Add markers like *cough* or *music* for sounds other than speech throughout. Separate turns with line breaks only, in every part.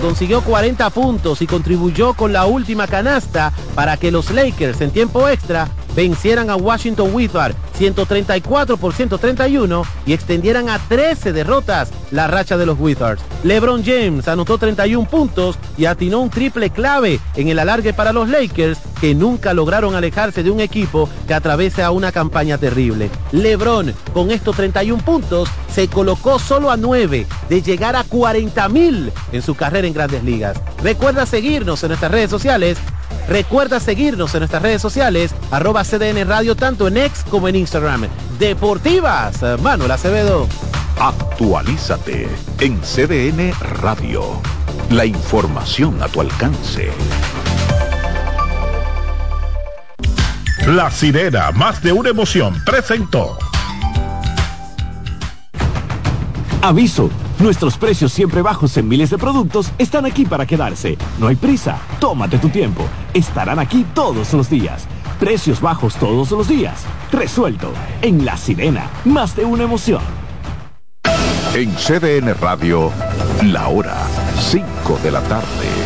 Consiguió 40 puntos y contribuyó con la última canasta para que los Lakers en tiempo extra vencieran a Washington Wizards 134 por 131 y extendieran a 13 derrotas la racha de los Wizards. LeBron James anotó 31 puntos y atinó un triple clave en el alargue para los Lakers que nunca lograron alejarse de un equipo que atravesa una campaña terrible. LeBron con estos 31 puntos se colocó solo a 9 de llegar a 40 mil en su carrera en grandes ligas. Recuerda seguirnos en nuestras redes sociales Recuerda seguirnos en nuestras redes sociales, arroba CDN Radio, tanto en X como en Instagram. Deportivas, Manuel Acevedo.
Actualízate en CDN Radio. La información a tu alcance.
La sirena, más de una emoción, presentó.
Aviso. Nuestros precios siempre bajos en miles de productos están aquí para quedarse. No hay prisa. Tómate tu tiempo. Estarán aquí todos los días. Precios bajos todos los días. Resuelto. En La Sirena. Más de una emoción.
En CDN Radio, la hora 5 de la tarde.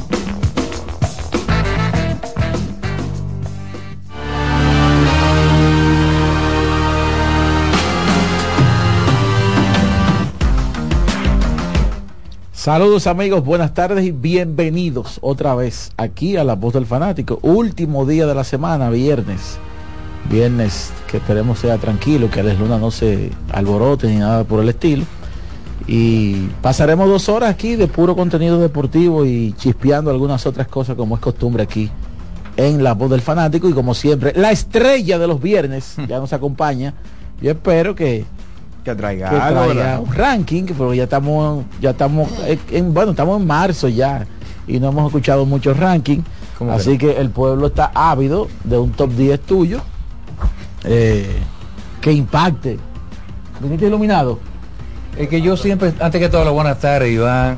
Saludos amigos, buenas tardes y bienvenidos otra vez aquí a La Voz del Fanático. Último día de la semana, viernes. Viernes que esperemos sea tranquilo, que Les Luna no se alborote ni nada por el estilo. Y pasaremos dos horas aquí de puro contenido deportivo y chispeando algunas otras cosas como es costumbre aquí en La Voz del Fanático. Y como siempre, la estrella de los viernes *laughs* ya nos acompaña. Yo espero que
que traiga,
un ranking, pero ya estamos, ya estamos en, bueno, estamos en marzo ya y no hemos escuchado muchos rankings. Así que? el pueblo está ávido de un top 10 tuyo eh, que impacte. ¿Viniste iluminado?
Es que yo siempre, antes que todo, la buenas tardes, Iván,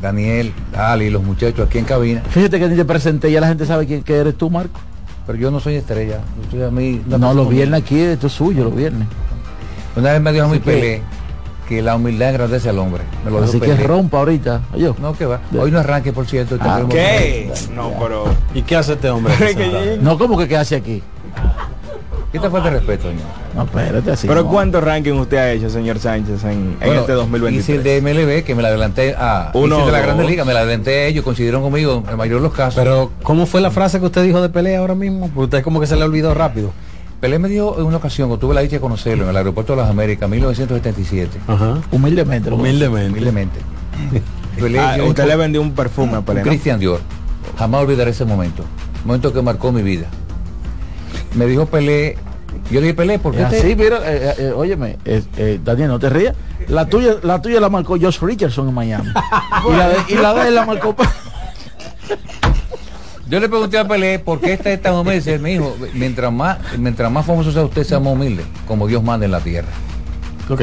Daniel, Ali, los muchachos aquí en cabina.
Fíjate que ni te presenté, ya la gente sabe quién que eres tú, Marco.
Pero yo no soy estrella. a mí,
no, los viernes aquí, esto es suyo, los viernes.
Una vez me dijo mi Pelé que la humildad engrandece al hombre.
Me lo Así que rompa ahorita.
No, que va. Hoy no arranque, por cierto.
Ah, ¿Qué? No, pero... ¿Y qué hace este hombre? *laughs* no, ¿cómo que qué hace aquí?
¿Qué te falta de respeto, señor?
No, espérate así.
¿Pero cuántos rankings usted ha hecho, señor Sánchez, en, este 2023? Hice el de MLB, que me la adelanté a... Uno de la Grande Liga, me la adelanté a ellos, coincidieron conmigo en mayor de los casos.
Pero, ¿cómo fue la frase que usted dijo de pelea ahora mismo? Porque usted como que se le olvidó rápido.
Pelé me dio en una ocasión, cuando tuve la dicha de conocerlo en el aeropuerto de las Américas, 1977.
Ajá. Humildemente.
Humildemente. Humildemente. *laughs*
ah, usted le vendió un perfume a Pelé.
Cristian Dior. Jamás olvidaré ese momento. momento que marcó mi vida. Me dijo Pelé, yo le dije Pelé, ¿por qué?
Sí, mira, eh, eh, óyeme, eh, Daniel, no te rías. La tuya, la tuya la marcó Josh Richardson en Miami. *laughs* y, la de, y la de él la marcó. *laughs*
Yo le pregunté a Pelé por qué está esta humilde. Me dijo, mientras más, mientras más famoso sea usted, sea más humilde, como Dios manda en la tierra.
Ok.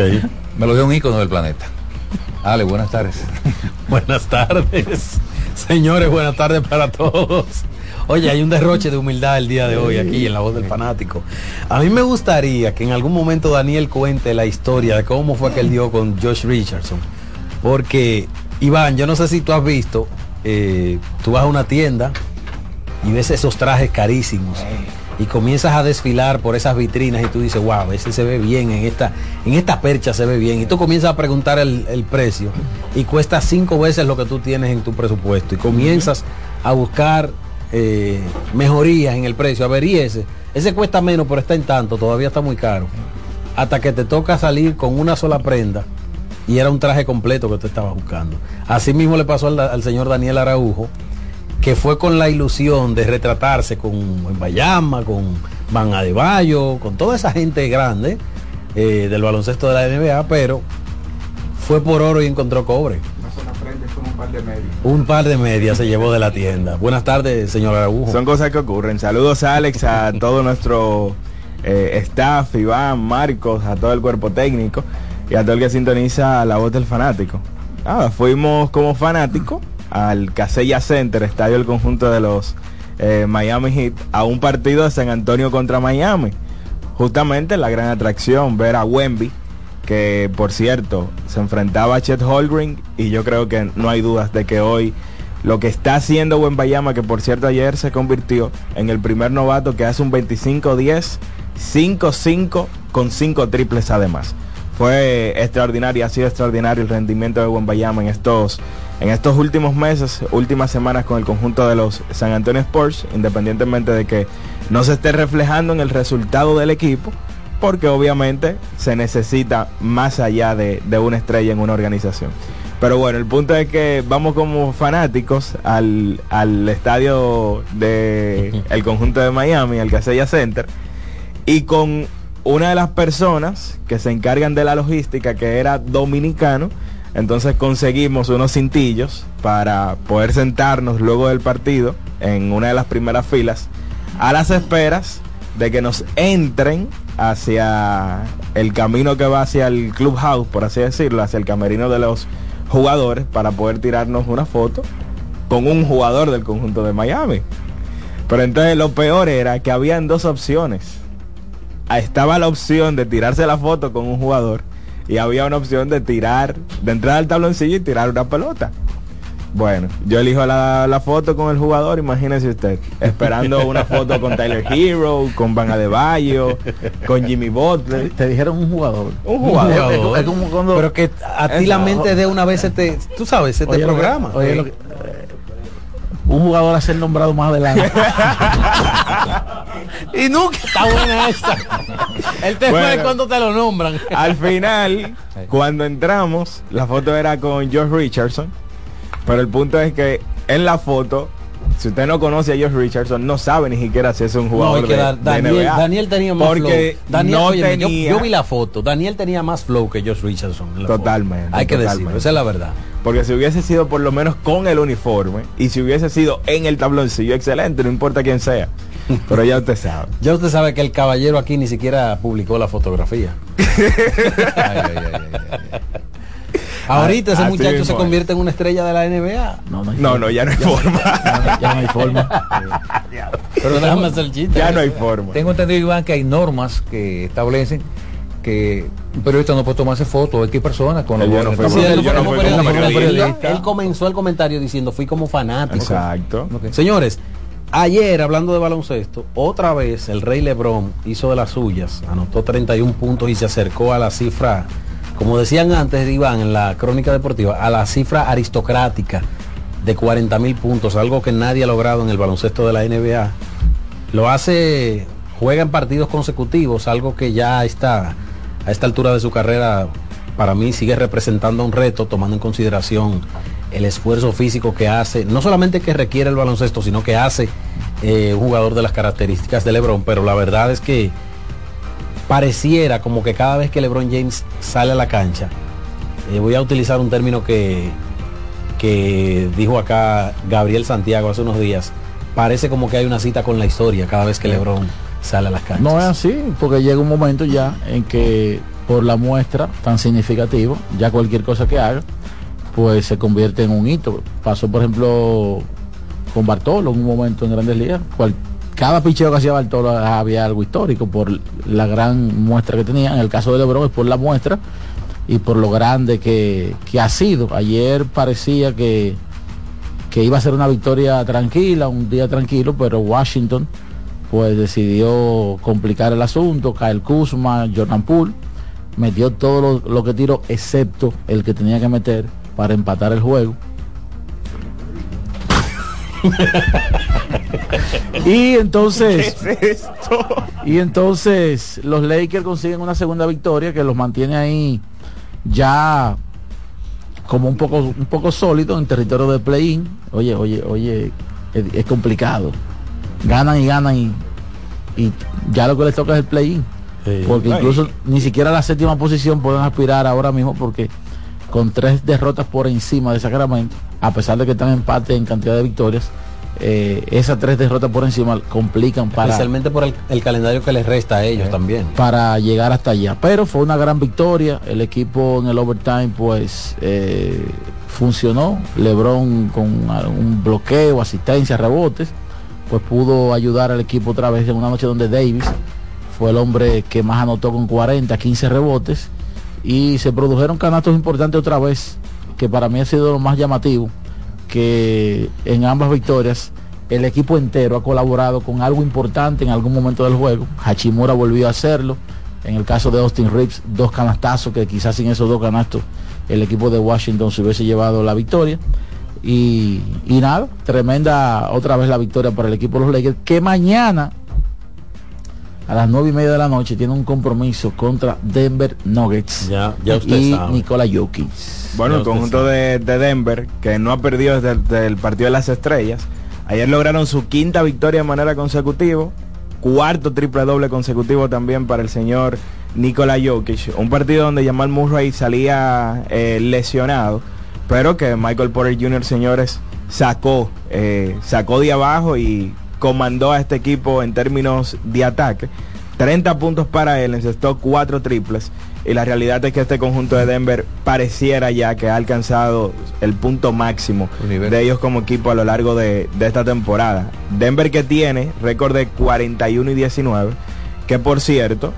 Me lo dio un ícono del planeta. Ale, buenas tardes. *laughs*
buenas tardes. Señores, buenas tardes para todos. Oye, hay un derroche de humildad el día de hoy aquí en La Voz del Fanático. A mí me gustaría que en algún momento Daniel cuente la historia de cómo fue que él dio con Josh Richardson. Porque, Iván, yo no sé si tú has visto, eh, tú vas a una tienda y ves esos trajes carísimos y comienzas a desfilar por esas vitrinas y tú dices, wow, ese se ve bien, en esta, en esta percha se ve bien. Y tú comienzas a preguntar el, precio y cuesta cinco veces lo que tú tienes en tu presupuesto. Y comienzas a buscar eh, mejorías en el precio. A ver, y ese, ese cuesta menos, pero está en tanto, todavía está muy caro. Hasta que te toca salir con una sola prenda y era un traje completo que tú estabas buscando. Así mismo le pasó al, al señor Daniel Araujo que fue con la ilusión de retratarse con Bayama, con Van Adebayo, con toda esa gente grande eh, del baloncesto de la NBA, pero fue por oro y encontró cobre. un par de medias. Un par de medias se llevó de la tienda. Buenas tardes, señor Araújo.
Son cosas que ocurren. Saludos a Alex, a todo nuestro
eh, staff, Iván, Marcos, a todo el cuerpo técnico y a todo el que sintoniza la voz del fanático. fuimos como fanáticos al Casella Center, estadio del conjunto de los eh, Miami Heat, a un partido de San Antonio contra Miami. Justamente la gran atracción, ver a Wemby, que por cierto se enfrentaba a Chet Holgren y yo creo que no hay dudas de que hoy lo que está haciendo Wembayama, que por cierto ayer se convirtió en el primer novato que hace un 25-10, 5-5 con 5 triples además. Fue extraordinario, ha sido extraordinario el rendimiento de Wembayama en estos, en estos últimos meses, últimas semanas con el conjunto de los San Antonio Sports, independientemente de que no se esté reflejando en el resultado del equipo, porque obviamente se necesita más allá de, de una estrella en una organización. Pero bueno, el punto es que vamos como fanáticos al, estadio de el conjunto de Miami, al Casella Center, y con una de las personas que se encargan de la logística, que era dominicano, entonces conseguimos unos cintillos para poder sentarnos luego del partido en una de las primeras filas, a las esperas de que nos entren hacia el camino que va hacia el clubhouse, por así decirlo, hacia el camerino de los jugadores para poder tirarnos una foto con un jugador del conjunto de Miami. Pero entonces lo peor era que habían dos opciones. Estaba la opción de tirarse la foto con un jugador y había una opción de tirar, de entrar al tabloncillo y tirar una pelota. Bueno, yo elijo la, foto con el jugador, imagínese usted, esperando *laughs* una foto con Tyler Hero, con Van Adebayo, con Jimmy Butler.
Te, dijeron un jugador.
Un jugador.
Es, como cuando, Pero que a ti la mente de una vez te, tú sabes, se te programa. Un jugador a ser nombrado más adelante. *laughs* y nunca está buena esta. El tema es cuando te lo nombran.
al final, cuando entramos, la foto era con George Richardson pero el punto es que en la foto, si usted no conoce a Josh Richardson, no sabe ni siquiera si es un jugador de,
Daniel, Daniel, tenía más
Porque
flow. Daniel, yo, vi la foto. Daniel tenía más flow que Josh Richardson.
totalmente.
Hay que decirlo, esa es la verdad.
Porque si hubiese sido por lo menos con el uniforme y si hubiese sido en el tabloncillo, excelente, no importa quién sea. Pero ya usted sabe. *laughs*
ya usted sabe que el caballero aquí ni siquiera publicó la fotografía. *laughs* Ahorita ese muchacho se convierte en una estrella de la NBA.
No, no, no, ya no hay forma.
ya, no hay forma. *laughs*
Pero déjame hacer el chiste. Ya no hay forma.
Tengo entendido, Iván, que hay normas que establecen que un periodista no puede tomarse fotos X personas con
él, él comenzó el comentario diciendo fui como fanático.
Exacto.
Señores, ayer hablando de baloncesto, otra vez el Rey Lebron hizo de las suyas, anotó 31 puntos y se acercó a la cifra como decían antes, Iván, en la crónica deportiva, a la cifra aristocrática de 40 mil puntos, algo que nadie ha logrado en el baloncesto de la NBA. Lo hace, juega en partidos consecutivos, algo que ya está a esta altura de su carrera, para mí sigue representando un reto, tomando en consideración el esfuerzo físico que hace, no solamente que requiere el baloncesto, sino que hace eh, un jugador de las características de Lebron, pero la verdad es que pareciera como que cada vez que LeBron James sale a la cancha, eh, voy a utilizar un término que, que dijo acá Gabriel Santiago hace unos días, parece como que hay una cita con la historia cada vez que LeBron sale a las canchas.
No es así, porque llega un momento ya en que por la muestra tan significativa, ya cualquier cosa que haga, pues se convierte en un hito. Pasó, por ejemplo, con Bartolo en un momento en Grandes Ligas cada picheo que hacía Bartolo había algo histórico por la gran muestra que tenía. En el caso de Lebron es por la muestra y por lo grande que, ha sido. Ayer parecía que, que iba a ser una victoria tranquila, un día tranquilo, pero Washington pues decidió complicar el asunto. Kyle Kuzma, Jordan Poole, metió todo lo, lo que tiró, excepto el que tenía que meter para empatar el juego. Y entonces y entonces los Lakers consiguen una segunda victoria que los mantiene ahí ya como un poco un poco sólido en territorio de play-in. Oye oye oye es, complicado. Ganan y ganan y, y, ya lo que les toca es el play-in. Porque incluso ni siquiera la séptima posición pueden aspirar ahora mismo porque con tres derrotas por encima de Sacramento a pesar de que están en empate en cantidad de victorias eh, esas tres derrotas por encima complican para...
Especialmente por el, calendario que les resta a ellos también.
Para llegar hasta allá. Pero fue una gran victoria. El equipo en el overtime pues eh, funcionó. Lebron con un bloqueo, asistencia, rebotes. Pues pudo ayudar al equipo otra vez en una noche donde Davis fue el hombre que más anotó con 40, 15 rebotes. Y se produjeron canastos importantes otra vez, que para mí ha sido lo más llamativo que en ambas victorias el equipo entero ha colaborado con algo importante en algún momento del juego. Hachimura volvió a hacerlo. En el caso de Austin Reeves, dos canastazos que quizás sin esos dos canastos el equipo de Washington se hubiese llevado la victoria. Y, nada, tremenda otra vez la victoria para el equipo de los Lakers, que mañana a las nueve y media de la noche tiene un compromiso contra Denver Nuggets
ya, ya usted
y Nikola Jokic.
Bueno, el conjunto de, Denver, que no ha perdido desde, el partido de las estrellas, ayer lograron su quinta victoria de manera consecutiva, cuarto triple doble consecutivo también para el señor Nikola Jokic, un partido donde Jamal Murray salía eh, lesionado, pero que Michael Porter Jr., señores, sacó, eh, sacó de abajo y comandó a este equipo en términos de ataque. 30 puntos para él, encestó cuatro triples y la realidad es que este conjunto de Denver pareciera ya que ha alcanzado el punto máximo de ellos como equipo a lo largo de, esta temporada. Denver que tiene récord de 41 y 19, que por cierto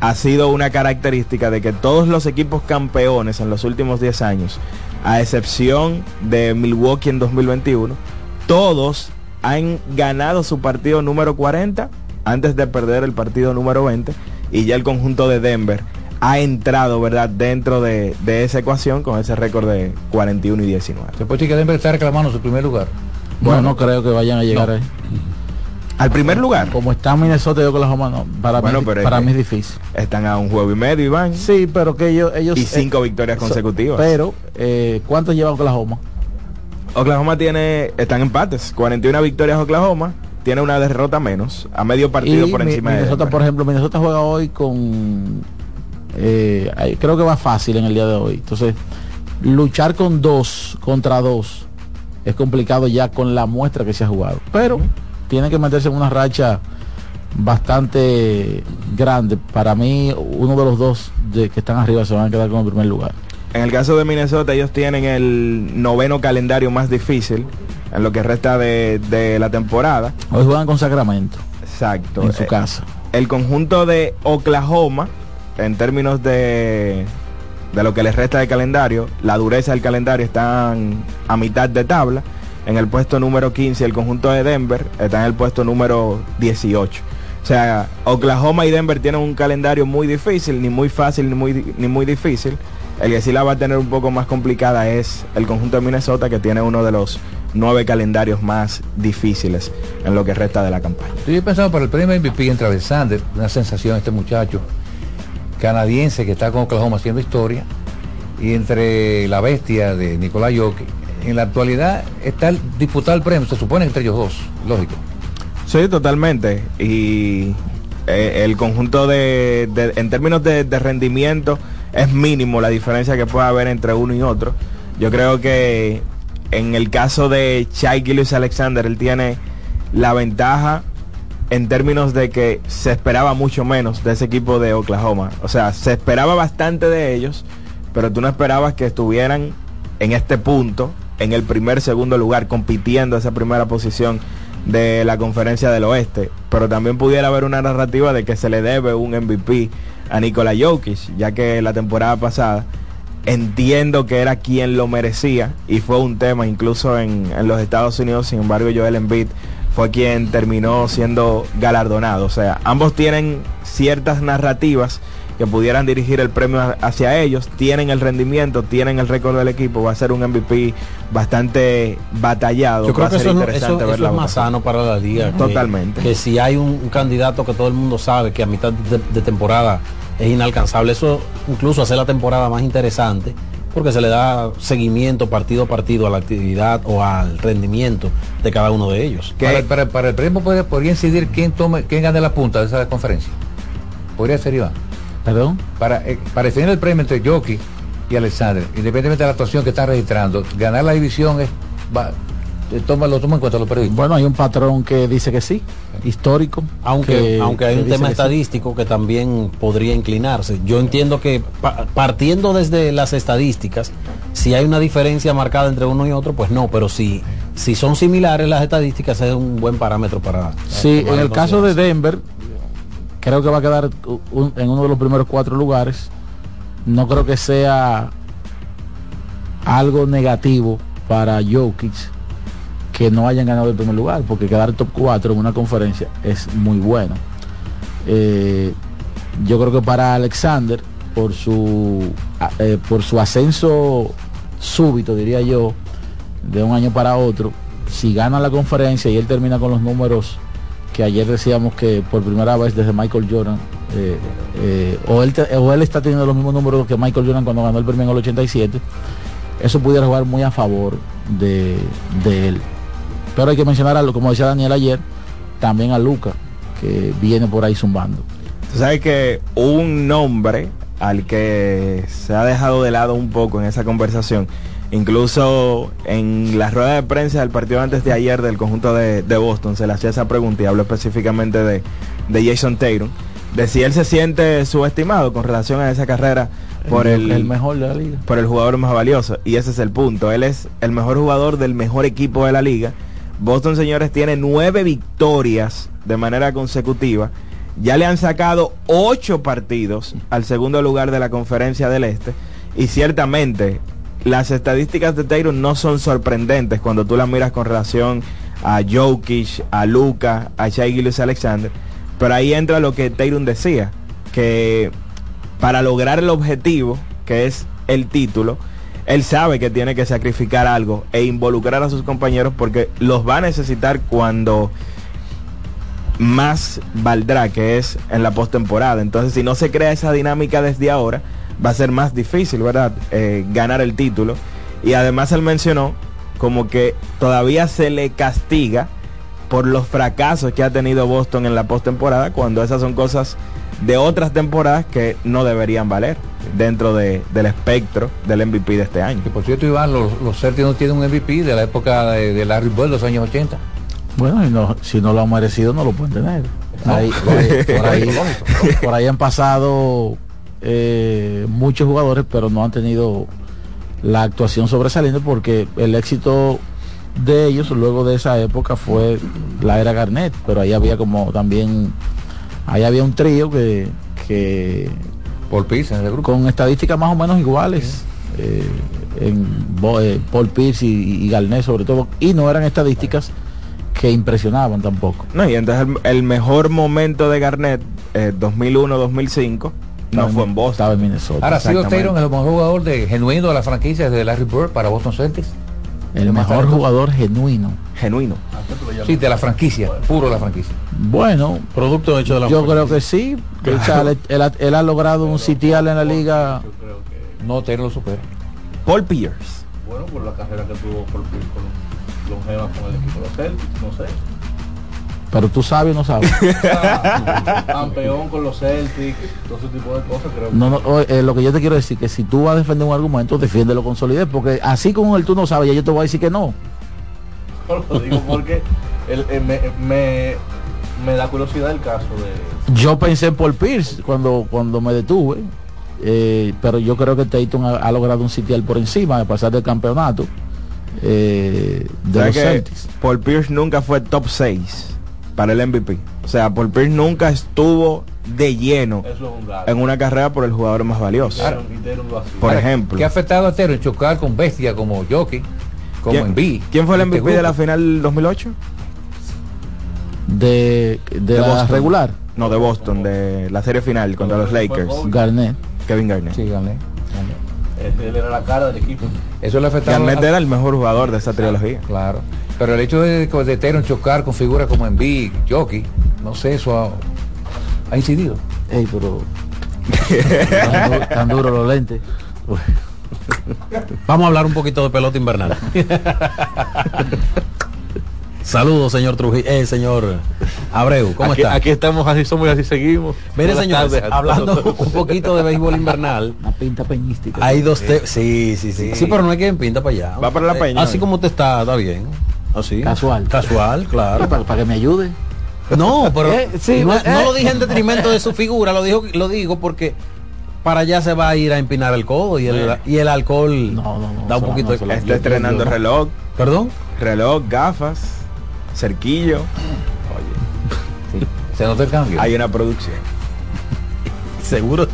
ha sido una característica de que todos los equipos campeones en los últimos 10 años, a excepción de Milwaukee en 2021, todos han ganado su partido número 40 antes de perder el partido número 20 y ya el conjunto de Denver ha entrado, ¿verdad?, dentro de, esa ecuación con ese récord de 41 y 19.
¿Se puede decir que Denver está reclamando su primer lugar?
Bueno, no creo que vayan a llegar ahí.
Al primer lugar.
Como está Minnesota y Oklahoma, no. Para, mí, para mí es difícil.
Están a un juego y medio, Iván.
Sí, pero que ellos... ellos
y cinco eh, victorias consecutivas.
pero, eh, ¿cuántos lleva Oklahoma?
Oklahoma tiene, están empates, 41 victorias Oklahoma, tiene una derrota menos, a medio partido por encima
de Minnesota, por ejemplo, Minnesota juega hoy con, eh, creo que va fácil en el día de hoy. Entonces, luchar con dos contra dos es complicado ya con la muestra que se ha jugado. Pero tiene que meterse en una racha bastante grande. Para mí, uno de los dos de que están arriba se van a quedar con el primer lugar.
En el caso de Minnesota, ellos tienen el noveno calendario más difícil en lo que resta de, la temporada.
Hoy juegan con Sacramento.
Exacto.
En su eh, casa.
El conjunto de Oklahoma, en términos de, de lo que les resta de calendario, la dureza del calendario están a mitad de tabla. En el puesto número 15, el conjunto de Denver está en el puesto número 18. O sea, Oklahoma y Denver tienen un calendario muy difícil, ni muy fácil ni muy, ni muy difícil. El que sí la va a tener un poco más complicada es el conjunto de Minnesota, que tiene uno de los nueve calendarios más difíciles en lo que resta de la campaña.
Estoy pensando por el premio MVP entre Alexander, una sensación este muchacho canadiense que está con Oklahoma haciendo historia, y entre la bestia de Nicolás Jokic. En la actualidad está el, disputado el premio, se supone entre ellos dos, lógico.
Sí, totalmente. Y eh, el conjunto de, en términos de rendimiento, es mínimo la diferencia que puede haber entre uno y otro. Yo creo que en el caso de Chai Gillis Alexander, él tiene la ventaja en términos de que se esperaba mucho menos de ese equipo de Oklahoma. O sea, se esperaba bastante de ellos, pero tú no esperabas que estuvieran en este punto, en el primer, segundo lugar, compitiendo esa primera posición de la conferencia del oeste. Pero también pudiera haber una narrativa de que se le debe un MVP a Nikola Jokic, ya que la temporada pasada entiendo que era quien lo merecía y fue un tema incluso en, los Estados Unidos, sin embargo Joel Embiid fue quien terminó siendo galardonado. O sea, ambos tienen ciertas narrativas que pudieran dirigir el premio hacia ellos, tienen el rendimiento, tienen el récord del equipo, va a ser un MVP bastante batallado.
Yo creo que eso, es más sano para la liga.
Totalmente.
Que, si hay un, candidato que todo el mundo sabe que a mitad de, temporada es inalcanzable, eso incluso hace la temporada más interesante porque se le da seguimiento partido a partido a la actividad o al rendimiento de cada uno de ellos.
Para, el premio podría incidir quién tome, quién gane la punta de esa conferencia. Podría ser Iván.
Perdón.
Para, eh, para definir el premio entre Jockey y Alexander, independientemente de la actuación que están registrando, ganar la división es toma, lo toma en cuenta los periodistas.
Bueno, hay un patrón que dice que sí, histórico.
Aunque, aunque hay un tema estadístico que también podría inclinarse. Yo entiendo que partiendo desde las estadísticas, si hay una diferencia marcada entre uno y otro, pues no, pero si, si son similares las estadísticas es un buen parámetro para...
Sí, en el caso de Denver, creo que va a quedar en uno de los primeros cuatro lugares. No creo que sea algo negativo para Jokic que no hayan ganado el primer lugar, porque quedar top 4 en una conferencia es muy bueno. Eh, yo creo que para Alexander, por su, eh, por su ascenso súbito, diría yo, de un año para otro, si gana la conferencia y él termina con los números que ayer decíamos que por primera vez desde Michael Jordan, eh, o, él o él está teniendo los mismos números que Michael Jordan cuando ganó el premio en el 87, eso pudiera jugar muy a favor de, él. Pero hay que mencionar, a, como decía Daniel ayer, también a Luca, que viene por ahí zumbando.
Tú sabes que un nombre al que se ha dejado de lado un poco en esa conversación, incluso en la rueda de prensa del partido antes de ayer del conjunto de, Boston, se le hacía esa pregunta y hablo específicamente de, de Jason Tatum, de si él se siente subestimado con relación a esa carrera por el,
mejor de la liga.
Por el jugador más valioso. Y ese es el punto. Él es el mejor jugador del mejor equipo de la liga. Boston, señores, tiene nueve victorias de manera consecutiva. Ya le han sacado ocho partidos al segundo lugar de la conferencia del Este. Y ciertamente las estadísticas de Taylor no son sorprendentes cuando tú las miras con relación a Jokic, a Luca, a Shai Alexander. Pero ahí entra lo que Taylor decía, que para lograr el objetivo, que es el título, él sabe que tiene que sacrificar algo e involucrar a sus compañeros porque los va a necesitar cuando más valdrá, que es en la postemporada. Entonces, si no se crea esa dinámica desde ahora, va a ser más difícil, ¿verdad? Eh, ganar el título. Y además él mencionó como que todavía se le castiga por los fracasos que ha tenido Boston en la postemporada, cuando esas son cosas de otras temporadas que no deberían valer dentro de, del espectro del MVP de este año.
por cierto, Iván, los, los Celtics no tienen un MVP de la época de, Larry Bird, los años 80.
Bueno, y no, si no lo han merecido, no lo pueden tener. *laughs* por, ahí, han pasado eh, muchos jugadores, pero no han tenido la actuación sobresaliente porque el éxito de ellos luego de esa época fue la era Garnett, pero ahí había como también Ahí había un trío que, que
Paul Pierce en el grupo.
con estadísticas más o menos iguales. Eh, en eh, Paul Pierce y, y, sobre todo, y no eran estadísticas que impresionaban tampoco.
No, y entonces el, mejor momento de Garnett, 2001-2005, eh, no, fue en Boston.
Estaba en Minnesota.
Ahora, sido Taylor el mejor jugador de genuino de la franquicia de Larry Bird para Boston Celtics.
El mejor jugador genuino.
Genuino.
Sí, de la franquicia, puro de la franquicia.
Bueno,
producto hecho de la
Yo creo que sí. *laughs* él, ha, logrado un sitial en la liga.
No, te lo supera.
Paul Pierce.
Bueno, por la carrera que tuvo Paul Pierce con los, los con el equipo de los Celtics, no sé.
Pero tú sabes o no sabes. *laughs*
Campeón con los Celtics, todo ese tipo de cosas, creo.
No, no, eh, lo que yo te quiero decir que si tú vas a defender un argumento, defiéndelo con solidez, porque así como el tú no sabes, ya yo te voy a decir que no. *laughs*
lo digo porque me, me, da curiosidad el caso de.
Yo pensé en Paul Pierce cuando, cuando me detuve. Eh, pero yo creo que Tatum ha, logrado un sitial por encima de pasar del campeonato eh, de los Celtics.
Paul Pierce nunca fue top 6 para el MVP. O sea, Paul Pierce nunca estuvo de lleno en una carrera por el jugador más valioso. Por ejemplo.
¿Qué ha afectado a Tero en chocar con bestia como Jockey, como
en B? ¿Quién fue el MVP este de la final 2008?
De, de, la regular.
No, de Boston, de la serie final contra los Lakers.
Garnett.
Kevin Garnett.
Sí, Garnett. Él era la cara del equipo.
Eso le afectaba. Garnett era el mejor jugador de esa trilogía.
Claro. Pero el hecho de, de Teron chocar con figuras como en Big, Jockey, no sé, eso ha, incidido.
Ey, pero *laughs* tan, duro los lentes.
Vamos a hablar un poquito de pelota invernal. Saludos, señor Trujillo, eh, señor Abreu, ¿cómo
aquí,
está?
Aquí estamos, así somos y así seguimos.
Mire, señor, hablando un poquito de béisbol invernal.
Una pinta peñística.
Hay dos Sí, sí, sí. Sí, pero no hay que pinta para allá.
Va para la peña.
Así como te está, está bien. Así.
Casual.
Casual, claro.
Para, que me ayude.
No, pero
Eh, sí,
no,
eh,
no lo
eh.
dije en detrimento de su figura, lo digo, lo digo porque para allá se va a ir a empinar el codo y el, y el alcohol da un poquito de
Está estrenando reloj.
¿Perdón?
Reloj, gafas, cerquillo.
Se nota el cambio.
Hay una producción. *laughs*
Seguro.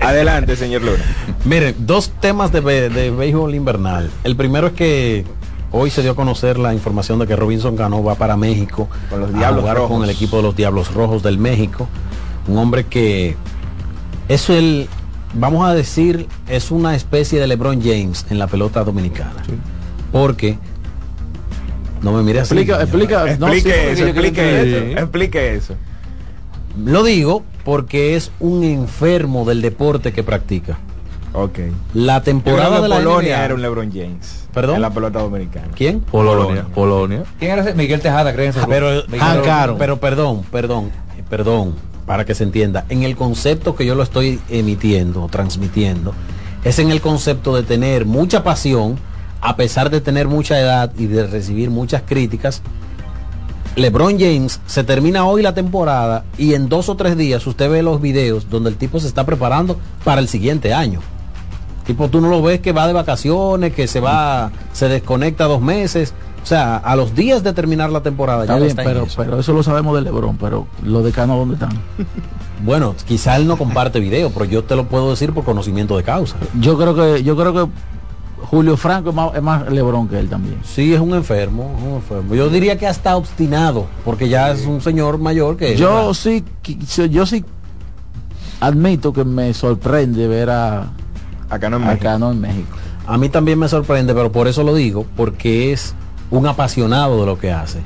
Adelante, señor Luna.
Miren, dos temas de, de béisbol invernal. El primero es que hoy se dio a conocer la información de que Robinson Cano va para México
Con los
a
Diablos
jugar
Rojos.
con el equipo de los Diablos Rojos del México. Un hombre que es el, vamos a decir, es una especie de LeBron James en la pelota dominicana. Porque no me mire así.
Explica, explica. no,
Explique eso, explique eso. Explique eso.
Lo digo porque es un enfermo del deporte que practica.
Ok.
La temporada de la
Polonia
NBA
era un LeBron James.
¿Perdón?
En la pelota dominicana.
¿Quién?
Polonia. Polonia. ¿Quién era ese? Miguel Tejada, creen
Pero,
Miguel-
pero, pero perdón, perdón, perdón, para que se entienda. En el concepto que yo lo estoy emitiendo, o transmitiendo, es en el concepto de tener mucha pasión, a pesar de tener mucha edad y de recibir muchas críticas. LeBron James se termina hoy la temporada y en dos o tres días usted ve los videos donde el tipo se está preparando para el siguiente año. Tipo, tú no lo ves que va de vacaciones, que se va, se desconecta dos meses. O sea, a los días de terminar la temporada
Está
ya
bien,
está
pero,
eso.
pero eso lo sabemos de Lebron, pero los de Cano, ¿dónde están? *laughs*
Bueno, quizá él no comparte video, pero yo te lo puedo decir por conocimiento de causa.
Yo creo que, yo creo que Julio Franco es más, es más Lebron que él también.
Sí, es un enfermo, un enfermo. Yo diría que hasta obstinado, porque ya es un señor mayor que...
Yo sí, yo sí admito que me sorprende ver a,
Acá no en
a
México.
Cano en México.
A mí también me sorprende, pero por eso lo digo, porque es un apasionado de lo que hace.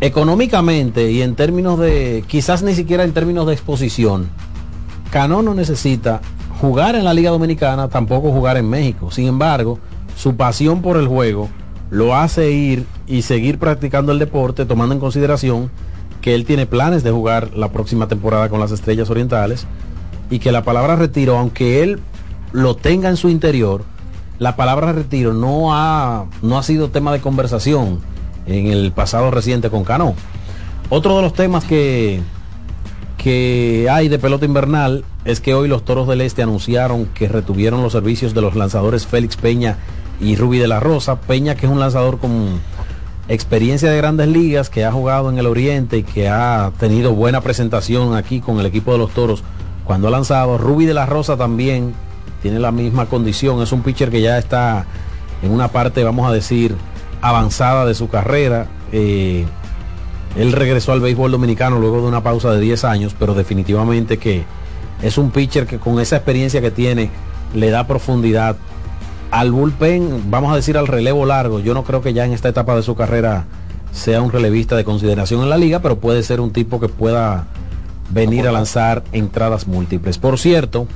Económicamente y en términos de, quizás ni siquiera en términos de exposición, Cano no necesita jugar en la Liga Dominicana, tampoco jugar en México. Sin embargo, su pasión por el juego lo hace ir y seguir practicando el deporte, tomando en consideración que él tiene planes de jugar la próxima temporada con las Estrellas Orientales y que la palabra retiro, aunque él lo tenga en su interior, la palabra retiro no ha, no ha sido tema de conversación en el pasado reciente con Cano. Otro de los temas que, que hay de pelota invernal es que hoy los Toros del Este anunciaron que retuvieron los servicios de los lanzadores Félix Peña y Ruby de la Rosa. Peña que es un lanzador con experiencia de grandes ligas, que ha jugado en el Oriente y que ha tenido buena presentación aquí con el equipo de los Toros cuando ha lanzado. Ruby de la Rosa también tiene la misma condición, es un pitcher que ya está en una parte, vamos a decir, avanzada de su carrera. Eh, él regresó al béisbol dominicano luego de una pausa de 10 años, pero definitivamente que es un pitcher que con esa experiencia que tiene le da profundidad al bullpen, vamos a decir al relevo largo. Yo no creo que ya en esta etapa de su carrera sea un relevista de consideración en la liga, pero puede ser un tipo que pueda venir a lanzar entradas múltiples. Por cierto,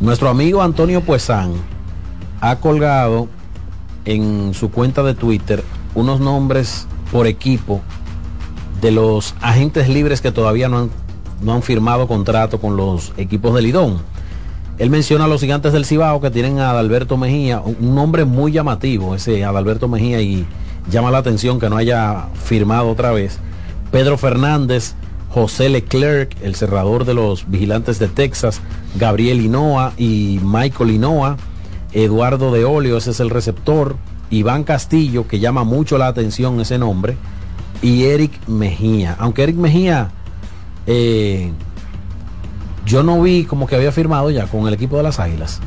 nuestro amigo Antonio Puesán ha colgado en su cuenta de Twitter unos nombres por equipo de los agentes libres que todavía no han, no han firmado contrato con los equipos del Lidón. Él menciona a los gigantes del Cibao que tienen a Adalberto Mejía, un nombre muy llamativo, ese Adalberto Mejía, y llama la atención que no haya firmado otra vez. Pedro Fernández, José Leclerc, el cerrador de los vigilantes de Texas, Gabriel Hinoa y Michael Hinoa, Eduardo de Olio, ese es el receptor, Iván Castillo, que llama mucho la atención ese nombre, y Eric Mejía. Aunque Eric Mejía, eh, yo no vi como que había firmado ya con el equipo de las Águilas.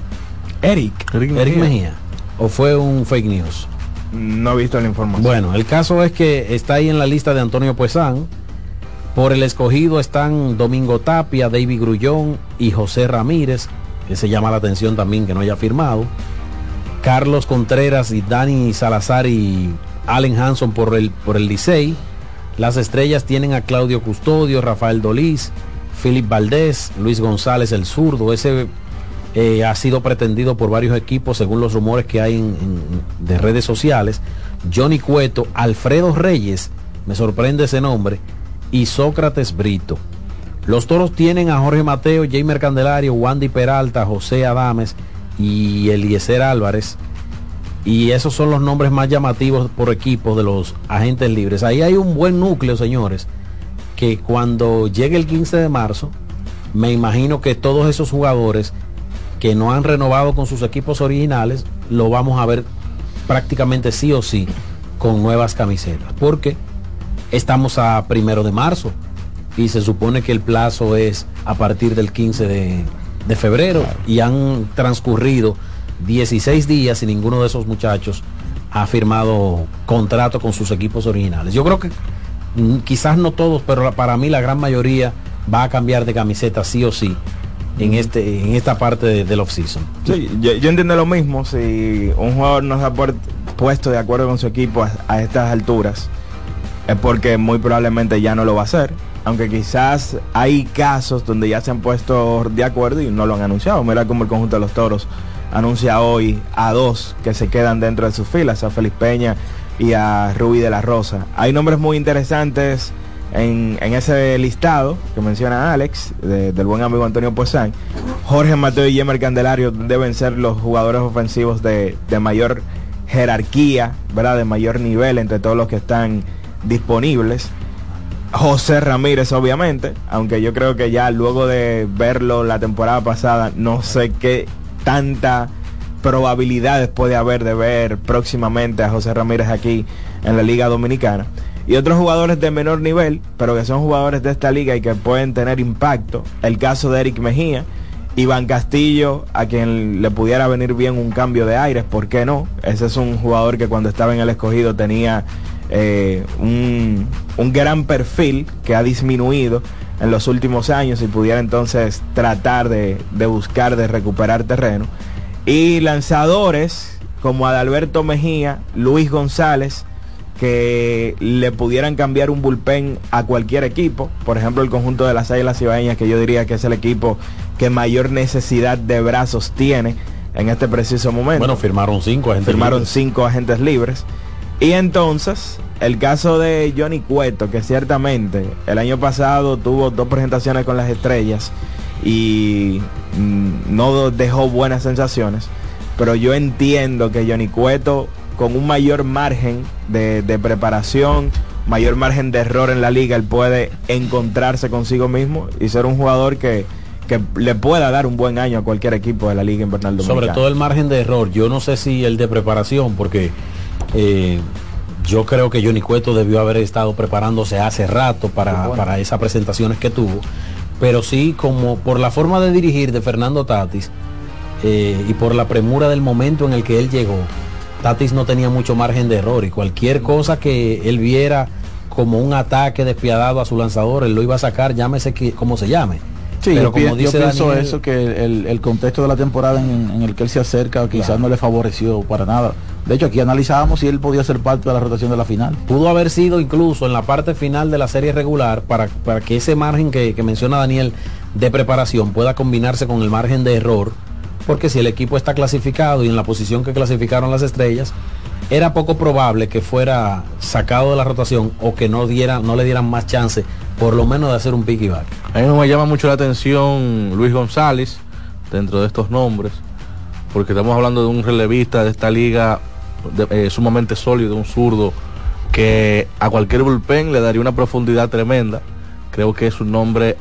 Eric.
Eric Mejía. ¿O fue un fake news?
No he visto la información.
Bueno, el caso es que está ahí en la lista de Antonio Puesán. Por el escogido están Domingo Tapia, David Grullón y José Ramírez, que se llama la atención también que no haya firmado. Carlos Contreras y Dani Salazar y Allen Hanson por el, por el Licey. Las estrellas tienen a Claudio Custodio, Rafael Dolís, Philip Valdés, Luis González el zurdo. Ese eh, ha sido pretendido por varios equipos según los rumores que hay en- en- de redes sociales. Johnny Cueto, Alfredo Reyes, me sorprende ese nombre, y Sócrates Brito. Los toros tienen a Jorge Mateo, Jamer Candelario, Wandy Peralta, José Adames y Eliezer Álvarez. y esos son los nombres más llamativos por equipo de los agentes libres. Ahí hay un buen núcleo, señores, que cuando llegue el 15 de marzo, me imagino que todos esos jugadores que no han renovado con sus equipos originales, lo vamos a ver prácticamente sí o sí con nuevas camisetas. Porque estamos a primero de marzo y se supone que el plazo es a partir del 15 de, febrero y han transcurrido 16 días y ninguno de esos muchachos ha firmado contrato con sus equipos originales. Yo creo que mm, quizás no todos, pero para mí la gran mayoría va a cambiar de camiseta sí o sí en este en esta parte de, del off-season.
Sí, yo, entiendo lo mismo. Si un jugador no se ha puesto de acuerdo con su equipo a, estas alturas, es porque muy probablemente ya no lo va a hacer. Aunque quizás hay casos donde ya se han puesto de acuerdo y no lo han anunciado. Mira como el conjunto de los toros anuncia hoy a dos que se quedan dentro de sus filas, a Félix Peña y a Rubí de la Rosa. Hay nombres muy interesantes en, ese listado que menciona Alex, del buen amigo Antonio Poisson. Jorge Mateo y Yemer Candelario deben ser los jugadores ofensivos de, de mayor jerarquía, ¿verdad? De mayor nivel entre todos los que están disponibles. José Ramírez, obviamente, aunque yo creo que ya luego de verlo la temporada pasada, no sé qué tanta probabilidades puede haber de ver próximamente a José Ramírez aquí en la Liga Dominicana. Y otros jugadores de menor nivel, pero que son jugadores de esta liga y que pueden tener impacto. El caso de Eric Mejía, Iván Castillo, a quien le pudiera venir bien un cambio de aires, ¿por qué no? Ese es un jugador que cuando estaba en el escogido tenía eh, un, gran perfil que ha disminuido en los últimos años y pudiera entonces tratar de, de buscar de recuperar terreno. Y lanzadores como Adalberto Mejía, Luis González, que le pudieran cambiar un bullpen a cualquier equipo. Por ejemplo, el conjunto de las Águilas Ibaeñas, que yo diría que es el equipo que mayor necesidad de brazos tiene en este preciso momento.
Bueno, firmaron cinco
agentes Firmaron libres. cinco agentes libres. Y entonces, el caso de Johnny Cueto, que ciertamente el año pasado tuvo dos presentaciones con las estrellas y mm, no dejó buenas sensaciones, pero yo entiendo que Johnny Cueto con un mayor margen de, preparación, mayor margen de error en la liga, él puede encontrarse consigo mismo y ser un jugador que, que le pueda dar un buen año a cualquier equipo de la liga invernal
dominicana. Sobre todo el margen de error, yo no sé si el de preparación, porque eh, yo creo que Johnny Cueto debió haber estado preparándose hace rato para, esas presentaciones que tuvo. Pero sí, como por la forma de dirigir de Fernando Tatis eh, y por la premura del momento en el que él llegó, Tatis no tenía mucho margen de error y cualquier cosa que él viera como un ataque despiadado a su lanzador, él lo iba a sacar, llámese que, como se llame.
Sí, pero como dice yo pienso eso, que el, contexto de la temporada en, el que él se acerca quizás no le favoreció para nada. De hecho, aquí analizábamos si él podía ser parte de la rotación de la final.
Pudo haber sido incluso en la parte final de la serie regular para, para que ese margen que, que menciona Daniel de preparación pueda combinarse con el margen de error, porque si el equipo está clasificado y en la posición que clasificaron las estrellas, era poco probable que fuera sacado de la rotación o que no, diera, no le dieran más chance, por lo menos de hacer un pick y back.
A mí me llama mucho la atención Luis González dentro de estos nombres, porque estamos hablando de un relevista de esta liga eh, sumamente sólido, un zurdo que a cualquier bullpen le daría una profundidad tremenda. Creo que es un nombre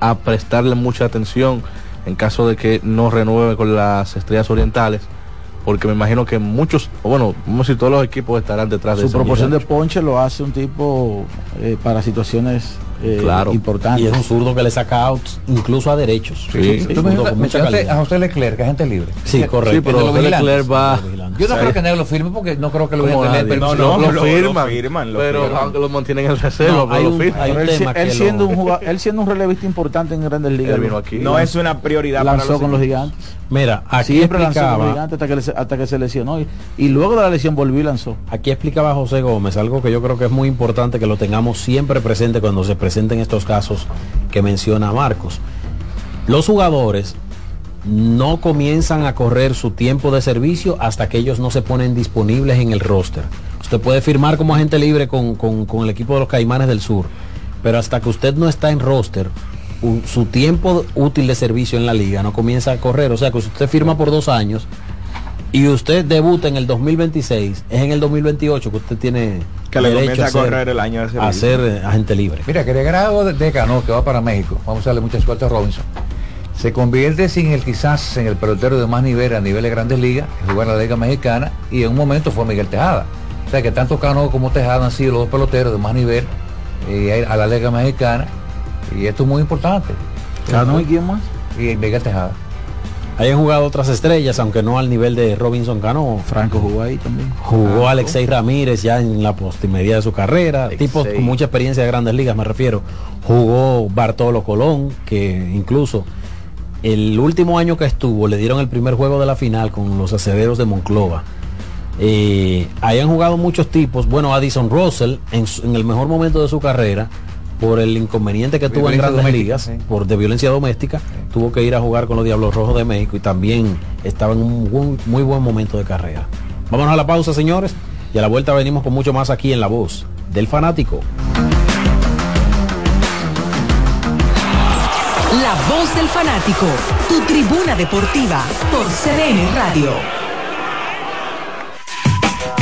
a prestarle mucha atención en caso de que no renueve con las estrellas orientales porque me imagino que muchos, bueno, vamos a decir, todos los equipos estarán detrás
de Su proporción de ponche lo hace un tipo eh, para situaciones eh, claro. importante.
Y es un zurdo que le saca outs incluso a derechos.
Sí.
a José Leclerc, que es gente libre.
Sí, correcto. Sí, pero José Leclerc va.
Yo no creo que nadie lo firme porque no creo que lo
voy a tener. No, no, lo, firman, pero aunque lo mantienen en reserva, pero lo firman.
Él siendo un jugador, él siendo un relevista importante en Grandes Ligas.
No es una prioridad
lanzó con los gigantes.
Mira,
aquí siempre lanzó con los gigantes hasta que, hasta que se lesionó y, luego de la lesión volvió y lanzó.
Aquí explicaba José Gómez algo que yo creo que es muy importante que lo tengamos siempre presente cuando se presenten estos casos que menciona Marcos. Los jugadores no comienzan a correr su tiempo de servicio hasta que ellos no se ponen disponibles en el roster. Usted puede firmar como agente libre con, el equipo de los Caimanes del Sur, pero hasta que usted no está en roster, su tiempo útil de servicio en la liga no comienza a correr. O sea que si usted firma por dos años, y usted debuta en el 2026, es en el 2028 que usted tiene
Que le
derecho
comienza a
ser-
correr el año de servicio.
a ser eh, agente libre.
Mira, que de grado de, de Cano, que va para México, vamos a darle mucha suerte a Robinson, se convierte sin el quizás en el pelotero de más nivel a nivel de grandes ligas, que jugó en la Liga Mexicana, y en un momento fue Miguel Tejada. O sea que tanto Cano como Tejada han sido los dos peloteros de más nivel eh, a la Liga Mexicana, y esto es muy importante.
¿Cano y quién más?
Y Miguel Tejada.
Hayan jugado otras estrellas, aunque no al nivel de Robinson Cano.
Franco jugó ahí también.
Jugó
Franco.
Alexei Ramírez ya en la postimería de su carrera,
Alexei.
tipos con mucha experiencia de grandes ligas, me refiero. Jugó Bartolo Colón, que incluso el último año que estuvo le dieron el primer juego de la final con los acederos de Monclova. Eh, hayan jugado muchos tipos. Bueno, Addison Russell, en el mejor momento de su carrera, por el inconveniente que tuvo en grandes ligas,
sí.
por de violencia doméstica, tuvo que ir a jugar con los Diablos Rojos de México y también estaba en un buen- muy buen momento de carrera. Vámonos a la pausa, señores, y a la vuelta venimos con mucho más aquí en La Voz del Fanático.
La voz del fanático, tu tribuna deportiva por CDN Radio.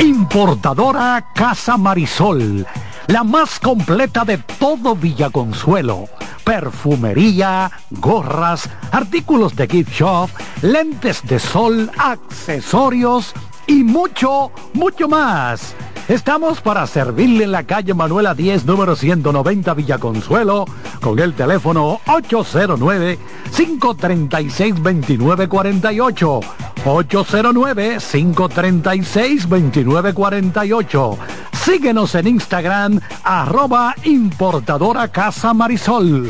Importadora Casa Marisol, la más completa de todo Villaconsuelo. Perfumería, gorras, artículos de gift shop, lentes de sol, accesorios y mucho, mucho más. Estamos para servirle en la calle Manuela 10, número 190 Villaconsuelo, con el teléfono 809-536-2948. 809-536-2948. Síguenos en Instagram, arroba importadora Casa Marisol.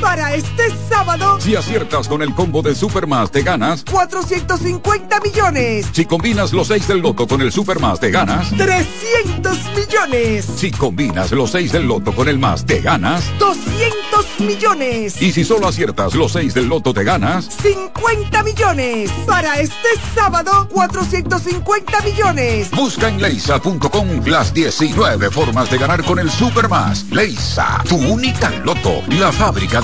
Para este sábado,
Si aciertas con el combo de Supermas te ganas.
450 millones,
Si combinas los 6 del loto con el Supermas te ganas.
300 millones,
Si combinas los 6 del loto con el más te ganas.
200 millones,
Y si solo aciertas los 6 del loto te ganas.
50 millones. Para este sábado, 450 millones.
Busca en leisa.com las 19 formas de ganar con el Supermas. Leisa, tu única loto, la fábrica de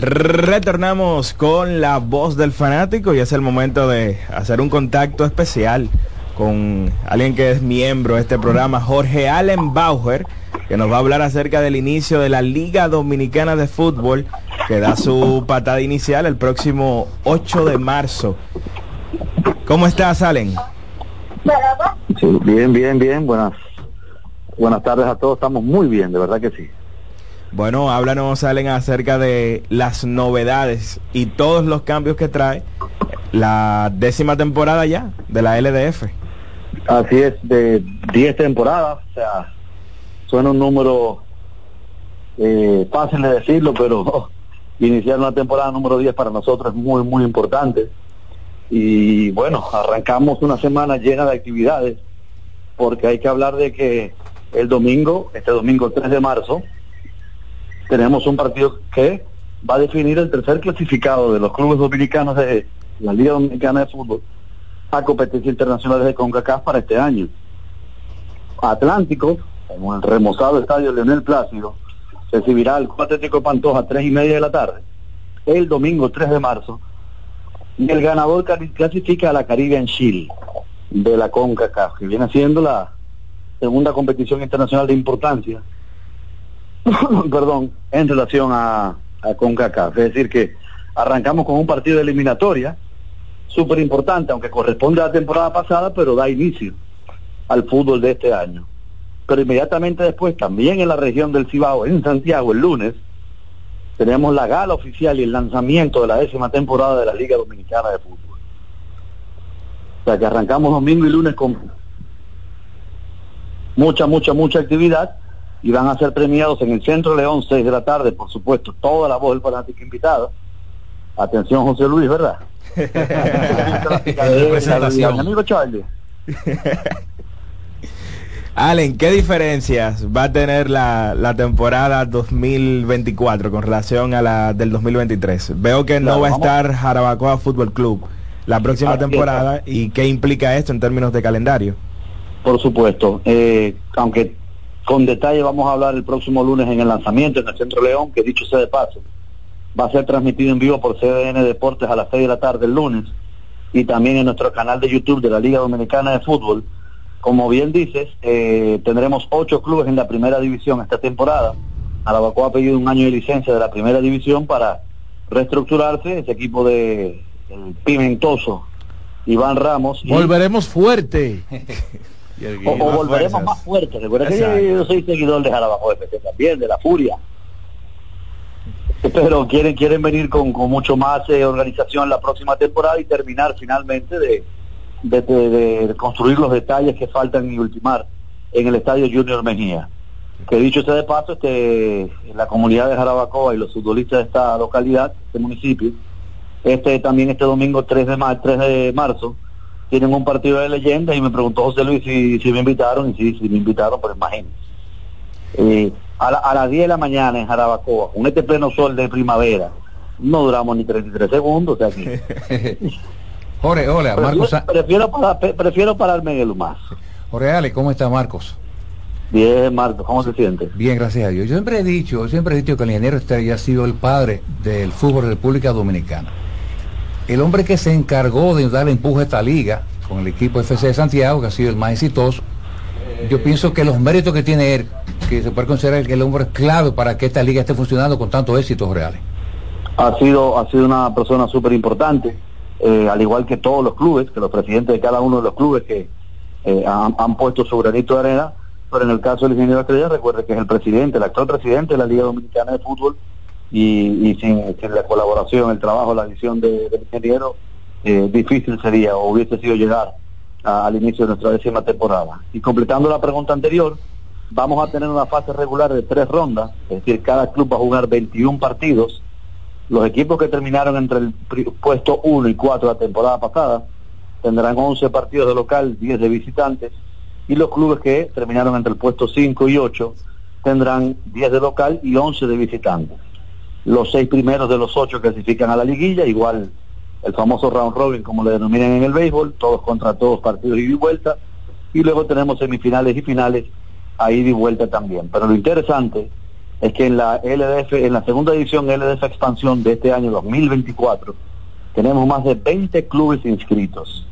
Retornamos con la voz del fanático y es el momento de hacer un contacto especial con alguien que es miembro de este programa, Jorge Allen Bauer, que nos va a hablar acerca del inicio de la Liga Dominicana de Fútbol, que da su patada inicial el próximo 8 de marzo. ¿Cómo estás, Allen?
Bien, bien, bien. Buenas, buenas tardes a todos. Estamos muy bien, de verdad que sí.
Bueno, háblanos, Allen, acerca de las novedades y todos los cambios que trae la décima temporada ya de la LDF.
Así es, de 10 temporadas, o sea, suena un número eh, fácil de decirlo, pero *laughs* iniciar una temporada número 10 para nosotros es muy, muy importante. Y bueno, arrancamos una semana llena de actividades, porque hay que hablar de que el domingo, este domingo 3 de marzo, tenemos un partido que va a definir el tercer clasificado de los clubes dominicanos de la Liga Dominicana de Fútbol a competencias internacionales de CONCACAF para este año. Atlántico, en el remozado estadio Leonel Plácido, recibirá al Atlético Pantoja a tres y media de la tarde, el domingo 3 de marzo, y el ganador clasifica a la Caribbean Shield de la CONCACAF, que viene siendo la segunda competición internacional de importancia *laughs* perdón, en relación a, a CONCACAF. Es decir, que arrancamos con un partido de eliminatoria súper importante, aunque corresponde a la temporada pasada, pero da inicio al fútbol de este año. Pero inmediatamente después, también en la región del Cibao, en Santiago, el lunes, tenemos la gala oficial y el lanzamiento de la décima temporada de la Liga Dominicana de Fútbol. O sea que arrancamos domingo y lunes con mucha, mucha, mucha actividad y van a ser premiados en el Centro León 6 de la tarde, por supuesto, toda la voz del fanático invitado. Atención José Luis, ¿verdad? *laughs* amigo Charlie. *laughs*
Allen, ¿qué diferencias va a tener la, la, temporada 2024 con relación a la del 2023? Veo que no va a estar Jarabacoa Fútbol Club la próxima temporada y qué implica esto en términos de calendario.
Por supuesto, eh, aunque con detalle vamos a hablar el próximo lunes en el lanzamiento en el Centro León, que dicho sea de paso, va a ser transmitido en vivo por CDN Deportes a las 6 de la tarde el lunes y también en nuestro canal de YouTube de la Liga Dominicana de Fútbol. Como bien dices, eh, tendremos ocho clubes en la primera división esta temporada. Arabacoa ha pedido un año de licencia de la primera división para reestructurarse. Ese equipo de el Pimentoso, Iván Ramos.
Volveremos fuerte. *laughs*
o, o volveremos más fuerte. Recuerda que yo soy seguidor de Jarabacoa FC también, de la Furia. Pero quieren quieren venir con, con mucho más eh, organización la próxima temporada y terminar finalmente de, de, de, de, construir los detalles que faltan y ultimar en el estadio Junior Mejía. Que dicho sea de paso, este, la comunidad de Jarabacoa y los futbolistas de esta localidad, este municipio, este también este domingo 3 de, mar, 3 de marzo, tienen un partido de leyenda y me preguntó José Luis si, si me invitaron y sí, si me invitaron, pero imagínense. Eh, a, la, a, las 10 de la mañana en Jarabacoa, con este pleno sol de primavera, no duramos ni 33 segundos, o sea que... *laughs*
Jorge, hola, Marcos.
Prefiero, para, prefiero pararme en el más.
Jorge Ale, ¿cómo está Marcos?
Bien, Marcos, ¿cómo se siente?
Bien, gracias a Dios. Yo siempre he dicho, siempre he dicho que el ingeniero Estrella ha sido el padre del fútbol de República Dominicana. El hombre que se encargó de darle empuje a esta liga con el equipo FC de Santiago, que ha sido el más exitoso, yo pienso que los méritos que tiene él, que se puede considerar que el hombre clave para que esta liga esté funcionando con tantos éxitos reales.
Ha sido, ha sido una persona súper importante, eh, al igual que todos los clubes, que los presidentes de cada uno de los clubes que eh, han, han, puesto su granito de arena, pero en el caso del ingeniero Estrella, recuerde que es el presidente, el actual presidente de la Liga Dominicana de Fútbol, y, y sin, sin, la colaboración, el trabajo, la visión de, del ingeniero, eh, difícil sería o hubiese sido llegar a, al inicio de nuestra décima temporada. Y completando la pregunta anterior, vamos a tener una fase regular de tres rondas, es decir, cada club va a jugar 21 partidos. Los equipos que terminaron entre el puesto 1 y 4 la temporada pasada tendrán 11 partidos de local, 10 de visitantes, y los clubes que terminaron entre el puesto 5 y 8 tendrán 10 de local y 11 de visitantes. Los seis primeros de los ocho clasifican a la liguilla, igual el famoso round robin como le denominan en el béisbol, todos contra todos partidos ida y vuelta, y luego tenemos semifinales y finales a ida y vuelta también. Pero lo interesante es que en la LDF, en la segunda edición LDF Expansión de este año 2024, tenemos más de 20 clubes inscritos,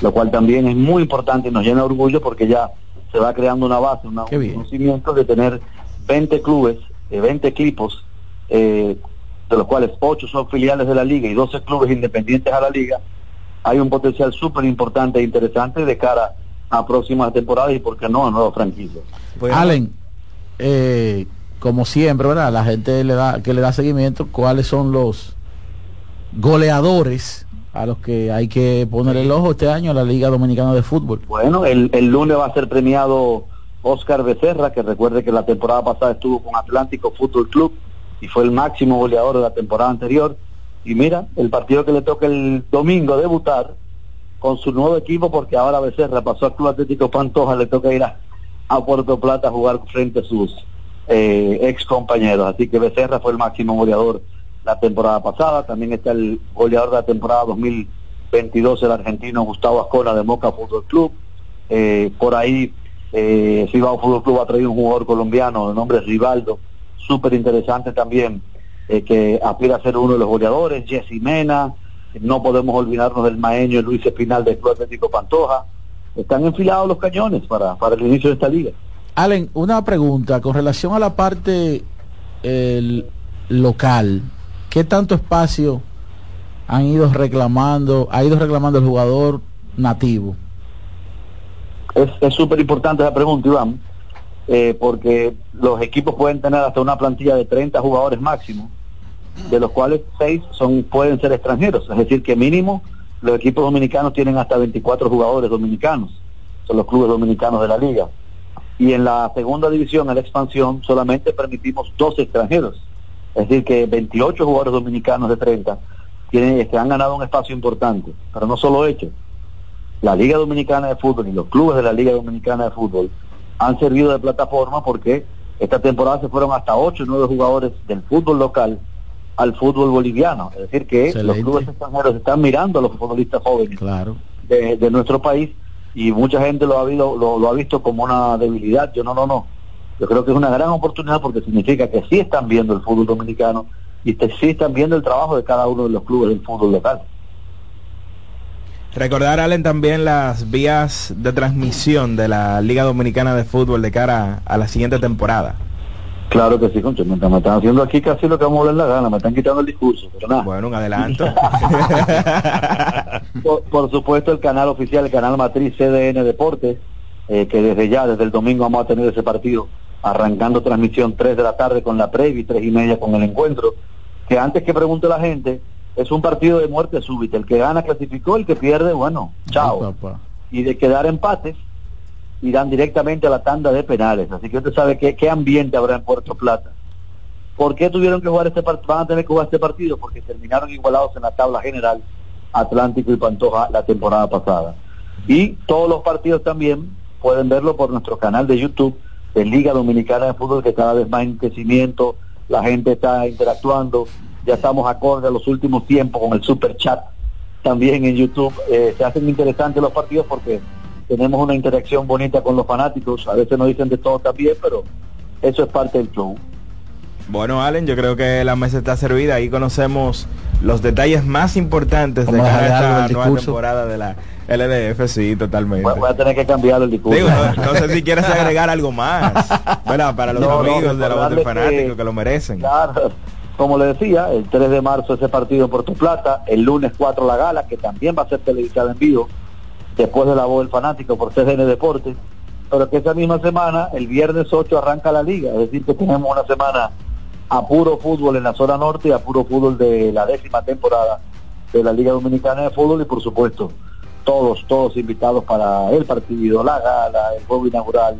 lo cual también es muy importante y nos llena de orgullo porque ya se va creando una base, una- un conocimiento de tener 20 clubes, eh, 20 equipos, eh, de los cuales 8 son filiales de la liga y 12 clubes independientes a la liga. Hay un potencial súper importante e interesante de cara a próximas temporadas y, por qué no, a nuevas franquicias.
Allen, eh, como siempre, ¿verdad? La gente le da, que le da seguimiento, ¿cuáles son los goleadores a los que hay que poner el ojo este año a la Liga Dominicana de Fútbol?
Bueno, el, el lunes va a ser premiado Oscar Becerra, que recuerde que la temporada pasada estuvo con Atlántico Fútbol Club y fue el máximo goleador de la temporada anterior. Y mira, el partido que le toca el domingo debutar con su nuevo equipo, porque ahora Becerra pasó al Club Atlético Pantoja, le toca ir a, a Puerto Plata a jugar frente a sus eh, ex compañeros. Así que Becerra fue el máximo goleador la temporada pasada. También está el goleador de la temporada 2022, el argentino Gustavo Ascona de Moca Fútbol Club. Eh, por ahí, eh, Cibao Fútbol Club ha traído un jugador colombiano de nombre Rivaldo, súper interesante también, eh, que aspira a ser uno de los goleadores. Jessy Mena, no podemos olvidarnos del maeño Luis Espinal del Club Atlético Pantoja. Están enfilados los cañones para, para el inicio de esta liga.
Allen, una pregunta con relación a la parte el, local. ¿Qué tanto espacio han ido reclamando, ha ido reclamando el jugador nativo?
Es es súper importante la pregunta, Iván, eh, porque los equipos pueden tener hasta una plantilla de 30 jugadores máximo, de los cuales 6 son, pueden ser extranjeros. Es decir, que mínimo los equipos dominicanos tienen hasta 24 jugadores dominicanos, son los clubes dominicanos de la liga. Y en la segunda división, en la expansión, solamente permitimos dos extranjeros. Es decir, que 28 jugadores dominicanos de 30 tienen, que han ganado un espacio importante. Pero no solo ellos. La Liga Dominicana de Fútbol y los clubes de la Liga Dominicana de Fútbol han servido de plataforma porque esta temporada se fueron hasta 8 o 9 jugadores del fútbol local al fútbol boliviano. Es decir, que los clubes extranjeros están mirando a los futbolistas jóvenes
Claro.
de, de nuestro país y mucha gente lo ha, visto, lo, lo ha visto como una debilidad. Yo no, no, no. Yo creo que es una gran oportunidad porque significa que sí están viendo el fútbol dominicano y que sí están viendo el trabajo de cada uno de los clubes del fútbol local.
Recordar, Allen, también las vías de transmisión de la Liga Dominicana de Fútbol de cara a la siguiente temporada.
Claro que sí, concho, me están haciendo aquí casi lo que vamos a hablar la gana, me están quitando el discurso, pero nada.
Bueno, un adelanto. *laughs*
por, por supuesto, el canal oficial, el canal matriz CDN Deportes, eh, que desde ya, desde el domingo vamos a tener ese partido, arrancando transmisión 3 de la tarde con la previa y 3 y media con el encuentro, que antes que pregunte la gente, es un partido de muerte súbita, el que gana clasificó, el que pierde, bueno, chao. Y de quedar empates, irán directamente a la tanda de penales, así que usted sabe qué, qué ambiente habrá en Puerto Plata. ¿Por qué tuvieron que jugar este partido? Van a tener que jugar este partido porque terminaron igualados en la tabla general Atlántico y Pantoja la temporada pasada. Y todos los partidos también pueden verlo por nuestro canal de YouTube de Liga Dominicana de Fútbol que cada vez más en crecimiento, la gente está interactuando, ya estamos acorde a los últimos tiempos con el super chat también en YouTube. Eh, se hacen interesantes los partidos porque tenemos una interacción bonita con los fanáticos, a veces nos dicen de todo también, pero eso es parte del show.
Bueno, Allen, yo creo que la mesa está servida. Ahí conocemos los detalles más importantes de
Vamos a
esta nueva temporada de la LDF, sí, totalmente.
Voy, voy a tener que cambiar el discurso.
Digo, no, no sé si *laughs* quieres agregar algo más, ¿verdad? Para los
No, no,
amigos de la voz del fanático
que-
que, lo merecen.
Claro, como le decía, el 3 de marzo ese partido en Puerto Plata, el lunes 4 la gala, que también va a ser televisada en vivo, después de la voz del fanático por CDN Deportes, pero que esa misma semana, el viernes 8 arranca la liga, es decir, que tenemos una semana a puro fútbol en la zona norte a puro fútbol de la décima temporada de la Liga Dominicana de Fútbol y por supuesto todos, todos invitados para el partido, la gala, el juego inaugural,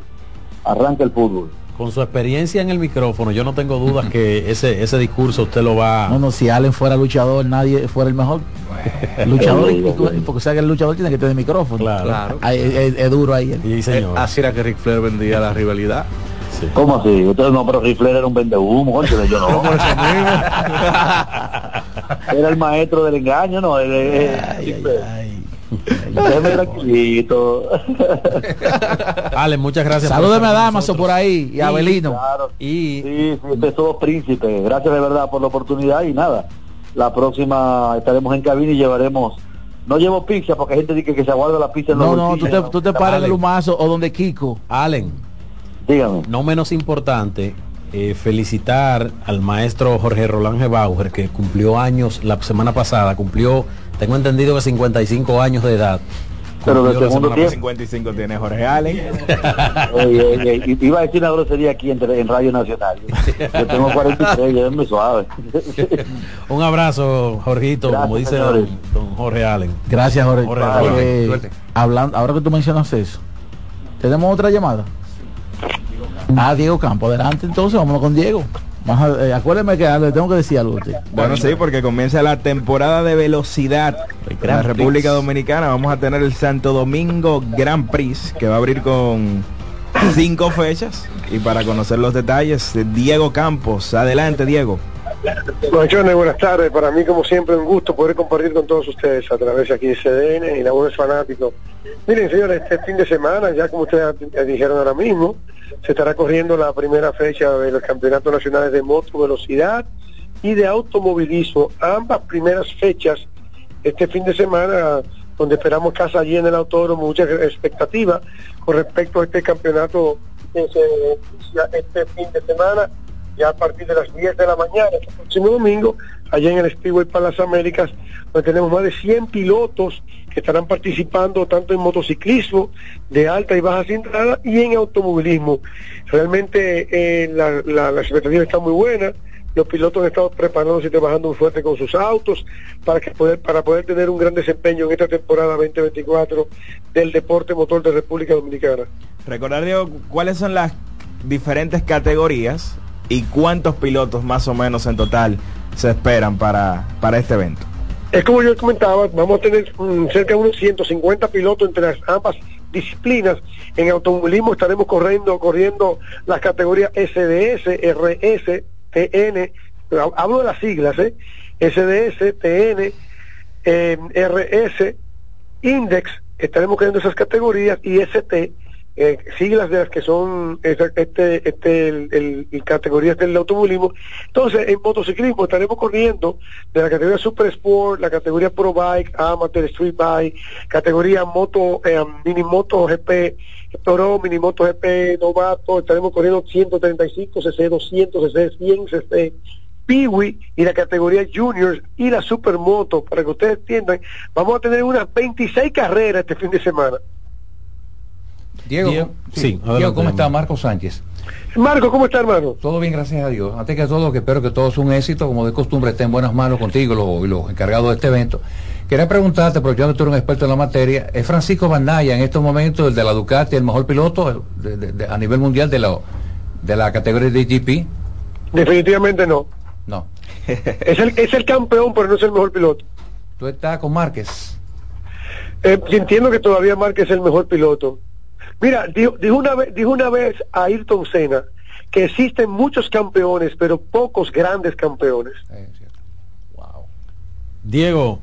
arranca el fútbol.
Con su experiencia en el micrófono, yo no tengo dudas que ese, ese discurso usted lo va...
No, no, si Allen fuera luchador, nadie fuera el mejor. luchador, *laughs* y- y- porque sabe que el luchador tiene que tener micrófono.
Claro.
Ahí, Es, es- es duro ahí.
Eh, así era que Ric Flair vendía la rivalidad.
¿Cómo así? Entonces no, pero Rifler era un vendehumo, yo no. *laughs* *laughs* Era el maestro del engaño, no. Déjeme tranquilito.
Ale, muchas gracias.
Salúdeme a Damaso por ahí y a Abelino.
Claro.
Y
Sí, sí, ustedes todos príncipes. Gracias de verdad por la oportunidad y nada. La próxima estaremos en cabina y llevaremos. No llevo pizza porque hay gente dice que se aguarda la pizza en los
No, no, tú
bolsillos.
te, tú te paras en el humazo o donde Kiko.
Allen.
Dígame.
No menos importante, eh, felicitar al maestro Jorge Roland Bauer, que cumplió años la semana pasada, cumplió, tengo entendido que 55 años de edad.
Pero de
Cumplió la
segundo tiempo.
55 tiene Jorge Allen.
Oye, oye, y- iba a decir una grosería aquí en, en Radio Nacional. Yo tengo 43, llévenme suave. *laughs*
Un abrazo, Jorgito, como dice don, don Jorge Allen.
Gracias, Jorge.
Jorge
Eh.
Suerte.
hablando, ahora que tú mencionas eso, ¿tenemos otra llamada? Ah, Diego Campo, adelante entonces, vámonos con Diego. Más eh, acuérdeme que le tengo que decir algo a usted.
Bueno, sí, porque comienza la temporada de velocidad en la República
Prix.
Dominicana. Vamos a tener el Santo Domingo Grand Prix, que va a abrir con cinco fechas. Y para conocer los detalles, Diego Campos. Adelante, Diego.
Buenas tardes. Para mí, como siempre, un gusto poder compartir con todos ustedes a través de aquí de CDN y la voz fanático. Miren, señores, este fin de semana, ya como ustedes dijeron ahora mismo, se estará corriendo la primera fecha de los campeonatos nacionales de moto velocidad y de automovilismo. Ambas primeras fechas, este fin de semana, donde esperamos casa llena en el autódromo, mucha expectativa con respecto a este campeonato que se inicia este fin de semana ya a partir de las 10 de la mañana, el próximo domingo, allá en el Speedway para las Américas, donde tenemos más de 100 pilotos que estarán participando tanto en motociclismo de alta y baja cilindrada y en automovilismo. Realmente eh, la, la, la expectativa está muy buena. Los pilotos han estado preparándose y trabajando muy fuerte con sus autos para que poder para poder tener un gran desempeño en esta temporada 2024 del deporte motor de República Dominicana.
Recordar, Diego, cuáles son las diferentes categorías y cuántos pilotos más o menos en total se esperan para, para este evento.
Es como yo comentaba, vamos a tener mm, cerca de unos 150 pilotos entre ambas disciplinas. En automovilismo estaremos corriendo, corriendo las categorías SDS, RS, TN, hab- hablo de las siglas, ¿eh? SDS, TN, eh, RS, Index, estaremos corriendo esas categorías y ST, eh, siglas de las que son este, este, el, categorías del automovilismo. Entonces, en motociclismo estaremos corriendo de la categoría Super Sport, la categoría Pro Bike, Amateur, Street Bike, categoría Moto, eh, Mini Moto GP, Pro, Mini Moto GP, Novato, estaremos corriendo 135 cc, 200 cc, 100 cc, Peewee y la categoría Juniors y la Supermoto, para que ustedes entiendan, vamos a tener unas 26 carreras este fin de semana.
Diego,
Diego,
sí,
sí,
Diego, ¿cómo está. Marco Sánchez?
Marco, ¿cómo está hermano?
Todo bien, gracias a Dios. Antes que todo, que espero que todo sea un éxito, como de costumbre, esté en buenas manos contigo los, y los encargados de este evento. Quería preguntarte, porque yo no tú eres un experto en la materia, ¿es Francisco Bandaya en estos momentos el de la Ducati el mejor piloto de- de- de- a nivel mundial de la, de la categoría de GP?
Definitivamente no.
No.
Es el, es el campeón, pero no es el mejor piloto.
Tú estás con Márquez.
Eh, entiendo que todavía Márquez es el mejor piloto. Mira, dijo, dijo una vez, dijo una vez a Ayrton Senna que existen muchos campeones, pero pocos grandes campeones.
Diego.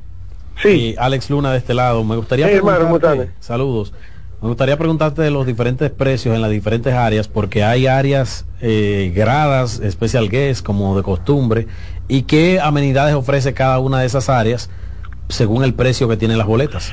Sí.
Y Alex Luna de este lado. Me gustaría
Sí, hermano,
preguntarte-. Saludos. Me gustaría preguntarte de los diferentes precios en las diferentes áreas, porque hay áreas eh, gradas, special guest, como de costumbre, y qué amenidades ofrece cada una de esas áreas según el precio que tienen las boletas.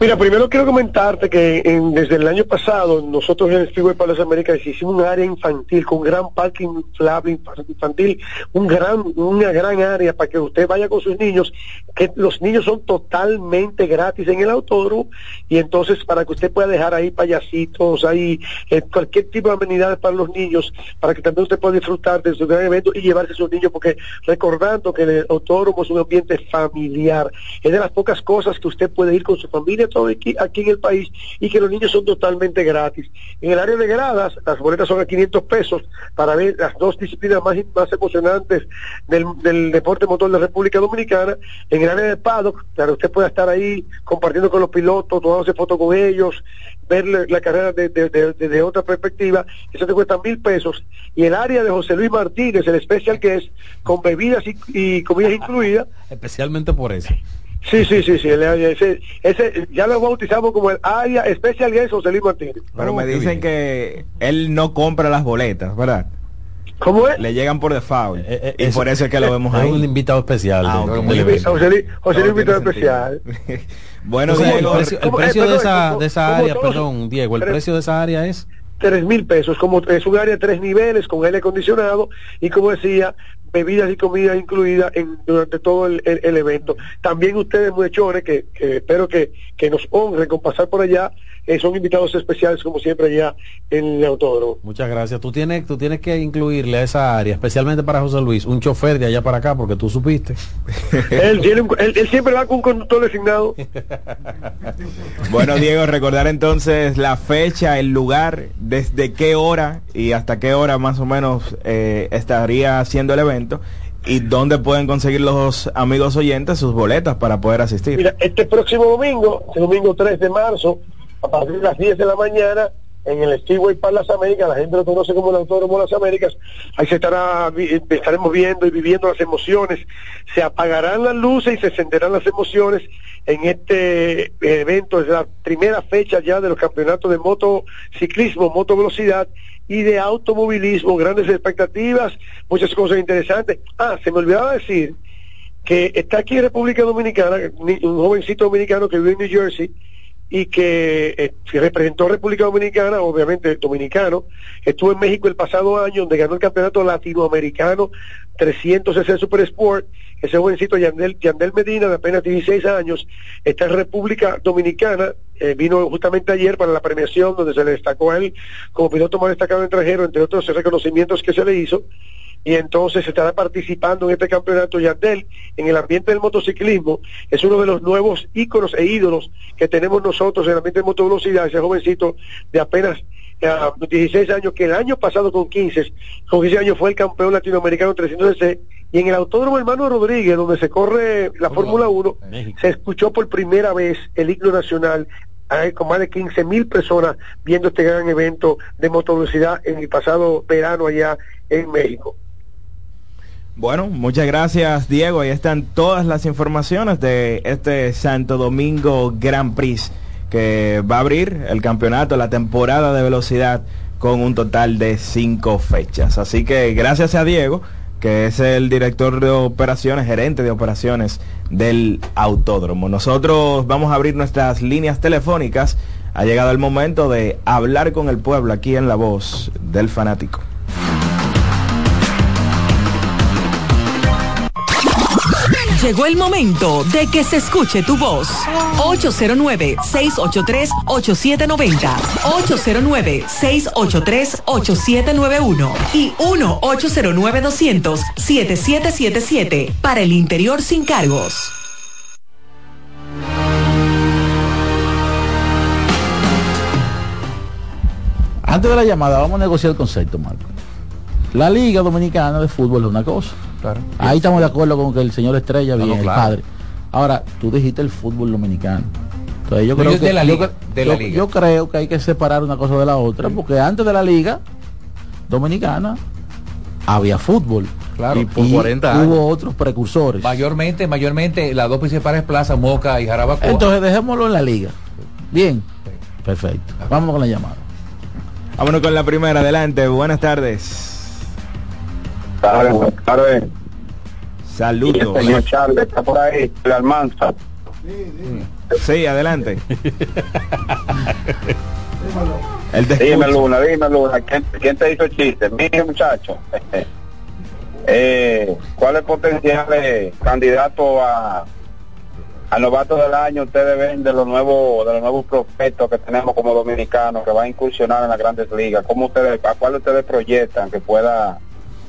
Mira, primero quiero comentarte que en- desde el año pasado nosotros en el Speedway para las Américas hicimos un área infantil con gran parque inflable infa- infantil, un gran, una gran área para que usted vaya con sus niños, que los niños son totalmente gratis en el autódromo y entonces para que usted pueda dejar ahí payasitos, ahí eh, cualquier tipo de amenidades para los niños, para que también usted pueda disfrutar de su gran evento y llevarse a sus niños, porque recordando que el autódromo es un ambiente familiar, es de las pocas cosas que usted puede ir con su familia todo aquí, aquí en el país y que los niños son totalmente gratis. En el área de gradas, las boletas son a 500 pesos para ver las dos disciplinas más, más emocionantes del, del deporte motor de República Dominicana. En el área de paddock, claro, usted puede estar ahí compartiendo con los pilotos, tomándose fotos con ellos, ver la, la carrera desde de, de- de otra perspectiva, eso te cuesta mil pesos. Y el área de José Luis Martínez, el especial que es con bebidas y, y comidas *laughs* incluidas,
Especialmente por eso.
Sí, sí, sí, sí, el área- ese, ese ya lo bautizamos como el área especial guest José Luis Martínez.
Pero
Oh,
me dicen
bien.
que él no compra las boletas, ¿verdad?
¿Cómo es?
Le llegan por default.
Eh,
y por eso es que lo vemos
Es
ahí.
un invitado especial.
Ah,
de-
Muy.
José Luis, José Luis invitado especial. *laughs*
bueno,
el
Diego,
precio, el
¿cómo-
precio
eh,
de esa,
como-
de esa área,
todos-
perdón, Diego, el
Pero-
precio de esa área es
tres mil pesos, como es un área de tres niveles con aire acondicionado y como decía, bebidas y comida incluidas en, durante todo el, el- el evento. También ustedes, muchachones, que, que espero que, que nos honren con pasar por allá, eh, son invitados especiales como siempre allá en el autódromo.
Muchas gracias. Tú tienes, tú tienes que incluirle a esa área, especialmente para José Luis, un chofer de allá para acá, porque tú supiste. *laughs*
él, tiene un- él- él siempre va con un conductor designado. *laughs*
bueno, Diego, recordar entonces la fecha, el lugar, desde qué hora y hasta qué hora más o menos eh, estaría haciendo el evento y dónde pueden conseguir los amigos oyentes sus boletas para poder asistir.
Mira, este próximo domingo, este domingo 3 de marzo, a partir de las 10 de la mañana, en el Speedway para las Américas, la gente lo conoce como el Autódromo de las Américas, ahí se estará, eh, estaremos viendo y viviendo las emociones, se apagarán las luces y se encenderán las emociones en este eh, evento, es la primera fecha ya de los campeonatos de motociclismo, motovelocidad y de automovilismo, grandes expectativas, muchas cosas interesantes. Ah, se me olvidaba decir que está aquí en República Dominicana, ni- un jovencito dominicano que vive en New Jersey y que eh, representó a República Dominicana, obviamente dominicano, estuvo en México el pasado año donde ganó el campeonato latinoamericano 300 cc Super Sport, ese jovencito Yandel, Yandel Medina de apenas 16 años, está en República Dominicana, eh, vino justamente ayer para la premiación donde se le destacó a él como piloto más destacado extranjero, entre otros reconocimientos que se le hizo, y entonces estará participando en este campeonato Yandel en el ambiente del motociclismo. Es uno de los nuevos íconos e ídolos que tenemos nosotros en el ambiente de motovelocidad ese jovencito de apenas eh, 16 años que el año pasado con 15 con 15 años fue el campeón latinoamericano 300cc y en el autódromo hermano Rodríguez donde se corre la Fórmula 1 se escuchó por primera vez el himno nacional hay con más de 15 mil personas viendo este gran evento de motovelocidad en el pasado verano allá en México.
Bueno, muchas gracias Diego. Ahí están todas las informaciones de este Santo Domingo Grand Prix que va a abrir el campeonato, la temporada de velocidad con un total de cinco fechas. Así que gracias a Diego, que es el director de operaciones, gerente de operaciones del autódromo. Nosotros vamos a abrir nuestras líneas telefónicas. Ha llegado el momento de hablar con el pueblo aquí en la voz del fanático.
Llegó el momento de que se escuche tu voz. 809-683-8790. 809-683-8791. Y 1-809-200-7777. Para el interior sin cargos.
Antes de la llamada, vamos a negociar el concepto, Marco. La Liga Dominicana de Fútbol es una cosa. Ahí estamos de acuerdo con que el señor Estrella, bien, el padre. Ahora, tú dijiste el fútbol dominicano. Entonces yo creo
yo
que
de la
yo
liga,
cre-
de la
yo-
liga.
yo creo que hay que separar una cosa de la otra, porque antes de la Liga Dominicana había fútbol.
Claro.
y,
Por
y
40 años.
hubo otros precursores.
Mayormente, mayormente las dos principales plazas, Moca y Jarabacoa.
Entonces dejémoslo en la liga. Bien. Perfecto. Vamos con la llamada.
Vámonos con la primera, adelante, buenas tardes.
Buenas tardes.
Saludos.
El señor Charles está por ahí, la Almanza.
Sí, adelante. El
Dime. Luna, dime, Luna. ¿Quién, quién te hizo el chiste? Mire, muchacho. *laughs* eh, ¿Cuál es el potencial de candidato a, a novato del año? Ustedes ven de los nuevos de los nuevos prospectos que tenemos como dominicanos que va a incursionar en las grandes ligas. ¿Cómo ustedes, ¿A cuál ustedes proyectan que pueda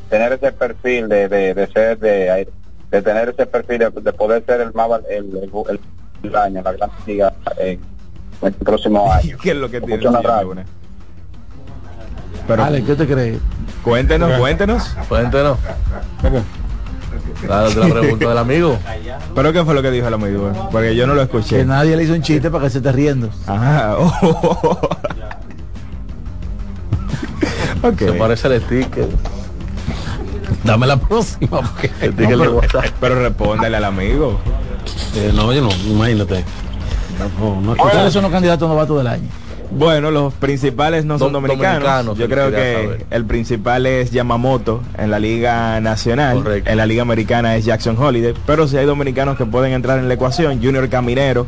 tener ese perfil de, de, de ser de, de tener ese perfil de, de poder ser el más el, el, el- el año la gran liga en el próximo *laughs* año?
¿Qué es lo que tiene
la?
Pero
Ale, ¿qué te crees?
cuéntenos, cuéntenos.
Cuéntenos. Dale otra pregunta del amigo.
¿Pero qué fue lo que dijo el amigo? Porque yo no lo escuché.
Que nadie le hizo un chiste para que se esté riendo.
Ajá. *laughs* oh. Ok.
Se parece al sticker.
Dame la próxima. Porque *laughs*
de WhatsApp.
Pero respóndele al amigo.
Eh, no, yo no, imagínate. No, no,
¿Cuáles son los candidatos novatos del año?
Bueno, los principales no son
Dom-
dominicanos.
dominicanos,
Yo
sí,
creo que
saber.
el principal es Yamamoto en la Liga Nacional. En la Liga Americana es Jackson Holiday. Pero si hay dominicanos que pueden entrar en la ecuación, Junior Caminero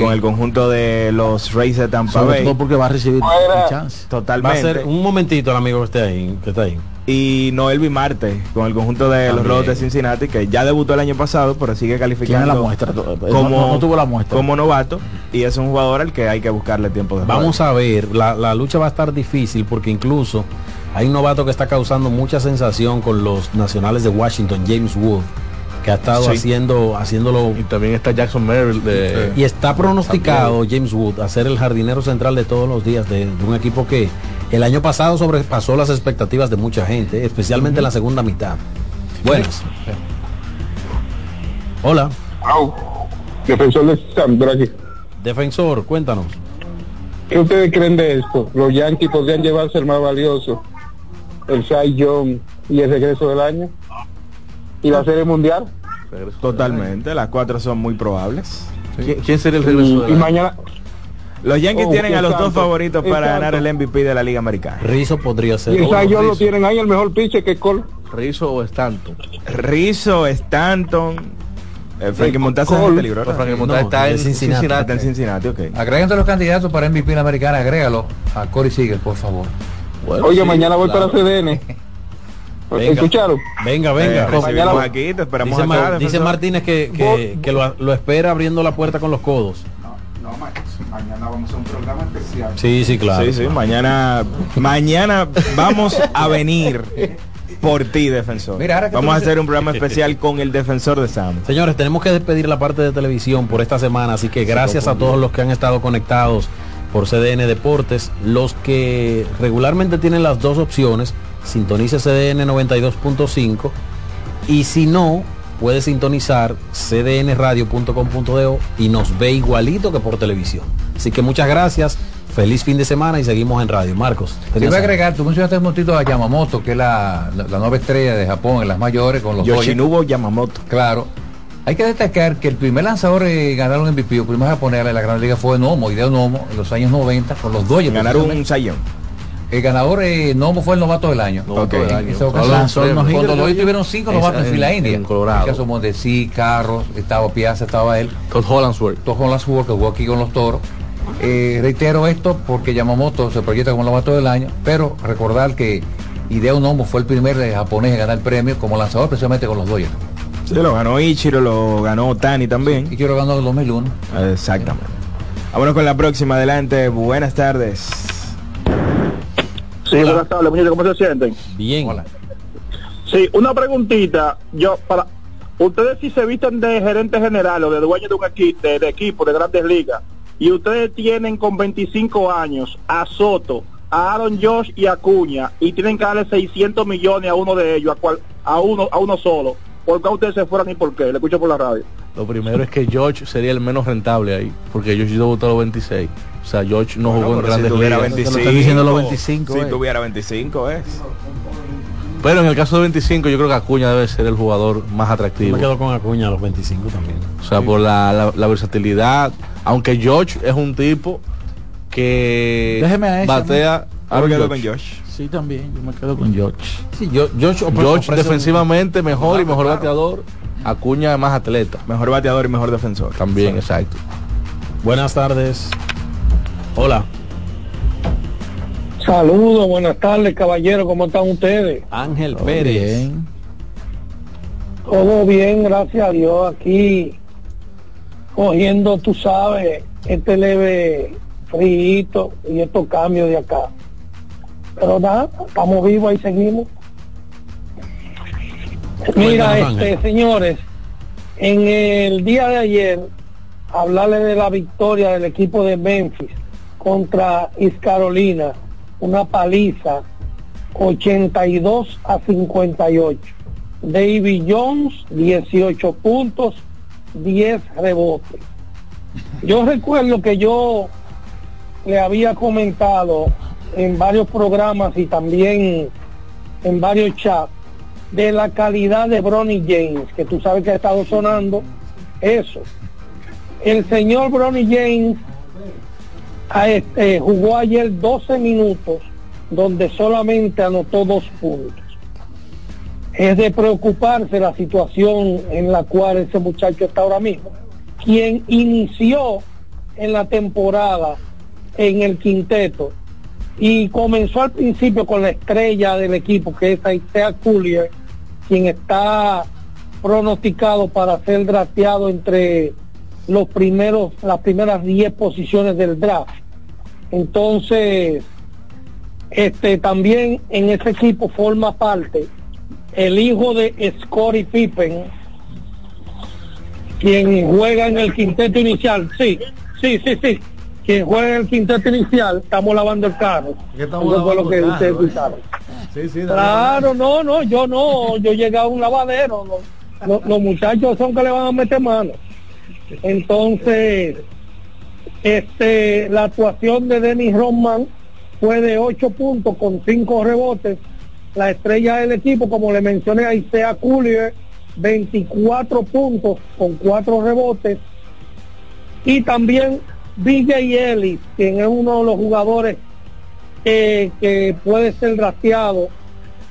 con el conjunto de los Rays de Tampa
Sobre
Bay.
todo porque va a recibir chance.
Totalmente.
Va a ser un momentito el amigo que esté ahí, que está ahí.
Y Noel Marte con el conjunto de los. Rojos de Cincinnati, que ya debutó el año pasado, pero sigue calificando
Tiene la muestra, no-
como,
no- no tuvo la muestra.
como novato. Y es un jugador al que hay que buscarle tiempo de.
Vamos a ver, la, la lucha va a estar difícil porque incluso hay un novato que está causando mucha sensación con los nacionales de Washington, James Wood, que ha estado
Sí.
haciendo, haciéndolo.
Y también está Jackson Merrill de...
Y está pronosticado James Wood a ser el jardinero central de todos los días de, de un equipo que el año pasado sobrepasó las expectativas de mucha gente, especialmente en la segunda mitad. Buenas. Hola.
Defensor de Sandro aquí.
Defensor, cuéntanos.
¿Qué ustedes creen de esto? Los Yankees podrían llevarse el más valioso, el Cy Young y el regreso del año y la Serie Mundial.
Totalmente, las cuatro son muy probables.
¿Quién, quién sería el regreso
Y,
de
y mañana
Los Yankees
Oh,
tienen a los dos favoritos para
exacto.
ganar el MVP de la Liga Americana.
Rizzo podría ser.
y el
Oh,
Young lo tienen ahí el mejor pitcher que Cole.
Rizzo o Stanton.
Rizzo, Stanton, eh, Frankie Montaza
Cole.
es este libro.
Frankie Montaza
No,
está en
Cincinnati.
Cincinnati.
Está en Cincinnati, ok.
Agregando los candidatos para MVP en la americana, agrégalo a Corey Seager, por favor.
Bueno,
Oye,
sí,
mañana voy
claro.
para CDN. *laughs*
Venga.
¿Escucharon?
Venga,
Eh,
venga.
Mañana-
aquí, te esperamos
Dice,
acá.
Mar- dice
defensor.
Martínez que, que- que lo, lo espera abriendo la puerta con los codos.
No, mañana vamos a un programa especial.
Sí, sí, claro.
Sí, sí, mañana, mañana vamos a venir por ti, defensor.
Mira, ahora que
vamos a hacer un programa especial con el defensor de Sam.
Señores, tenemos que despedir la parte de televisión por esta semana, así que gracias a todos los que han estado conectados por CDN Deportes. Los que regularmente tienen las dos opciones, sintonice CDN 92.5 y si no, puede sintonizar cdnradio.com.do y nos ve igualito que por televisión. Así que muchas gracias, feliz fin de semana y seguimos en radio. Marcos.
Te voy a agregar, tú mencionaste un momentito a Yamamoto, que es la, la- la nueva estrella de Japón en las mayores con los.
Yoshinobu Yamamoto.
Claro. Hay que destacar que el primer lanzador en ganar un MVP, el primer japonés en la Gran Liga fue Nomo, Hideo Nomo, en los años 90 con los Dodgers.
Ganaron un sayón.
El ganador eh, Nomo fue el novato del año.
Novato
Ok.
del año.
En
no-hitter,
cuando los tuvieron cinco novatos en,
en-
fila india.
en Colorado.
En Mondesi, Carros, estaba Piazza, estaba él.
Todd Hollandsworth.
Todd Hollandsworth, que jugó aquí con los toros. Eh, reitero esto porque Yamamoto se proyecta como novato del año, pero recordar que Hideo Nomo fue el primer eh, japonés en ganar el premio como lanzador precisamente con los Dodgers.
Sí, lo ganó Ichiro, lo ganó Tani también.
Y quiero ganar el 2001.
Exactamente. Vámonos con la próxima. Adelante. Buenas tardes.
Sí, buenas tardes, muchachos, ¿cómo se sienten?
Bien.
Sí, una preguntita. Yo, para ustedes si se visten de gerente general o de dueño de un equipo, de, de equipo de grandes ligas, y ustedes tienen con 25 años a Soto, a Aaron Josh y a Cuña, y tienen que darle 600 millones a uno de ellos, a, cual, a uno a uno solo. ¿Por qué ustedes se fueran y por qué? Le escucho por la radio.
Lo primero es que George sería el menos rentable ahí, porque George debutó a los 26. O sea, George no
Bueno,
jugó en
pero si
grandes
tuviera
ligas.
25,
están diciendo los 25,
Si
eh.
tuviera 25 es.
Pero en el caso de 25, yo creo que Acuña debe ser el jugador más
Yo
atractivo.
me quedo con Acuña a los 25 también.
O sea, por la, la- la versatilidad. Aunque George es un tipo que
Déjeme a ese,
batea.
Yo me quedo
George.
con Josh.
Sí, también. Yo me quedo con George.
Sí, yo, George,
George defensivamente mejor y mejor
Claro.
bateador. Acuña es más atleta.
Mejor bateador y mejor defensor.
También, exacto.
Buenas tardes. Hola.
Saludos, buenas tardes, caballero, ¿cómo están ustedes?
Ángel
Todo
Pérez.
bien.
Todo bien, gracias a Dios, aquí cogiendo, tú sabes, este leve frío y estos cambios de acá. Pero nada, estamos vivos, ahí seguimos. Mira, este, señores, en el día de ayer, hablarle de la victoria del equipo de Memphis contra East Carolina, una paliza 82 a 58. David Jones, 18 puntos, 10 rebotes. Yo recuerdo que yo le había comentado en varios programas y también en varios chats de la calidad de Bronny James, que tú sabes que ha estado sonando eso. el señor Bronny James este, jugó ayer 12 minutos donde solamente anotó dos puntos. Es de preocuparse la situación en la cual ese muchacho está ahora mismo. Quien inició en la temporada en el quinteto y comenzó al principio con la estrella del equipo que es Isaiah Collier, quien está pronosticado para ser drafteado entre los primeros, las primeras 10 posiciones del draft. Entonces, este también en ese equipo forma parte el hijo de Scottie Pippen, quien juega en el quinteto inicial. Sí, sí, sí, sí. Quien juega en el quinteto inicial, estamos lavando el carro. Eso fue lo que ustedes escucharon.
Sí, sí,
Claro, no, no, yo no, yo llegué a un lavadero, no. Los, los muchachos son que le van a meter mano. Entonces, este, la actuación de Denis Rodman fue de 8 puntos con 5 rebotes. La estrella del equipo, como le mencioné, a Isaiah Collier, 24 puntos con 4 rebotes. Y también BJ Ellis, quien es uno de los jugadores que, puede ser drafteado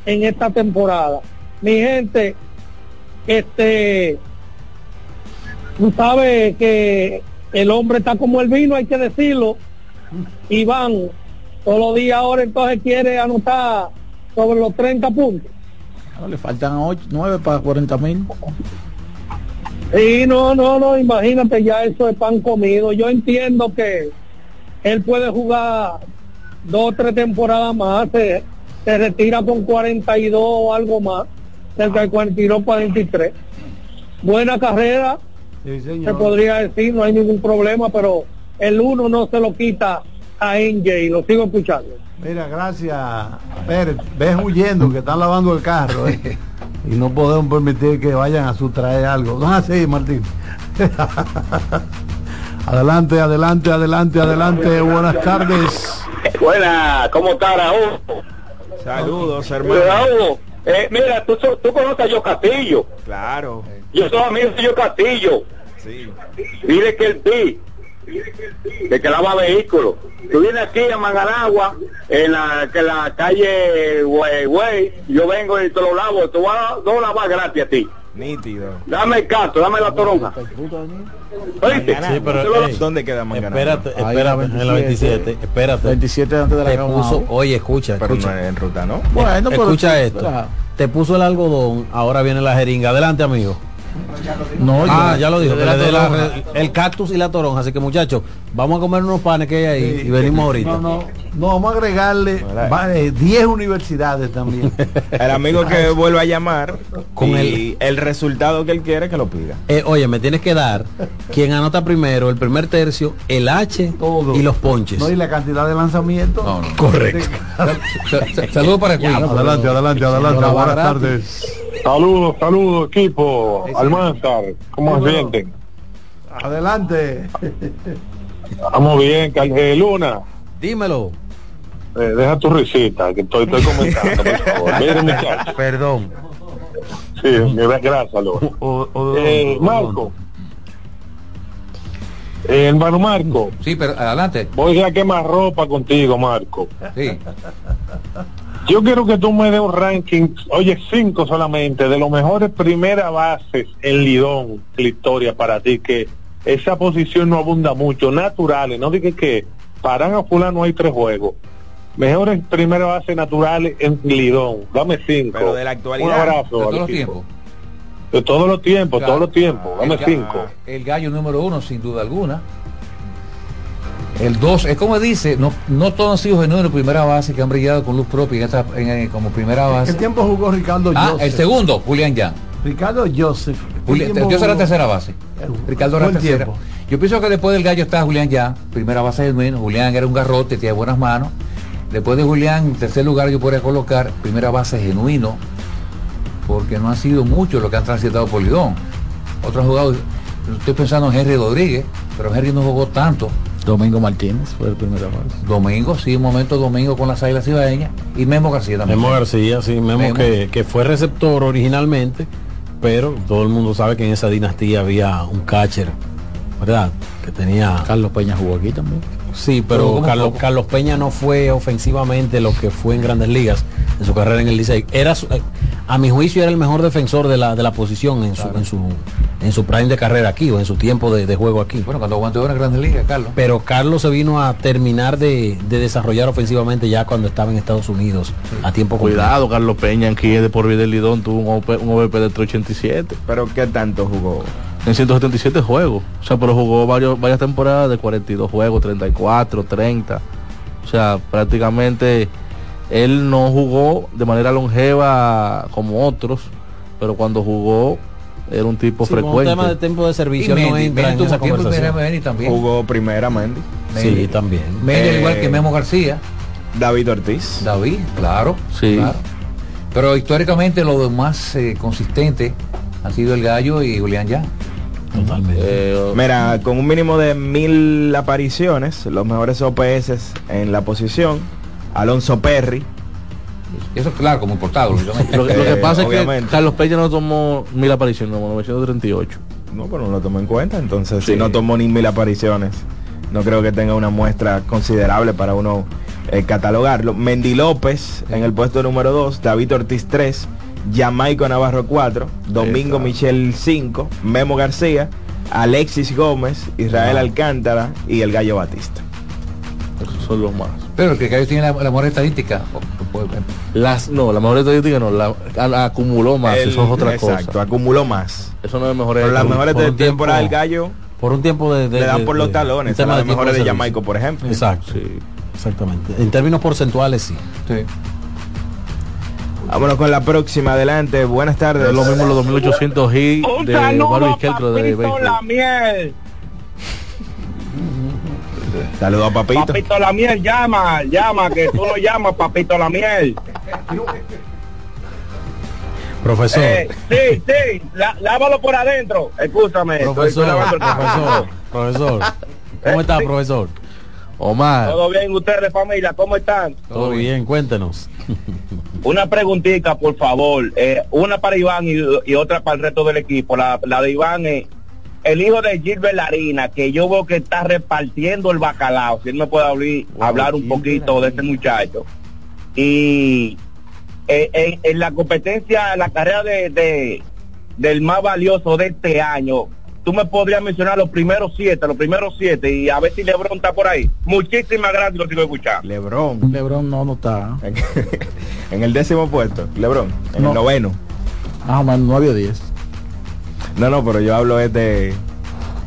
en esta temporada. Mi gente, este, tú sabes que el hombre está como el vino, hay que decirlo. Iván, todos los días ahora entonces quiere anotar sobre los 30 puntos.
No, le faltan 8, 9 para 40 mil.
Y no, no, no, imagínate ya eso es pan comido. Yo entiendo que él puede jugar dos o tres temporadas más, se, se retira con 42 o algo más, cerca de 42, 43. Buena carrera, se podría decir, no hay ningún problema, pero el uno no se lo quita a NJ, lo sigo escuchando.
Mira, gracias. Pérez, ves huyendo que están lavando el carro. ¿eh? *laughs* y no podemos permitir que vayan a sustraer algo. No es así, Martín. *laughs* adelante, adelante, adelante, adelante. Buenas tardes.
Buena, ¿cómo está Raúl?
Saludos, hermano.
Raúl, eh, mira, tú, so- tú conoces a Yo Castillo.
Claro.
Yo soy amigo de Yo Castillo.
Sí.
Dile que el ti, de que lava vehículos. Tú vienes aquí a Manganagua, en la, que la calle Güey, Güey, yo vengo y te lo lavo, te voy a lavas gratis a ti.
Nítido.
Dame el caso, dame la toronja. ¿Oíste?
Sí, pero, ey,
¿Dónde queda Manganagua?
Espérate, espérate, en la 27, espérate.
27 antes de la
Te puso, oye, escucha,
Pero
escucha.
no es en ruta, ¿no?
Bueno, pero-
escucha esto.
Espera.
Te puso el algodón, ahora viene la jeringa. Adelante, amigo.
No,
ah, ya lo dijo.
de la
la el cactus y la toronja. Así que, muchachos, vamos a comer unos panes que hay ahí y venimos ahorita.
No, no, no, vamos a agregarle va, eh, 10 universidades también. *laughs*
El amigo que vuelva a llamar
Con
y el... resultado que él quiere que lo pida.
Eh, oye, me tienes que dar quien anota primero, el primer tercio, el H y los ponches.
No, y la cantidad de lanzamientos.
Correcto. *laughs*
Saludos para Queen.
Adelante, adelante, adelante. Buenas tardes.
Saludos, saludos, equipo. Almanzar, ¿cómo se sienten?
Adelante.
Estamos bien, Cal- eh, Luna.
Dímelo.
eh, deja tu risita, que estoy, estoy comentando, por favor. *laughs*
Perdón.
Sí, me da. Eh, Marco. Eh, hermano Marco.
Sí, pero adelante.
Voy a quemar ropa contigo, Marco.
Sí.
Yo quiero que tú me des un ranking, oye, cinco solamente, de los mejores primeras bases en Lidón, la historia para ti, que esa posición no abunda mucho, naturales, no dije que paran a fulano hay tres juegos. Mejores primeras bases naturales en Lidón, dame cinco.
Pero de la actualidad.
Un abrazo.
De todos los tiempos.
De todos los tiempos,
Claro.
todos los tiempos, dame
El
cinco.
El gallo número uno, sin duda alguna. El dos, es como dice, no, no todos han sido genuinos primera base que han brillado con luz propia en esta, en- como primera
¿Qué
base.
tiempo jugó Ricardo
Ah,
Joseph?
el segundo, Julián Yang.
Ricardo Joseph. ¿Qué
Juli- yo
jugó?
tercera base. Ricardo era tercera.
tiempo.
Yo pienso que después del gallo está Julián ya, primera base menos. Julián era un garrote, tiene buenas manos. Después de Julián, en tercer lugar yo podría colocar primera base genuino, porque no han sido muchos los que han transitado por Lidón. Otros jugadores, estoy pensando en Henry Rodríguez, pero Henry no jugó tanto.
Domingo Martínez fue el primera base.
Domingo, sí, un momento Domingo con las águilas cibaeñas. Y Memo García también.
Memo García, sí, Memo,
Memo.
Que, que fue receptor originalmente, pero todo el mundo sabe que en esa dinastía había un catcher ¿verdad? Que tenía...
Carlos Peña jugó aquí también.
Sí, pero
¿Cómo,
Carlos? Carlos Peña no fue ofensivamente lo que fue en grandes ligas en su carrera en el Licey. Era su- eh, a mi juicio era el mejor defensor de la, de la posición en su, en su en su prime de carrera aquí o en su tiempo de, de juego aquí.
Bueno, cuando aguantó en grandes ligas, Carlos.
Pero Carlos se vino a terminar de, de desarrollar ofensivamente ya cuando estaba en Estados Unidos a tiempo completo.
Cuidado, Carlos Peña aquí de por vida del Lidón tuvo un, OP, un OVP de 387.
¿Pero qué tanto jugó?
En 177 juegos. O sea, pero jugó varios, varias temporadas de 42 juegos, 34, 30. O sea, prácticamente él no jugó de manera longeva como otros, pero cuando jugó era un tipo
Sí, con un
frecuente.
tema de tiempo de servicio
Y
no entra
Mendy
en esa conversación.
Mendy también.
Jugó primera Mendy.
Sí, también.
Mendy, al
Eh,
igual que Memo García.
David Ortiz.
David, claro.
Sí.
claro. Pero históricamente lo más eh, consistente han sido el Gallo y Julián ya.
Totalmente.
Eh,
Mira, con un mínimo de mil apariciones, los mejores OPS en la posición, Alonso Perry.
Eso claro, como importado. *laughs*
lo, que- lo que
Eh,
pasa es que
obviamente.
Carlos Peña no tomó mil apariciones, no, 938.
No, pero no lo tomó en cuenta, entonces
Sí.
si no tomó ni mil apariciones, no creo que tenga una muestra considerable para uno eh, catalogarlo. Mendy López en el puesto número 2, David Ortiz 3, Jamaico Navarro 4, Domingo. Michel 5, Memo García, Alexis Gómez, Israel
Ah.
Alcántara y el Gallo Batista.
Esos son los más.
Pero el que Gallo tiene la, la mejor estadística.
Las, no, la mejor estadística no, la, acumuló más,
El-
eso es otra
exacto,
cosa.
acumuló más.
Eso no es mejor.
Pero las mejores de temporada del Gallo
Por un tiempo de... de-
le dan
de-
por los
de-
talones,
tema
las mejores de. Jamaico, por ejemplo.
Exacto.
Sí.
Exactamente. En términos porcentuales sí.
sí.
Vámonos con la próxima, adelante. Buenas tardes.
Es lo mismo los 2800 y de Barbie Keltro de béisbol.
la miel.
Saludos a Papito.
Papito la miel, llama, llama, que tú no llamas Papito la miel.
Profesor.
Eh, sí, sí, lá- lávalo por adentro. Escúchame. estoy- estoy
Profesor, profesor, profesor. ¿Cómo está,
Sí.
profesor?
Omar,
Todo bien, ustedes, familia, ¿cómo están?
Todo bien, cuéntenos.
Una preguntita, por favor. Eh, una para Iván y, y otra para el resto del equipo. La, la de Iván es el hijo de Gilbert Larina, que yo veo que está repartiendo el bacalao. Si él me puede hablar, hablar un poquito de ese muchacho. Y eh, en, en la competencia, en la carrera de, de- del más valioso de este año, tú me podrías mencionar los primeros siete, los primeros siete, y a ver si Lebron está por ahí. Muchísimas gracias, lo sigo escuchando.
Lebron.
Lebron no, no está. *laughs*
en el décimo puesto. Lebron. En
No.
el noveno.
Más o menos 9 o 10.
No, no, pero yo hablo es de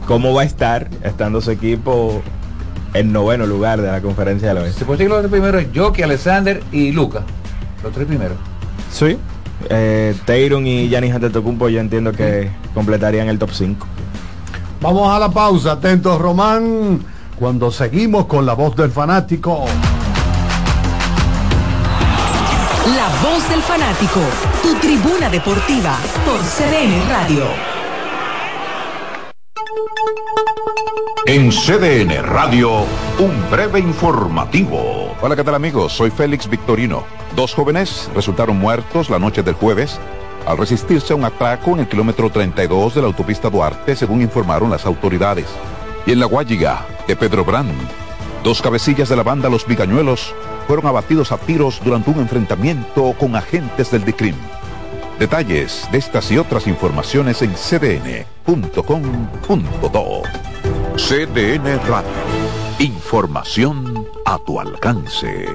cómo va a estar estando su equipo en noveno lugar de la conferencia del oeste.
Se puede decir que los tres primeros es Jockey, Alexander y Luca. Los tres primeros.
Sí. Eh, Tayron y Giannis Antetokounmpo yo entiendo que completarían el top 5.
Vamos a la pausa, atentos Román, cuando seguimos con la voz del fanático.
La voz del fanático, tu tribuna deportiva por CDN Radio.
En CDN Radio, un breve informativo.
Hola, ¿qué tal amigos? Soy Félix Victorino. Dos jóvenes resultaron muertos la noche del jueves al resistirse a un atraco en el kilómetro 32 de la autopista Duarte, según informaron las autoridades. Y en la Guayiga de Pedro Brand, dos cabecillas de la banda Los Vigañuelos fueron abatidos a tiros durante un enfrentamiento con agentes del DICRIM. Detalles de estas y otras informaciones en cdn.com.do. CDN Radio. Información a tu alcance.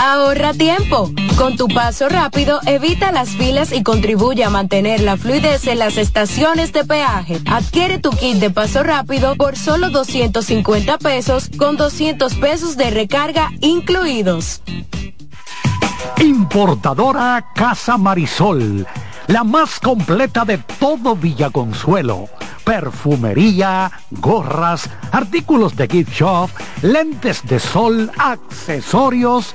Ahorra tiempo. Con tu paso rápido, evita las filas y contribuye a mantener la fluidez en las estaciones de peaje. Adquiere tu kit de paso rápido por solo 250 pesos con 200 pesos de recarga incluidos.
Importadora Casa Marisol. la más completa de todo Villaconsuelo. Perfumería, gorras, artículos de gift shop, lentes de sol, accesorios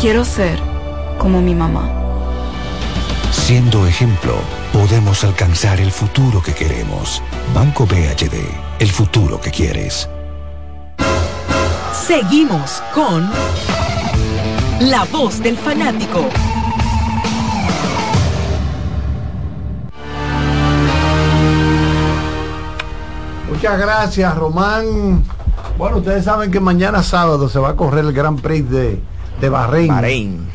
Quiero ser como mi mamá.
Siendo ejemplo, podemos alcanzar el futuro que queremos. Banco BHD, el futuro que quieres.
Seguimos con La Voz del Fanático.
Muchas gracias, Román. Bueno, ustedes saben que mañana sábado se va a correr el Gran Prix de, de Bahrein.
Bahrein.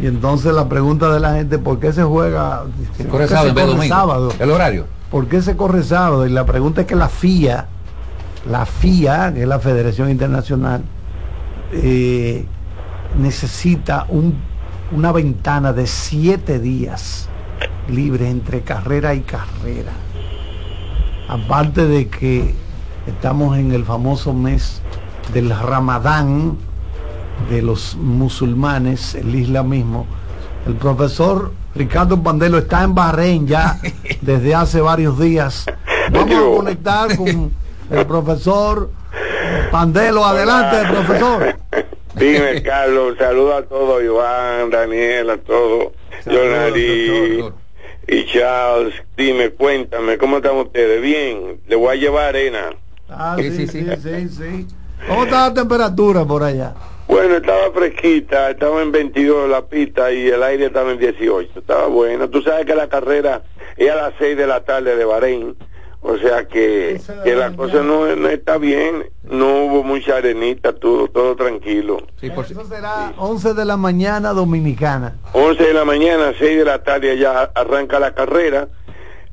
Y entonces la pregunta de la gente, ¿por qué se juega?
Se
¿por
corre
qué
sábado
se
en vez de
corre
domingo?
sábado?
El horario.
¿Por qué se corre sábado? Y la pregunta es que la FIA, la FIA, que es la Federación Internacional, eh, necesita un- una ventana de siete días libre entre carrera y carrera. Aparte de que estamos en el famoso mes del Ramadán de los musulmanes, el islamismo. El profesor Ricardo Pandelo está en Bahrein ya *laughs* desde hace varios días. *laughs* Vamos a conectar con *laughs* el profesor Pandelo. Adelante, profesor.
Dime, Carlos, saludo a todos, Iván, Daniel, a todos, Jonari y Charles. Dime, cuéntame, ¿cómo están ustedes? Bien, le voy a llevar arena.
Ah, sí, sí, sí, sí. ¿Cómo está la temperatura por allá?
Bueno, estaba fresquita, estaba en 22 la pista y el aire estaba en 18. Estaba bueno. Tú sabes que la carrera es a las 6 de la tarde de Bahrein. O sea que, que la cosa no, no está bien. No hubo mucha arenita, todo, todo tranquilo.
Eso será 11 de la mañana dominicana.
11 de la mañana, 6 de la tarde ya arranca la carrera.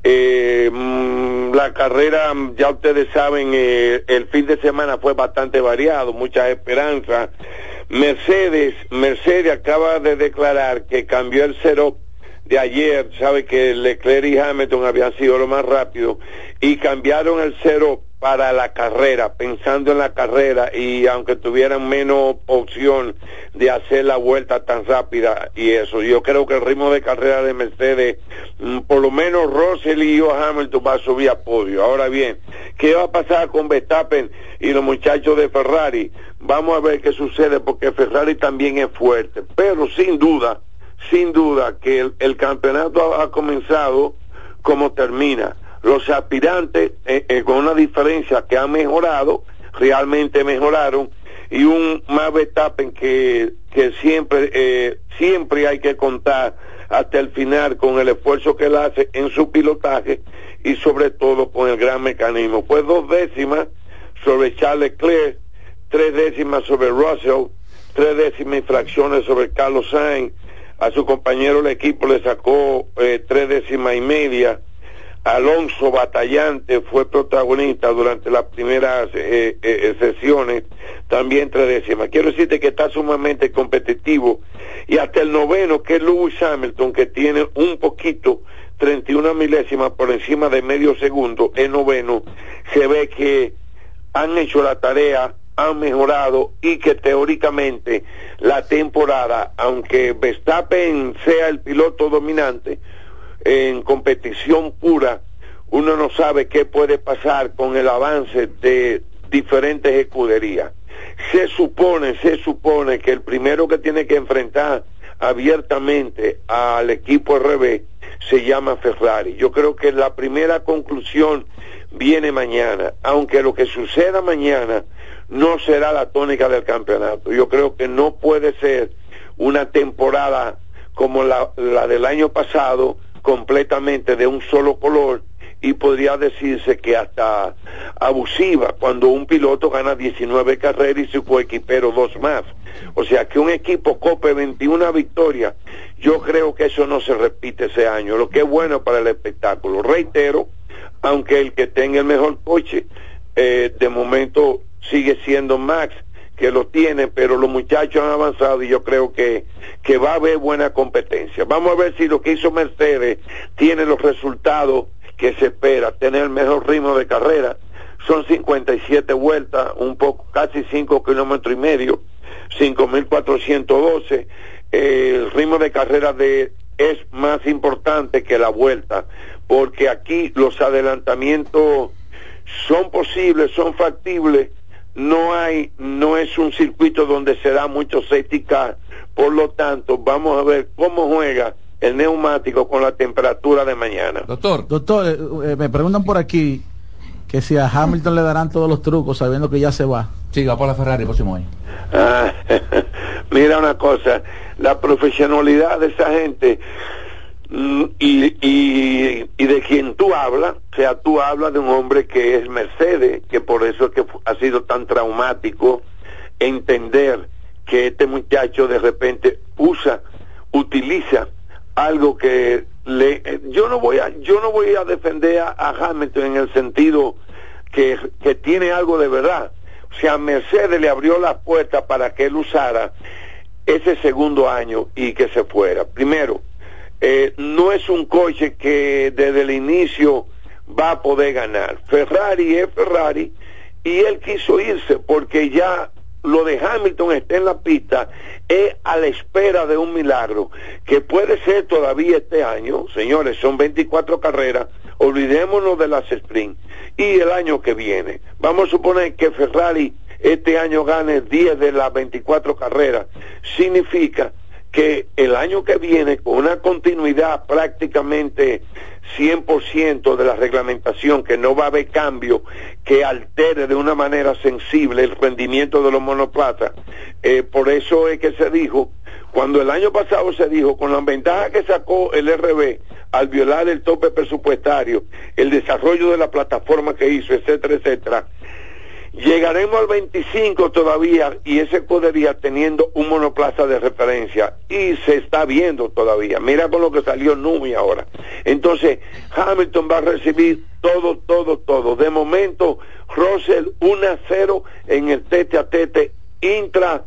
Eh, mm, la carrera, ya ustedes saben, eh, el fin de semana fue bastante variado, muchas esperanzas. Mercedes, Mercedes acaba de declarar que cambió el cero de ayer, sabe que Leclerc y Hamilton habían sido lo más rápido y cambiaron el cero para la carrera, pensando en la carrera y aunque tuvieran menos opción de hacer la vuelta tan rápida y eso, yo creo que el ritmo de carrera de Mercedes, mm, por lo menos Russell y yo Hamilton va a subir a podio. Ahora bien, ¿qué va a pasar con Verstappen y los muchachos de Ferrari? Vamos a ver qué sucede porque Ferrari también es fuerte, pero sin duda, sin duda que el, campeonato ha, comenzado como termina. Los aspirantes, eh, eh, con una diferencia que han mejorado, realmente mejoraron, y un Max Verstappen que, que siempre, eh, siempre hay que contar hasta el final con el esfuerzo que él hace en su pilotaje y sobre todo con el gran mecanismo. Pues dos décimas sobre Charles Leclerc, tres décimas sobre Russell, tres décimas infracciones sobre Carlos Sainz, a su compañero del equipo le sacó eh, tres décimas y media, Alonso Batallante fue protagonista durante las primeras eh, eh, sesiones, también tres décimas. Quiero decirte que está sumamente competitivo y hasta el noveno, que es Lewis Hamilton, que tiene un poquito, 31 milésimas por encima de medio segundo, el noveno, se ve que han hecho la tarea, han mejorado y que teóricamente la temporada, aunque Verstappen sea el piloto dominante, en competición pura, uno no sabe qué puede pasar con el avance de diferentes escuderías. Se supone, se supone que el primero que tiene que enfrentar abiertamente al equipo RB se llama Ferrari. Yo creo que la primera conclusión viene mañana, aunque lo que suceda mañana no será la tónica del campeonato. Yo creo que no puede ser una temporada como la, la del año pasado, completamente de un solo color y podría decirse que hasta abusiva cuando un piloto gana 19 carreras y su coequipero dos más. O sea que un equipo cope 21 victorias, yo creo que eso no se repite ese año, lo que es bueno para el espectáculo. Reitero, aunque el que tenga el mejor coche, eh, de momento sigue siendo Max, que lo tiene, pero los muchachos han avanzado y yo creo que, que va a haber buena competencia. Vamos a ver si lo que hizo Mercedes tiene los resultados que se espera, tener el mejor ritmo de carrera. Son 57 vueltas, un poco, casi 5 kilómetros y medio, 5.412. el ritmo de carrera de es más importante que la vuelta, porque aquí los adelantamientos son posibles, son factibles, no hay, no es un circuito donde se da mucho safety car, por lo tanto, vamos a ver cómo juega el neumático con la temperatura de mañana.
Doctor, doctor, eh, eh, me preguntan por aquí que si a Hamilton le darán todos los trucos sabiendo que ya se va.
Sí, va por la Ferrari el próximo año.
Ah, *laughs* mira una cosa, la profesionalidad de esa gente y, y, de quien tú hablas, o sea, tú hablas de un hombre que es Mercedes, que por eso es que ha sido tan traumático entender que este muchacho de repente usa, utiliza algo que le eh, yo no voy a yo no voy a defender a, a Hamilton en el sentido que, que, tiene algo de verdad. O sea Mercedes le abrió la puerta para que él usara ese segundo año y que se fuera. Primero eh, no es un coche que desde el inicio va a poder ganar. Ferrari es Ferrari y él quiso irse porque ya lo de Hamilton está en la pista es a la espera de un milagro que puede ser todavía este año, señores, son 24 carreras, olvidémonos de las sprint y el año que viene. Vamos a suponer que Ferrari este año gane 10 de las 24 carreras, significa que el año que viene, con una continuidad prácticamente 100% de la reglamentación, que no va a haber cambio que altere de una manera sensible el rendimiento de los monoplazas, eh, por eso es que se dijo, cuando el año pasado se dijo, con la ventaja que sacó el RB al violar el tope presupuestario, el desarrollo de la plataforma que hizo, etcétera, etcétera, Llegaremos al 25 todavía y ese podría teniendo un monoplaza de referencia y se está viendo todavía. Mira con lo que salió Numi ahora. Entonces, Hamilton va a recibir todo, todo, todo. De momento, Russell 1 a 0 en el tete a tete intra,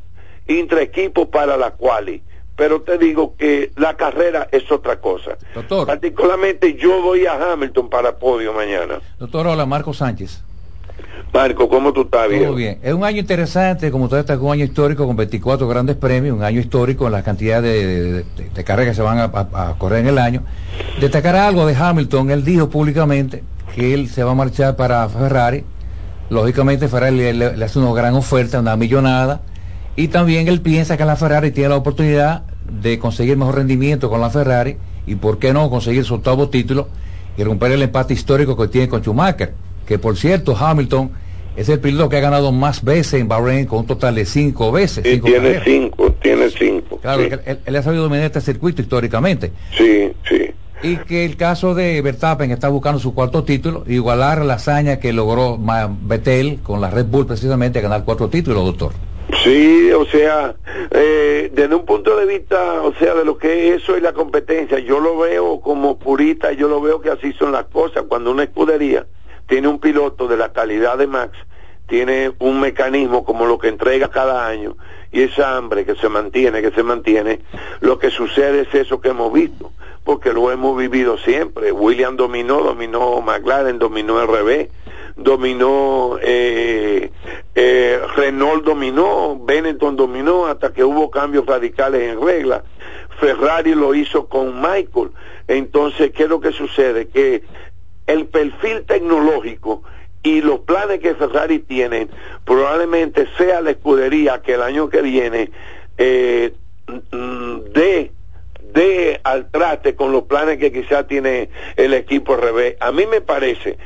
intra equipo para la quali. Pero te digo que la carrera es otra cosa.
Doctor.
Particularmente yo voy a Hamilton para podio mañana.
Doctor, hola, Marco Sánchez.
Marco, ¿cómo tú estás?
Bien? Todo bien. Es un año interesante, como usted está, un año histórico con 24 grandes premios, un año histórico en la cantidad de, de, de carreras que se van a, a, a, correr en el año. Destacar algo de Hamilton, él dijo públicamente que él se va a marchar para Ferrari. Lógicamente Ferrari le, le, le hace una gran oferta, una millonada. Y también él piensa que la Ferrari tiene la oportunidad de conseguir mejor rendimiento con la Ferrari y por qué no conseguir su octavo título y romper el empate histórico que tiene con Schumacher que por cierto Hamilton es el piloto que ha ganado más veces en Bahrein con un total de cinco veces.
Sí,
cinco
tiene
carreras.
cinco, tiene cinco.
Claro,
sí.
él, él, ha sabido dominar este circuito históricamente.
Sí, sí.
Y que el caso de Verstappen está buscando su cuarto título, igualar la hazaña que logró Vettel con la Red Bull precisamente, ganar cuatro títulos, doctor.
Sí, o sea, eh, desde un punto de vista, o sea, de lo que es eso y la competencia, yo lo veo como purista, yo lo veo que así son las cosas. Cuando una escudería tiene un piloto de la calidad de Max, tiene un mecanismo como lo que entrega cada año y esa hambre que se mantiene, que se mantiene, lo que sucede es eso que hemos visto, porque lo hemos vivido siempre. William dominó, dominó McLaren, dominó RB, dominó eh, eh, Renault dominó, Benetton dominó hasta que hubo cambios radicales en regla. Ferrari lo hizo con Michael. Entonces, ¿qué es lo que sucede? Que el perfil tecnológico y los planes que Ferrari tienen probablemente sea la escudería que el año que viene eh, mm, dé al traste con los planes que quizá tiene el equipo RB. A mí me parece,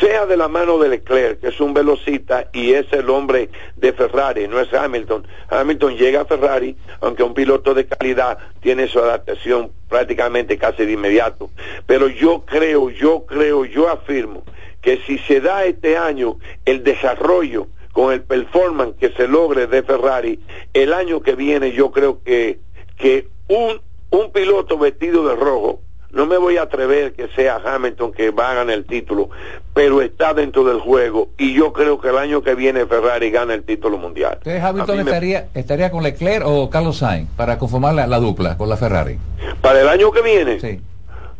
sea de la mano de Leclerc, que es un velocista y es el hombre de Ferrari, no es Hamilton. Hamilton llega a Ferrari, aunque un piloto de calidad tiene su adaptación prácticamente casi de inmediato. Pero yo creo, yo creo, yo afirmo que si se da este año el desarrollo con el performance que se logre de Ferrari, el año que viene yo creo que, que un, un piloto vestido de rojo, no me voy a atrever que sea Hamilton que va a ganar el título, pero está dentro del juego y yo creo que el año que viene Ferrari gana el título mundial.
Entonces Hamilton
me-
estaría, estaría con Leclerc o Carlos Sainz para conformar la, la dupla con la Ferrari.
Para el año que viene,
Sí.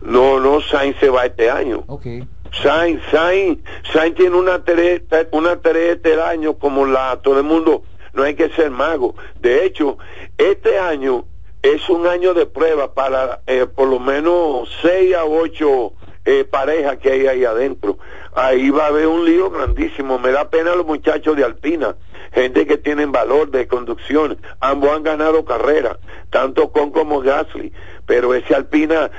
no, no, Sainz se va este año.
Ok.
Sainz, Sainz, Sainz tiene una tarea, una tarea este año como la todo el mundo, no hay que ser mago. De hecho, este año es un año de prueba para eh, por lo menos seis a ocho eh, parejas que hay ahí adentro. Ahí va a haber un lío grandísimo. Me da pena los muchachos de Alpina, gente que tienen valor de conducción. Ambos han ganado carreras, tanto Con como Gasly. Pero ese Alpina,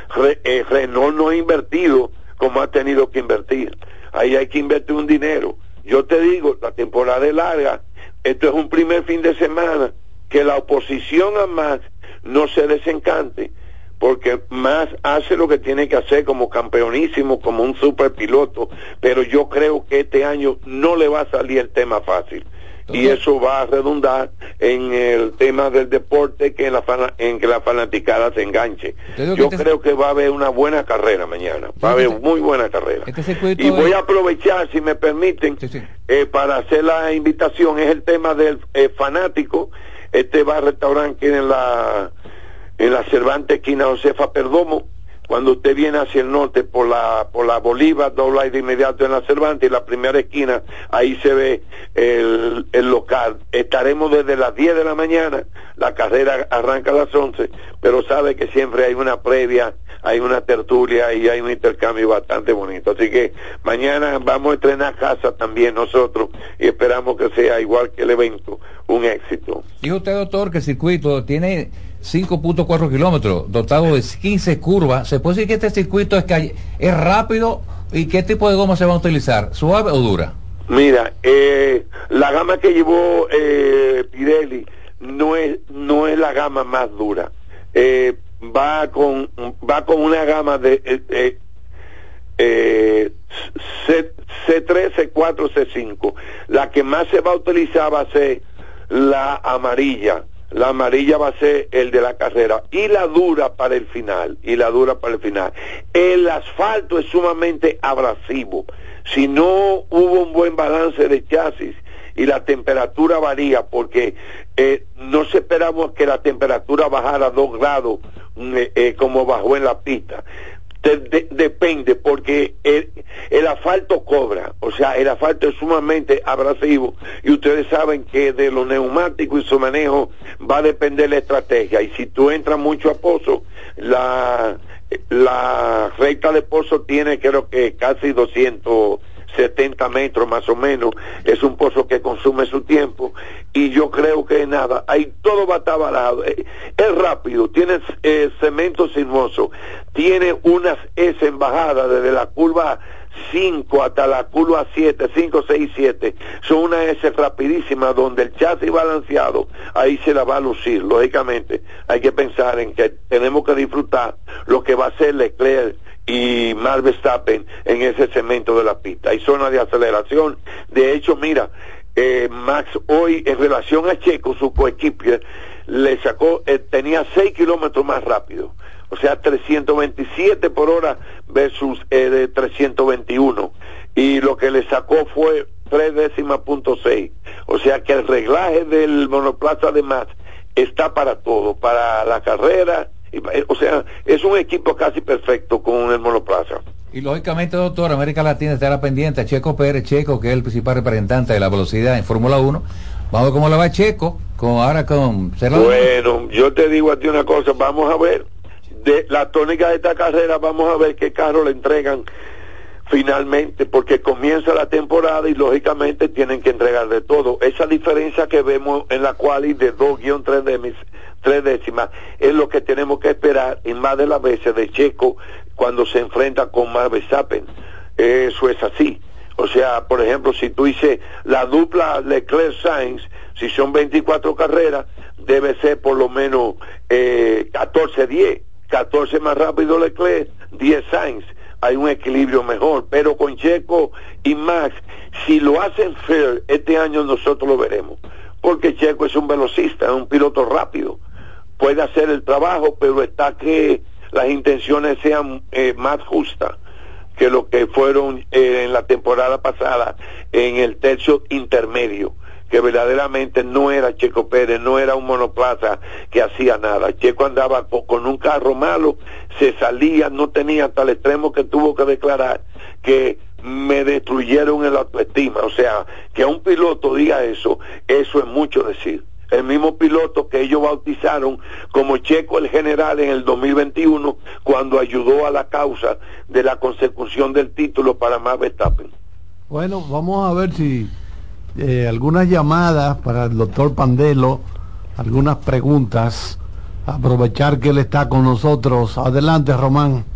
eh, Renault no ha invertido como ha tenido que invertir. Ahí hay que invertir un dinero. Yo te digo, la temporada es larga. Esto es un primer fin de semana. Que la oposición a Max no se desencante porque más hace lo que tiene que hacer como campeonísimo, como un super piloto, pero yo creo que este año no le va a salir el tema fácil. Y eso va a redundar en el tema del deporte que en la, fana- en que la fanaticada se enganche. Yo
este-
creo que va a haber una buena carrera mañana, va a haber muy buena carrera.
Este
Y voy a aprovechar, si me permiten, eh, para hacer la invitación, es el tema del eh, fanático, este bar restaurante que en la en la Cervantes esquina Josefa Perdomo, cuando usted viene hacia el norte por la por la Bolívar, dobla de inmediato en la Cervantes y la primera esquina, ahí se ve el, el local. Estaremos desde las 10 de la mañana, la carrera arranca a las 11, pero sabe que siempre hay una previa, hay una tertulia y hay un intercambio bastante bonito. Así que mañana vamos a estrenar casa también nosotros y esperamos que sea igual que el evento, un éxito.
Dijo usted, doctor, que el circuito tiene 5.4 kilómetros, dotado de 15 curvas. ¿Se puede decir que este circuito es, calle- es rápido y qué tipo de goma se va a utilizar? ¿Suave o dura?
Mira, eh, la gama que llevó eh, Pirelli no es no es la gama más dura. Eh, va con va con una gama de eh, eh, eh, C, C3, C4, C5. La que más se va a utilizar va a ser la amarilla. La amarilla va a ser el de la carrera y la dura para el final. Y la dura para el final. El asfalto es sumamente abrasivo. Si no hubo un buen balance de chasis y la temperatura varía porque eh, no esperamos que la temperatura bajara a 2 grados eh, eh, como bajó en la pista. De- de- depende porque el, el asfalto cobra, o sea, el asfalto es sumamente abrasivo y ustedes saben que de los neumáticos y su manejo va a depender la estrategia y si tú entras mucho a pozo, la, la recta de pozo tiene creo que casi 270 metros más o menos, es un pozo que consume su tiempo y yo creo que nada, ahí todo va a estar barato, Eh, es rápido, tiene eh, cemento sinuoso, tiene unas S embajadas desde la curva 5 hasta la curva 7, 5, 6, 7, son una S rapidísima donde el chasis balanceado ahí se la va a lucir. Lógicamente hay que pensar en que tenemos que disfrutar lo que va a ser Leclerc y Max Verstappen en ese cemento de la pista. Hay zona de aceleración. De hecho, mira, eh, Max hoy en relación a Checo, su coequiper, le sacó, eh, tenía 6 kilómetros más rápido. O sea, 327 por hora versus eh, de 321. Y lo que le sacó fue 3 décimas punto 6. O sea que el reglaje del monoplaza de Max está para todo, para la carrera. Eh, O sea, es un equipo casi perfecto con el monoplaza.
Y lógicamente, doctor, América Latina estará pendiente a Checo Pérez, Checo, que es el principal representante de la velocidad en Fórmula 1. Vamos a ver cómo le va a Checo, con, ahora con Serrano.
Bueno, yo te digo a ti una cosa, vamos a ver, de la tónica de esta carrera, vamos a ver qué carro le entregan finalmente, porque comienza la temporada y lógicamente tienen que entregar de todo. Esa diferencia que vemos en la cual de 2-3 demis- tres décimas es lo que tenemos que esperar en más de las veces de Checo cuando se enfrenta con Max Verstappen. Eso es así. O sea, por ejemplo, si tú dices la dupla Leclerc-Sainz, si son 24 carreras, debe ser por lo menos eh, 14-10. 14 más rápido Leclerc, 10 Sainz. Hay un equilibrio mejor. Pero con Checo y Max, si lo hacen fair, este año nosotros lo veremos. Porque Checo es un velocista, es un piloto rápido. Puede hacer el trabajo, pero está que las intenciones sean eh, más justas que lo que fueron eh, en la temporada pasada en el tercio intermedio, que verdaderamente no era Checo Pérez, no era un monoplaza que hacía nada. Checo andaba co- con un carro malo, se salía, no tenía hasta el extremo que tuvo que declarar que me destruyeron el autoestima. O sea, que a un piloto diga eso, eso es mucho decir el mismo piloto que ellos bautizaron como Checo el General en el 2021 cuando ayudó a la causa de la consecución del título para Max Verstappen.
Bueno, vamos a ver si eh, algunas llamadas para el doctor Pandelo, algunas preguntas, aprovechar que él está con nosotros. Adelante, Román.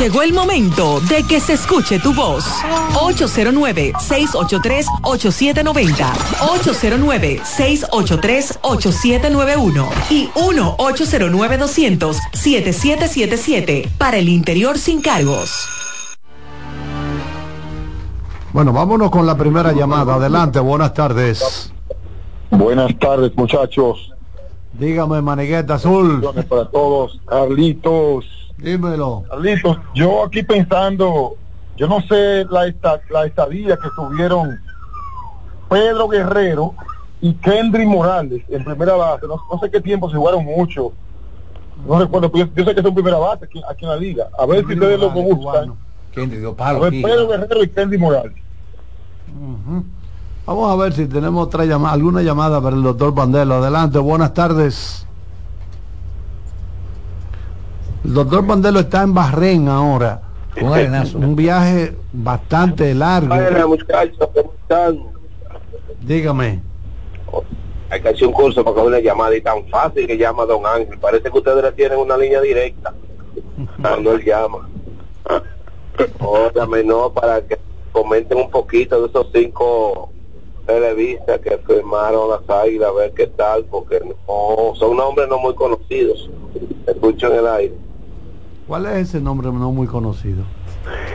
Llegó el momento de que se escuche tu voz. 809-683-8790. 809-683-8791. Y 1-809-200-7777. Para el interior sin cargos.
Bueno, vámonos con la primera llamada. Adelante, buenas tardes.
Buenas tardes, muchachos.
Dígame, Manigueta Azul.
Para todos, Carlitos.
Dímelo.
Carlitos, yo aquí pensando, yo no sé la, esta, la estadía que tuvieron Pedro Guerrero y Kendry Morales en primera base. No, no sé qué tiempo se jugaron mucho. No recuerdo, pero yo, yo sé que son primera base aquí, aquí en la liga. A ver si ustedes lo buscan.
¿Quién dio
A ver? Pedro Guerrero y Kendry Morales.
Vamos a ver si tenemos otra llamada, alguna llamada para el doctor Pandelo. Adelante, buenas tardes. El doctor Pandelo está en Bahrein ahora.
Un
viaje bastante largo.
Buenas muchachos, ¿cómo están?
Dígame.
Hay que hacer un curso para coger una llamada y tan fácil que llama Don Ángel. Parece que ustedes le tienen una línea directa *laughs* cuando él llama. Óigame, no, para que comenten un poquito de esos cinco televistas que firmaron las águilas, a ver qué tal, porque no, son nombres no muy conocidos. Escucho en el aire.
¿Cuál es ese nombre no muy conocido?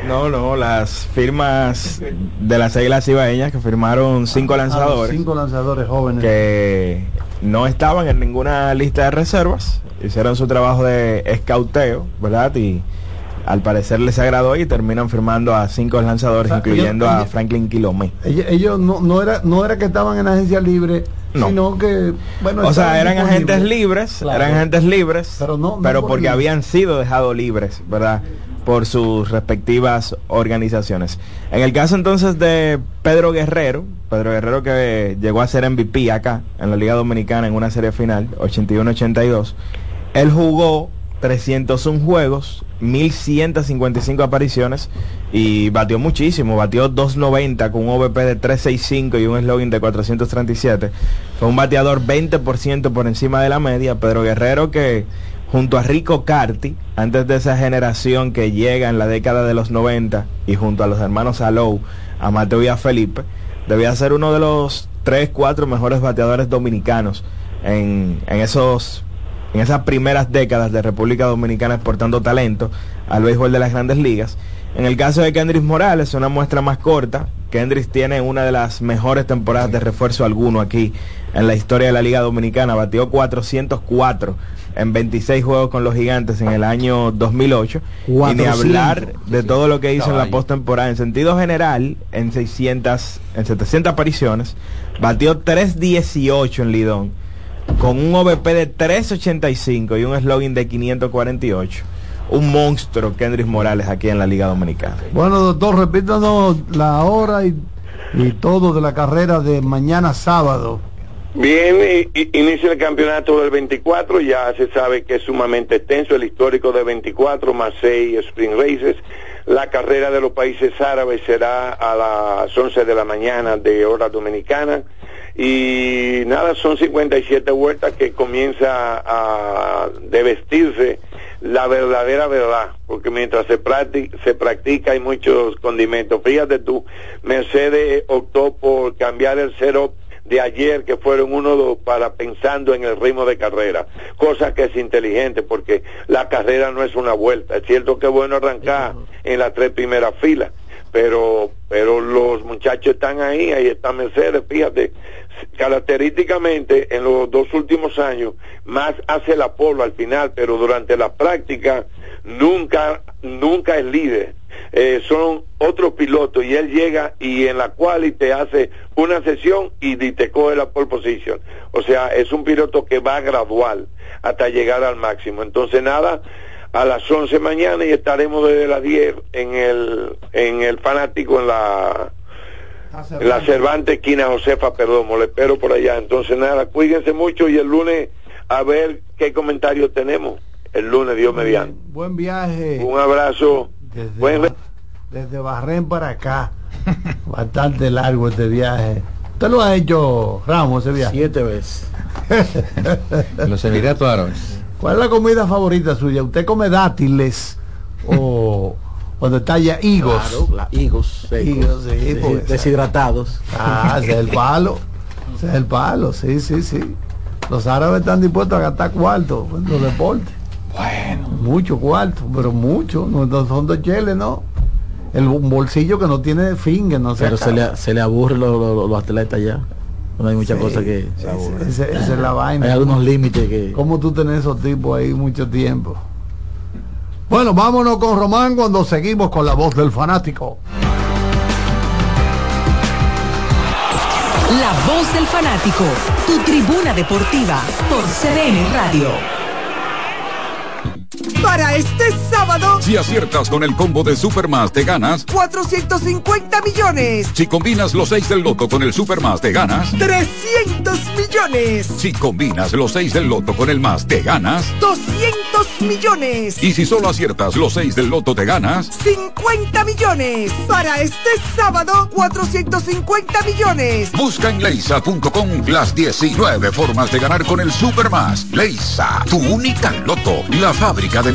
No, no, las firmas de las águilas ibaeñas que firmaron cinco
Ah,
lanzadores
cinco lanzadores jóvenes.
que no estaban en ninguna lista de reservas, hicieron su trabajo de escauteo, ¿verdad? Y al parecer les agradó y terminan firmando a cinco lanzadores,
O sea,
incluyendo
ellos-
a Franklin Quilomé.
Ellos, ellos no, no era no era que estaban en agencia libre,
No.
sino que bueno,
O sea, eran agentes libres,
Claro.
eran agentes libres,
Pero no- no
pero
por
porque
libre.
habían sido dejados libres, ¿verdad? Por sus respectivas organizaciones. En el caso entonces de Pedro Guerrero, Pedro Guerrero que llegó a ser MVP acá en la Liga Dominicana en una serie final, 81-82, él jugó 301 juegos, 1155 apariciones y batió muchísimo, batió 290 con un OVP de 365 y un slogan de 437. Fue un bateador 20% por encima de la media, Pedro Guerrero que junto a Rico Carti, antes de esa generación que llega en la década de los 90 y junto a los hermanos Alou, a Mateo y a Felipe, debía ser uno de los 3, 4 mejores bateadores dominicanos en, en esos en esas primeras décadas de República Dominicana exportando talento al béisbol de las grandes ligas. En el caso de Kendris Morales, una muestra más corta, Kendris tiene una de las mejores temporadas de refuerzo alguno aquí en la historia de la Liga Dominicana. Batió 404 en 26 juegos con los gigantes en el año 2008. Y ni
400.
hablar de todo lo que hizo en la postemporada. En sentido general, en 600, en 700 apariciones, batió 318 en Lidón, con un OVP de 385 y un slogan de 548. Un monstruo, Kendris Morales, aquí en la Liga Dominicana.
Bueno, doctor, repítanos la hora y, y todo de la carrera de mañana sábado.
Bien, inicia el campeonato del 24, ya se sabe que es sumamente extenso, el histórico de 24 más 6 sprint races. La carrera de los países árabes será a las 11 de la mañana de hora dominicana. Y nada, son 57 vueltas que comienza a de vestirse la verdadera verdad, porque mientras se practica, se practica hay muchos condimentos. Fíjate tú, Mercedes optó por cambiar el setup de ayer que fueron uno dos para pensando en el ritmo de carrera, cosa que es inteligente porque la carrera no es una vuelta. Es cierto que es bueno arrancar en las tres primeras filas, pero pero los muchachos están ahí, ahí está Mercedes, fíjate, característicamente en los dos últimos años más hace la polo al final, pero durante la práctica nunca nunca es líder. Eh, son otros pilotos y él llega y en la cual y te hace una sesión y, te coge la pole position. O sea, es un piloto que va gradual hasta llegar al máximo. Entonces nada, a las 11 mañana y estaremos desde las 10 en el en el fanático en la la Cervantes esquina Josefa Perdomo, le espero por allá. Entonces nada, cuídense mucho y el lunes a ver qué comentarios tenemos. El lunes, Dios mediante.
Buen viaje.
Un abrazo.
Desde,
Buen
desde Bahrein para acá. *laughs* Bastante largo este viaje. ¿Usted lo ha hecho, Ramos, ese viaje?
Siete veces. *laughs*
Los Emiratos Árabes.
¿Cuál es la comida favorita suya? ¿Usted come dátiles o, o detalla higos?
Claro, la- higos secos,
Higos, sí,
de- deshidratados.
Ah, ese es el palo. Ese es el palo, sí, sí, sí. Los árabes están dispuestos a gastar cuarto en los deportes. Bueno. Mucho cuarto, pero mucho. No, son dos cheles, ¿no? El bolsillo que no tiene fin, que no se
Pero se le, se le aburre los, los- los atletas ya. No hay muchas
Sí,
cosas que se aburren.
esa es la vaina.
Hay algunos límites que.
¿Cómo tú tenés esos tipos ahí mucho tiempo? Bueno, vámonos con Román cuando seguimos con la voz del fanático.
La voz del fanático, tu tribuna deportiva por CDN Radio.
Para este sábado,
Si aciertas con el combo de Supermas, te ganas.
450 millones,
Si combinas los 6 del loto con el Supermas, te ganas.
300 millones,
Si combinas los 6 del loto con el más, te ganas.
200 millones,
Y si solo aciertas los 6 del loto, te ganas.
50 millones. Para este sábado, 450 millones.
Busca en leisa.com las 19 formas de ganar con el Supermas. Leisa, tu única loto, la fábrica de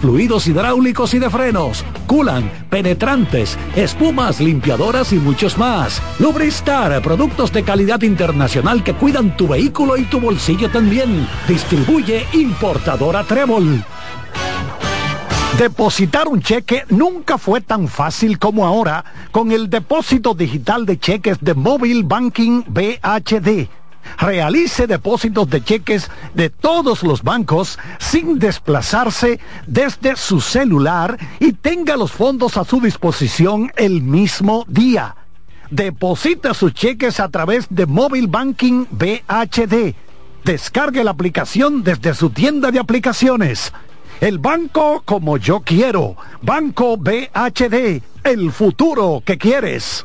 fluidos hidráulicos y de frenos, culan, penetrantes, espumas, limpiadoras y muchos más. Lubristar, productos de calidad internacional que cuidan tu vehículo y tu bolsillo también. Distribuye importadora Trébol. Depositar un cheque nunca fue tan fácil como ahora con el depósito digital de cheques de Mobile Banking BHD. Realice depósitos de cheques de todos los bancos sin desplazarse desde su celular y tenga los fondos a su disposición el mismo día. Deposita sus cheques a través de Mobile Banking BHD. Descargue la aplicación desde su tienda de aplicaciones. El banco como yo quiero. Banco BHD. El futuro que quieres.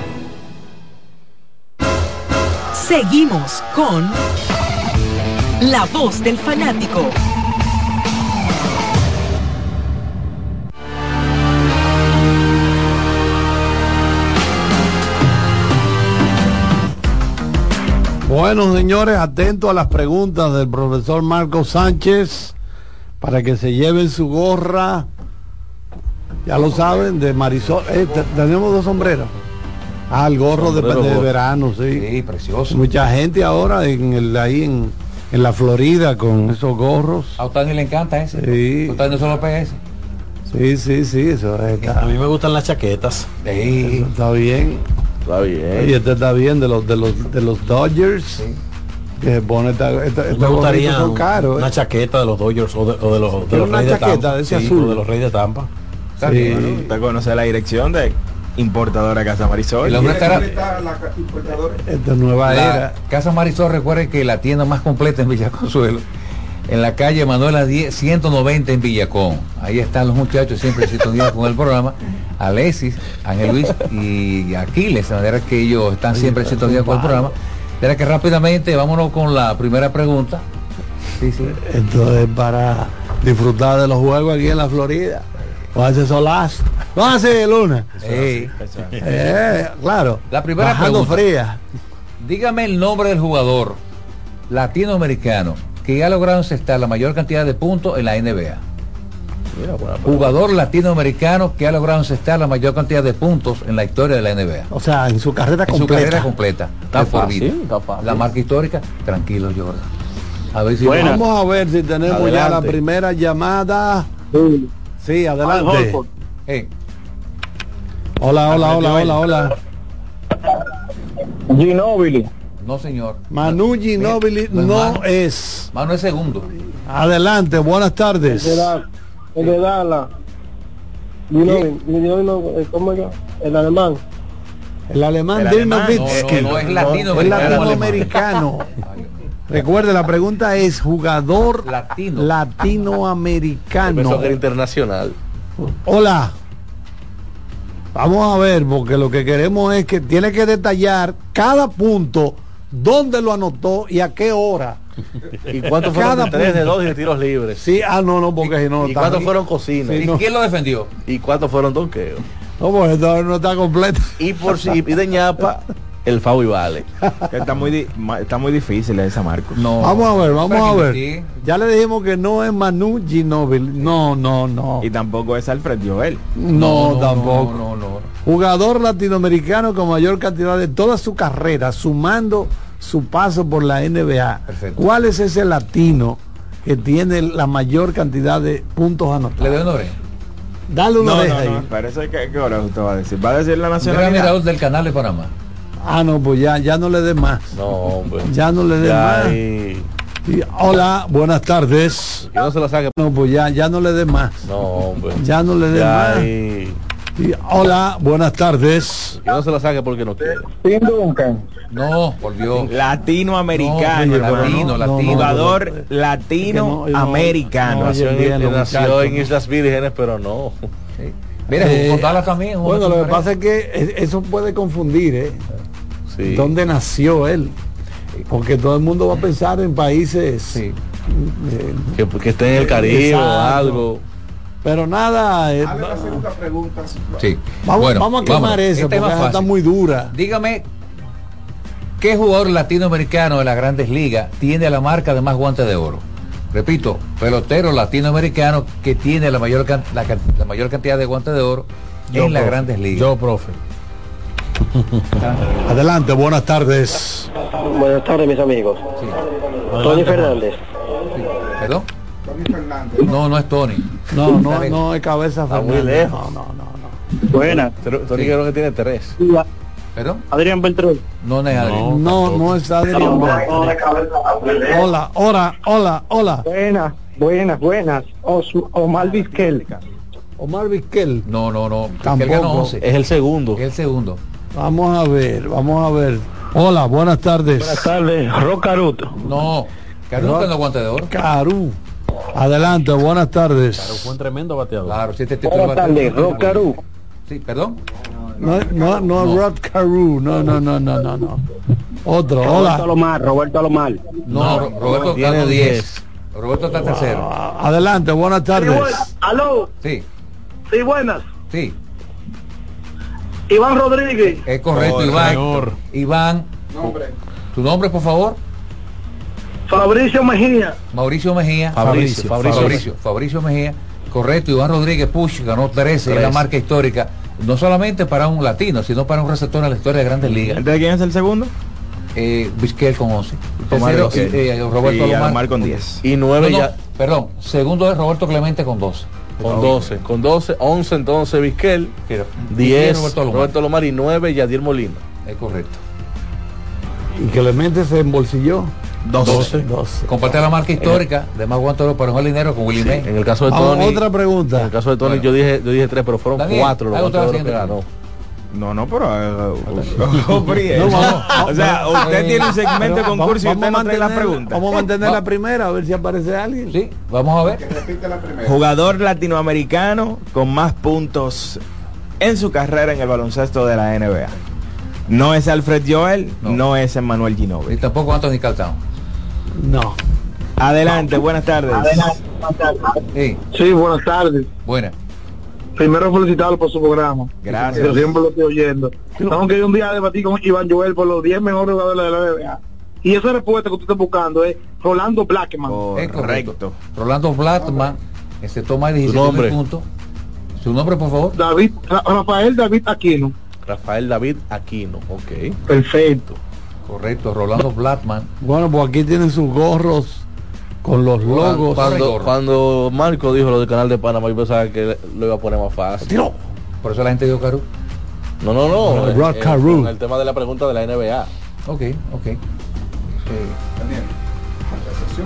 Seguimos con La Voz del Fanático.
Bueno, señores, atentos a las preguntas del profesor Marco Sánchez para que se lleven su gorra. Ya lo saben, de Marisol. Eh, te- tenemos dos sombreros. Ah, el gorro de, verano, sí.
Sí, precioso.
Mucha gente ahora en el, ahí en, en la Florida con esos gorros.
A Otani le encanta ese.
Sí.
Otani no solo PS.
Sí, sí, sí, eso está,
A mí me gustan las chaquetas.
eso está bien.
Está bien.
Y este está bien de los de los de los Dodgers. Que se pone esta, esta,
me gustaría
son caros.
una
¿eh?
chaqueta de los Dodgers o de, o de los, de los Reyes de
chaqueta
Tampa.
de ese
Sí,
azul.
o de los Reyes de Tampa.
Sí.
Bueno, usted conoce la dirección de importadora Casa Marisol.
El hombre estará-
Esta nueva
La
era.
Casa Marisol, recuerden que la tienda más completa en Villaconsuelo, en la calle Manuela 10, 190 en Villacón. Ahí están los muchachos siempre en sintonía con el programa. Alexis, Ángel Luis y Aquiles, de manera que ellos están siempre en sintonía con el programa. De manera que rápidamente vámonos con la primera pregunta. Sí, sí.
Esto es para disfrutar de los juegos aquí en la Florida. O hace solazo. No hace luna.
Ey.
Eh, claro.
La primera
Bajando
pregunta.
fría.
Dígame el nombre del jugador latinoamericano que ha logrado encestar la mayor cantidad de puntos en la NBA. Jugador latinoamericano que ha logrado encestar la mayor cantidad de puntos en la historia de la NBA.
O sea, en su carrera
En su
completa.
carrera completa.
Está
de por
fácil,
vida.
está fácil.
La marca histórica, tranquilo, Jordan. A ver si
Buena.
Vamos a ver si tenemos ya la primera llamada. Sí, adelante.
Eh,
Hola, hola, hola, hola, hola.
Ginóbili.
no, señor.
Manu Ginóbili
No es
no
Manu.
es.
Segundo.
Adelante, buenas tardes.
El de ¿Cómo es? El alemán.
El alemán
El alemán.
No, no, no, es
Es
latinoamericano.
latinoamericano. Recuerde, la pregunta es jugador
Latino.
latinoamericano.
Internacional.
Hola. Vamos a ver, porque lo que queremos es que tiene que detallar cada punto, dónde lo anotó y a qué hora.
¿Y cuántos fueron
Cada
de tres, de dos y de tiros libres?
Sí, ah, no, no, porque si no,
¿Y
está-
cuántos fueron cocinas?
¿Y
no.
quién lo defendió?
¿Y cuántos fueron donqueos?
No, todavía no está completo.
Y por si y de ñapa, el Fabi vale.
Que Está muy, está difícil esa Marcos.
No.
Vamos a ver, vamos a ver.
Sí.
Ya le dijimos que no es Manu Ginóbili. No, no, no.
Y tampoco es Alfred Joel.
No, tampoco.
No, no, no.
Jugador latinoamericano con mayor cantidad de toda su carrera, sumando su paso por la NBA.
Perfecto.
¿Cuál es ese latino que tiene la mayor cantidad de puntos
Le
anotados?
doy un oreja.
Dale una
No,
oreja
no, no.
ahí.
Parece que, ¿qué hora usted va a decir? ¿Va a decir la
Mira,
nacionalidad?
del canal de Panamá.
Ah, no, pues ya, ya no le dé más.
No, hombre.
Ya no le dé más.
ahí-
Y, hola, buenas tardes.
Que no se la saque.
No, pues ya, ya no le dé más.
No, hombre.
Ya no le dé más.
ahí-
Y, hola, buenas tardes.
Que no se la saque porque no quiere.
No, volvió.
Latinoamericano,
No,
hermano.
latino, latino.
Jugador latinoamericano.
Nació, en. Islas Vírgenes, pero no.
Mira,
Eh,
también.
Bueno, lo que pasa es que eso puede confundir, ¿eh?
Sí.
¿Dónde nació él? Porque todo el mundo va a pensar en países. eh,
Que, que esté en el Caribe o algo.
Pero nada, eh,
Sí.
vamos,
Bueno,
vamos a quemar
Este
porque esa está muy dura.
Dígame, ¿qué jugador latinoamericano de las grandes ligas tiene la marca de más guantes de oro? Repito, pelotero latinoamericano que tiene la mayor, can- la, can- la mayor cantidad de guantes de oro
Yo,
en las grandes ligas.
Yo, profe. *laughs* Adelante, buenas tardes.
Buenas tardes, mis amigos. Tony Fernández.
¿Perdón? No, no es Tony.
No, no, no es cabeza
Está muy
Fernández.
lejos.
No, no, no.
Buenas.
Pero Tony creo que tiene tres.
¿Perdón?
Adrián Beltrán.
No, no es Adrián.
No, no es Adrián. Hola, hola, hola, hola.
Buenas, buenas, buenas. Os- Omar Vizquel.
Omar Vizquel.
No, no, no.
Tampoco.
Él ganó 11.
Es el segundo.
Es el segundo.
Vamos a ver, vamos a ver. Hola, buenas tardes.
Buenas tardes. Rocarut.
No. Carlos
Ro-
no guantes de oro.
Caru. Adelante, buenas tardes.
Fue un tremendo bateador.
Claro, si este
Buenas
de
tardes. Rocarut.
Sí, perdón.
No, no, no, Rod Caru. No, no, no, no, no, no. Otro,
Roberto
hola.
Alomar. Roberto Alomar.
No, Ro- Roberto
tiene
ganó 10.
10.
Roberto está tercero.
Adelante, buenas tardes.
Aló.
Sí,
Sí, buenas.
sí.
Iván Rodríguez.
Es correcto, Iván. Iván. ¿Tu nombre, por favor?
Fabricio Mejía.
Mauricio Mejía.
Fabricio, Fabricio.
Fabricio, Fabricio Mejía. Correcto, Iván Rodríguez Push ganó 13, es la marca histórica, no solamente para un latino, sino para un receptor en la historia de Grandes Ligas.
¿Entonces quién es el segundo?
Eh, Vizquel con 11.
Omar
Tercero,
Vizquel.
eh, Roberto
Y
Alomar.
Alomar con 10.
Y nueve
No, no,
ya.
Perdón, segundo es Roberto Clemente con 12.
Con 12. Con 12, 11 entonces Vizquel.
Quiero.
10
Roberto Alomar.
Roberto Lomar y 9 Yadier Molina.
Es correcto.
Y Clemente se embolsilló.
12.
12.
Comparte la marca histórica de más guantes de oro para un dinero con Willie May.
En el caso de Tony.
otra
En
pregunta.
el caso de Tony
Bueno.
yo dije yo dije 3, pero fueron
Daniel,
4 los
otra
oro que ganó.
No, no, pero. eh, *laughs* *laughs*
vamos-
o sea, usted
Eh,
tiene un segmento de concurso y usted no trae la
mantener-
pregunta.
Vamos a mantener
Va-
la primera, a ver si aparece alguien.
Sí, vamos a ver.
Jugador latinoamericano con más puntos en su carrera en el baloncesto de la NBA. No es Alfred Joel, no,
No.
es Emmanuel
Y
Ginóbili.
tampoco Anthony Caltano.
No.
Adelante, buenas tardes.
Sí,
Sí, buenas tardes.
buena.
Primero felicitarlo por su programa.
Gracias.
Yo siempre lo estoy oyendo. Tengo que ir un día a debatir con Iván Joel por los 10 mejores jugadores de la NBA. Y esa respuesta que usted está buscando es Rolando Blackman.
Es correcto.
Correcto.
Rolando Blattman, ese toma 17
nombre.
puntos. Su nombre, por favor.
David, Ra- Rafael David Aquino.
Rafael David Aquino. Ok.
Perfecto.
Correcto, Rolando Blattman.
Bueno, pues aquí tienen sus gorros con los logos.
Cuando, cuando Marco dijo lo del canal de Panamá, yo pensaba que lo iba a poner más fácil.
Tiro.
Por eso la gente dio Caru.
No, no, no.
No,
eh,
Rod
eh, con el tema de la pregunta de la NBA.
Ok, ok.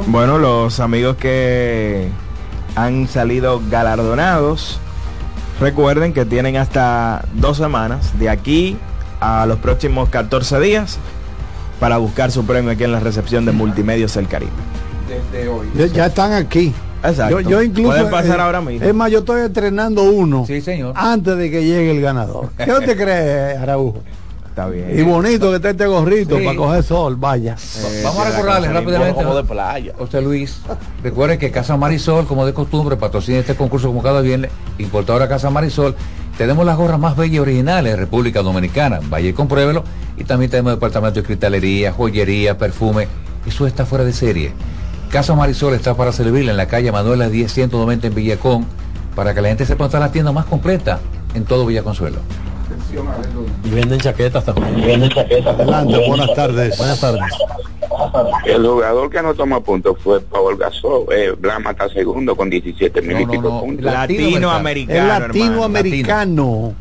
Bueno, los amigos que han salido galardonados, recuerden que tienen hasta dos semanas de aquí a los próximos 14 días para buscar su premio aquí en la recepción de Multimedios del Caribe.
Desde hoy.
Ya, ya están aquí.
Exacto.
Yo, yo incluso.
Pueden pasar
eh,
ahora mismo.
Es más, yo estoy estrenando uno
Sí, señor.
antes de que llegue el ganador. ¿Qué usted *laughs* cree, Araujo?
Está bien.
Y bonito que esté este gorrito
Sí.
para coger sol, vaya.
Eh,
Vamos a recordarles rápidamente.
Como de playa.
José Luis, recuerde que Casa Marisol, como de costumbre, patrocina este concurso como cada viernes, importadora Casa Marisol. Tenemos las gorras más bellas y originales de República Dominicana. Vaya y compruébelo. Y también tenemos departamento de cristalería, joyería, perfume. Eso está fuera de serie. Casa Marisol está para servirle en la calle Manuela 10190 en Villacón, para que la gente sepa está la tienda más completa en todo Villaconsuelo.
Y venden chaquetas también.
Adelante, buenas tardes.
Buenas tardes.
El jugador que no toma puntos fue Paul Gasol. Eh, Blama está segundo con 17 mil y
No, no,
pico
no.
puntos.
Latinoamericano.
Latinoamericano.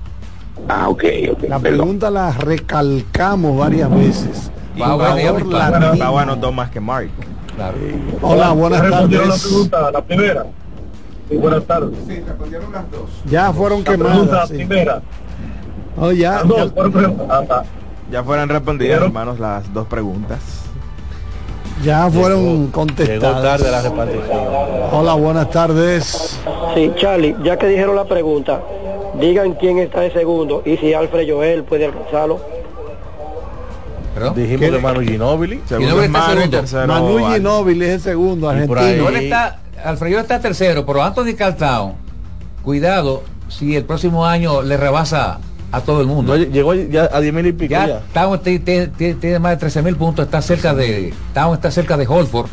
Ah, ok, ok.
La
perdón.
pregunta la recalcamos varias veces.
Pau
anotó más que Mark.
Claro.
Hola, buenas
Respondieron la
tardes.
pregunta, la primera. Sí, buenas tardes.
Sí, respondieron las dos.
Ya fueron
La pregunta
quemadas. sí.
primera.
Oh, ya,
Las dos
ya-
fueron preguntas. Ah,
Ya fueron respondidas,
Pero-
hermanos, las dos preguntas.
ya fueron
Llegó
contestadas.
tarde la repartición.
Hola, buenas tardes.
Sí, Charlie, ya que dijeron la pregunta, digan quién está de segundo y si Alfred Joel puede alcanzarlo.
¿Perdón?
Dijimos que Manu Ginóbili.
Segundo
Ginóbili
es
está
Manu
segundo.
tercero
Manu. Ginóbili es el segundo, argentino.
Joel está, Alfredo está tercero, pero Anthony Caltown, cuidado si el próximo año le rebasa a todo el mundo.
No, llegó ya a 10 mil y pico
ya,
ya.
Town tiene, tiene- tiene más de 13 mil puntos, está cerca de Town está cerca de Holford.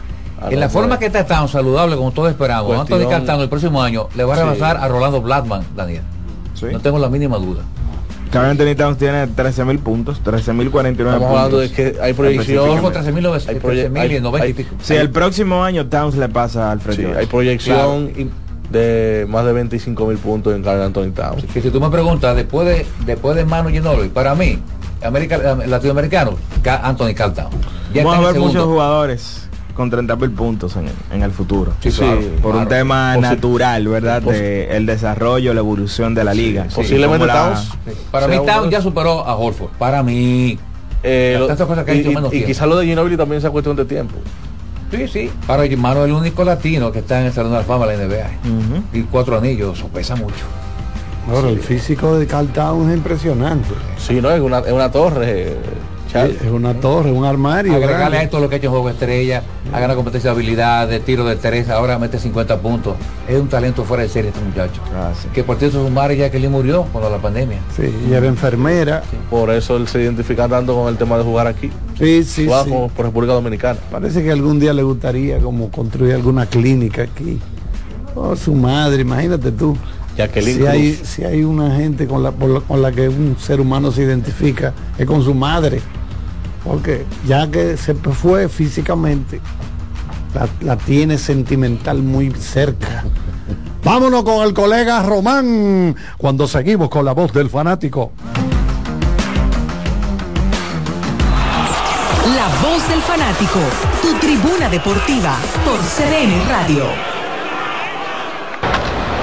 En la forma que está Town, saludable como todos esperamos,
Cuestión-
Anthony Caltown el próximo año le va a
Sí.
rebasar a Rolando Blackman, Daniel.
Sí.
No tengo la mínima duda.
Carl Anthony Towns tiene 13.000 puntos, 13.049
Estamos
puntos.
hablando de que hay proyección.
Holford 13 mil
Hay proye-
y 90 y
hay-.
Si el próximo año Towns le pasa al Alfred
Sí, hay proyección de más de 25 mil puntos en Carl Anthony Towns.
Que si tú me preguntas, después de, después de Manu Ginobili, para mí, América, eh, latinoamericano, Ca- Anthony Caltown. Ya
Vamos a ver muchos jugadores con 30.000 puntos en, en el futuro.
Sí, claro,
por un tema
Posi-
natural, ¿verdad? De el desarrollo, la evolución de la liga.
Posiblemente
la-
Towns.
Para mí
sea uno
Town
de-
ya superó a Holford. Para mí.
Eh, lo-
Tantas cosas que ha
y,
hecho
y-
menos
y
tiempo.
quizás lo de Ginobili también sea cuestión de tiempo.
Sí, sí. Para Mano es el único latino que está en el Salón de la Fama de la NBA. Y cuatro anillos, eso pesa mucho.
Ahora, el físico de Carl Town es impresionante.
Sí, no, es una, es una torre.
Es una torre, un armario.
Agregarle a esto lo que ha hecho en Juego Estrella, haga una competencia de habilidad, de tiro de tres, ahora mete 50 puntos. Es un talento fuera de serie este muchacho.
Ah, sí.
Que por cierto su madre ya que le murió cuando la pandemia.
Sí, y era enfermera.
Por eso él se identifica tanto con el tema de jugar aquí.
Sí, sí,
Juega
sí.
como por República Dominicana.
Parece que algún día le gustaría como construir alguna clínica aquí. Oh, su madre, imagínate tú.
Jacqueline
Si hay, si hay una gente con la, por la- con la que un ser humano se identifica, es con su madre. Porque ya que se fue físicamente, la, tiene sentimental muy cerca. Vámonos con el colega Román cuando seguimos con la voz del fanático.
La voz del fanático, tu tribuna deportiva por CDN Radio.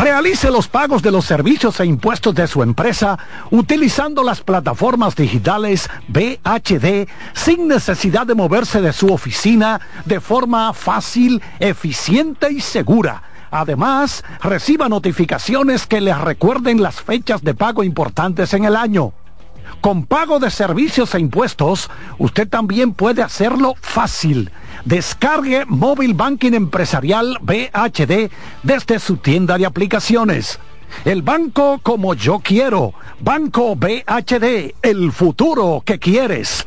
Realice los pagos de los servicios e impuestos de su empresa utilizando las plataformas digitales BHD sin necesidad de moverse de su oficina de forma fácil, eficiente y segura. Además, reciba notificaciones que les recuerden las fechas de pago importantes en el año. Con pago de servicios e impuestos, usted también puede hacerlo fácil. Descargue Móvil Banking Empresarial BHD desde su tienda de aplicaciones. El banco como yo quiero. Banco BHD, el futuro que quieres.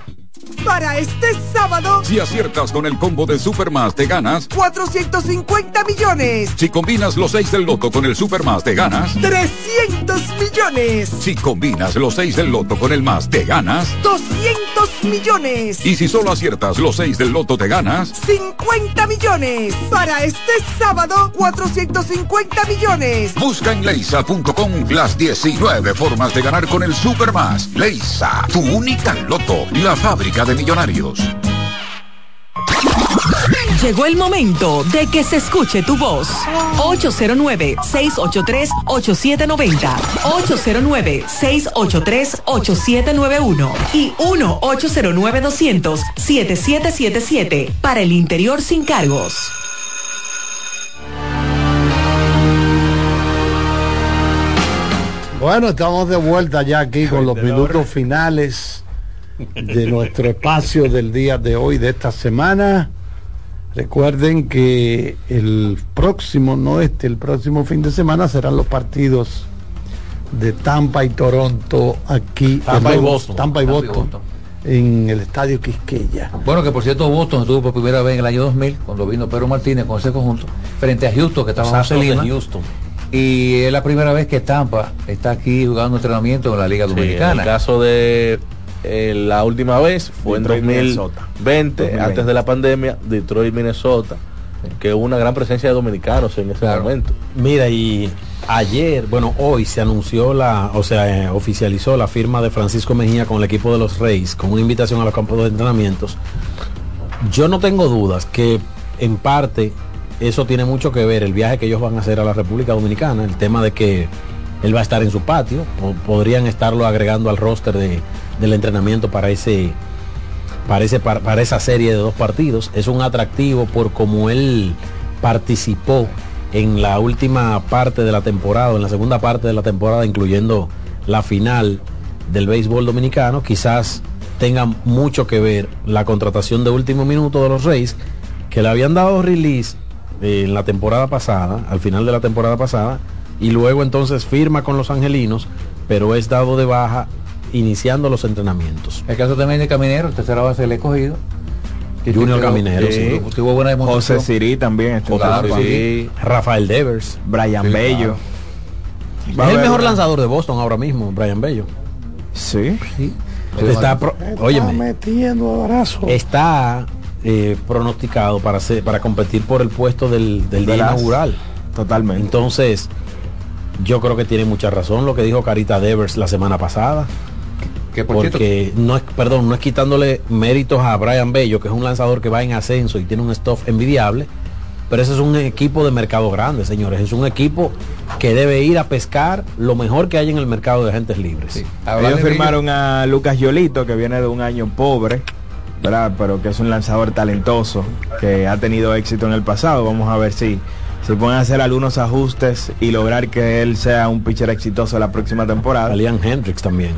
Para este sábado,
Si aciertas con el combo de Supermas, te ganas.
450 millones.
Si combinas los 6 del loto con el Supermas, te ganas.
300 millones.
Si combinas los 6 del loto con el más, te ganas.
200 millones.
Y si solo aciertas los 6 del loto, te ganas.
50 millones. Para este sábado, 450 millones.
Busca en leisa.com las 19 formas de ganar con el Supermas. Leisa, tu única loto, la fábrica de millonarios.
Llegó el momento de que se escuche tu voz. 809-683-8790. 809-683-8791. Y 1-809-200-7777. Para el interior sin cargos.
Bueno, estamos de vuelta ya aquí con los minutos finales de nuestro espacio del día de hoy, de esta semana. Recuerden que el próximo, no este, el próximo fin de semana serán los partidos de Tampa y Toronto aquí.
Tampa y Boston.
Tampa y
Tampa y
Boston. En el estadio Quisqueya.
Bueno, que por cierto Boston estuvo por primera vez en el año 2000, cuando vino Pedro Martínez con ese conjunto, frente a Houston, que estaba José Lima.
Houston.
Y es la primera vez que Tampa está aquí jugando entrenamiento en la Liga
Sí, en
Dominicana.
el caso de eh, la última vez fue
Detroit,
en
Minnesota.
2020,
2020.
antes de la pandemia, Detroit, Minnesota, que hubo una gran presencia de dominicanos en ese momento.
Mira, y ayer, bueno, hoy se anunció la, o sea, eh, oficializó la firma de Francisco Mejía con el equipo de los Reyes, con una invitación a los campos de entrenamientos. Yo no tengo dudas que en parte eso tiene mucho que ver, el viaje que ellos van a hacer a la República Dominicana, el tema de que él va a estar en su patio, o podrían estarlo agregando al roster de, del entrenamiento para ese, para, ese- para, para esa serie de dos partidos. Es un atractivo por cómo él participó en la última parte de la temporada, en la segunda parte de la temporada, incluyendo la final del béisbol dominicano. Quizás tenga mucho que ver la contratación de último minuto de los Reyes, que le habían dado release eh, en la temporada pasada, al final de la temporada pasada, y luego entonces firma con los angelinos, pero es dado de baja iniciando los entrenamientos.
El caso también de Caminero, tercera base del escogido. Que
Junior Caminero,
sí,
sí.
tuvo buena.
José Siri también Tampa.
sí.
Rafael Devers.
Brian
Sí,
Bello.
Es el mejor lanzador de Boston ahora mismo, Brian Bello.
Sí.
Está, pro- óyeme,
metiendo abrazo.
está eh, pronosticado para ser, para competir por el puesto del, del día inaugural.
Totalmente.
Entonces, yo creo que tiene mucha razón lo que dijo Carita Devers la semana pasada.
Que por
porque no es, perdón, no es quitándole méritos a Brian Bello, que es un lanzador que va en ascenso y tiene un stuff envidiable, pero ese es un equipo de mercado grande, señores. Es un equipo que debe ir a pescar lo mejor que hay en el mercado de agentes libres.
Ellos firmaron a Lucas Yolito, que viene de un año pobre, ¿verdad? Pero que es un lanzador talentoso, que ha tenido éxito en el pasado. Vamos a ver si se pueden hacer algunos ajustes y lograr que él sea un pitcher exitoso la próxima temporada.
Liam Hendricks también.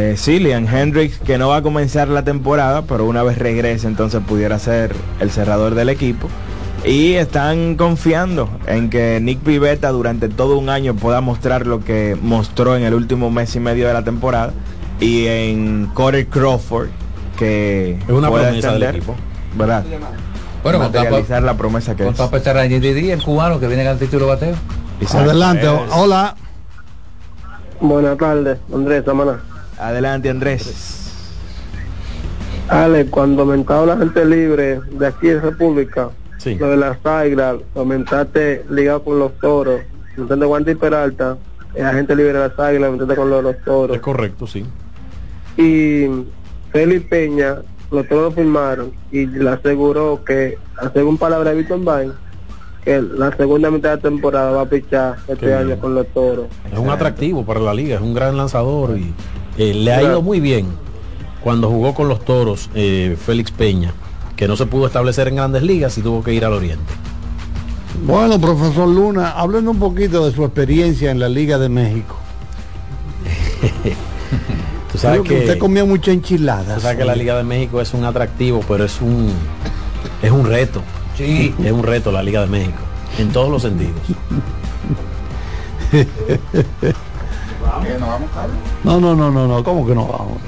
Eh, sí, Liam Hendricks, que no va a comenzar la temporada, pero una vez regrese entonces pudiera ser el cerrador del equipo. Y están confiando en que Nick Pivetta durante todo un año pueda mostrar lo que mostró en el último mes y medio de la temporada. Y en Corey Crawford, que
Es una
pueda
promesa del equipo.
¿verdad?
Bueno, con
materializar la promesa que
Con
es.
El cubano que viene al título bateo.
Adelante, hola.
Buenas tardes, Andrés Samana.
Adelante, Andrés.
Ale, cuando aumentaba la gente libre de aquí de República, lo de las águilas, aumentaste ligado con los toros, aumentaste Guante y Peralta, es agente libre de las águilas, aumentaste con los, los toros.
Es correcto, sí.
Y Félix Peña, los toros firmaron y le aseguró que, según palabras de Víctor Bain, que la segunda mitad de temporada va a pichar este
Qué
año
bien.
con los toros.
Es un atractivo para la liga, es un gran lanzador y eh, le ha ido muy bien cuando jugó con los toros eh, Félix Peña, que no se pudo establecer en grandes ligas y tuvo que ir al oriente.
Bueno, profesor Luna, háblenos un poquito de su experiencia en la Liga de México. *laughs*
Tú sabes
que
que,
usted comía mucha enchilada.
tú sabes que la Liga de México es un atractivo, pero es un es un reto.
Sí. *laughs*
Es un reto la Liga de México, en todos los sentidos. *laughs*
No, no, no, no, no, ¿cómo que no vamos?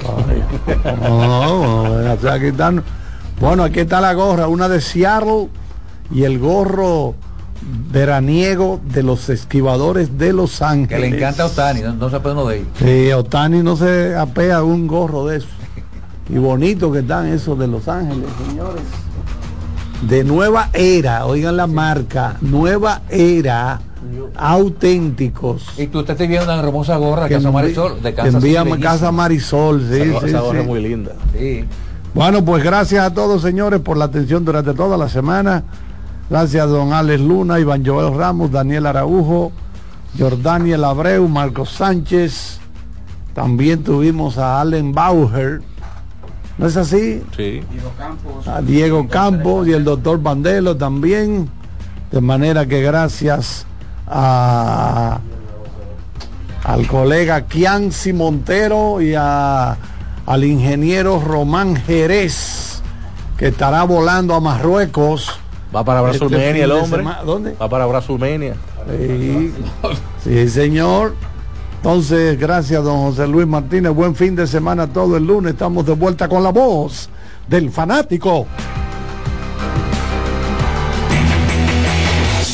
No, no, no, no, o sea, aquí están- bueno, aquí está la gorra, una de Seattle y el gorro veraniego de los esquivadores de Los Ángeles.
Que le encanta a Otani, no, no se puede uno de ellos.
Sí, Otani no se apea un gorro de eso. Y bonito que están esos de Los Ángeles, señores. De nueva era, oigan la marca, nueva era, auténticos.
Y tú te estás viendo una hermosa gorra de
Que
Casa Marisol, de
que
Kansas
envía
City,
Casa Marisol, sí,
esa,
sí,
esa gorra
sí.
es muy linda.
Sí.
Bueno, pues gracias a todos, señores, por la atención durante toda la semana. Gracias a don Alex Luna, Iván Joel Ramos, Daniel Araujo, Jordaniel Abreu, Marcos Sánchez. También tuvimos a Allen Bauer. ¿No es así?
Sí.
A Diego Campos y el doctor Bandelo también. De manera que gracias a al colega Kianci Montero y a, al ingeniero Román Jerez, que estará volando a Marruecos.
Va para
este
Brasilmenia
fin
el hombre.
¿Dónde?
Va para Brasilmenia.
Sí, sí, señor. Entonces, gracias, don José Luis Martínez. Buen fin de semana todo el lunes. Estamos de vuelta con la voz del fanático.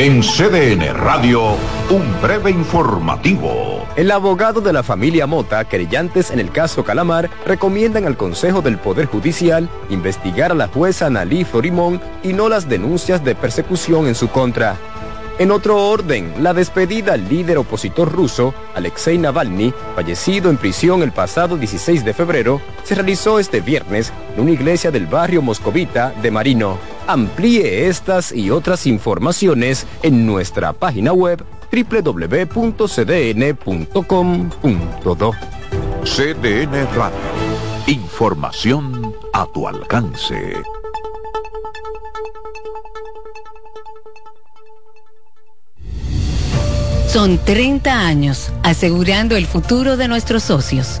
En CDN Radio, un breve informativo.
El abogado de la familia Mota, querellantes en el caso Calamar, recomiendan al Consejo del Poder Judicial investigar a la jueza Analí Florimón y no las denuncias de persecución en su contra. En otro orden, la despedida al líder opositor ruso, Alexei Navalny, fallecido en prisión el pasado 16 de febrero, se realizó este viernes en una iglesia del barrio moscovita de Marino. Amplíe estas y otras informaciones en nuestra página web www.cdn.com.do.
CDN Radio. Información a tu alcance.
Son 30 años asegurando el futuro de nuestros socios.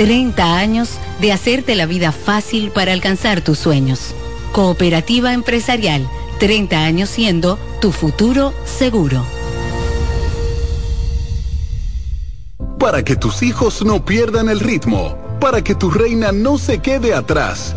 30 años de hacerte la vida fácil para alcanzar tus sueños. Cooperativa Empresarial, 30 años siendo tu futuro seguro.
Para que tus hijos no pierdan el ritmo, para que tu reina no se quede atrás,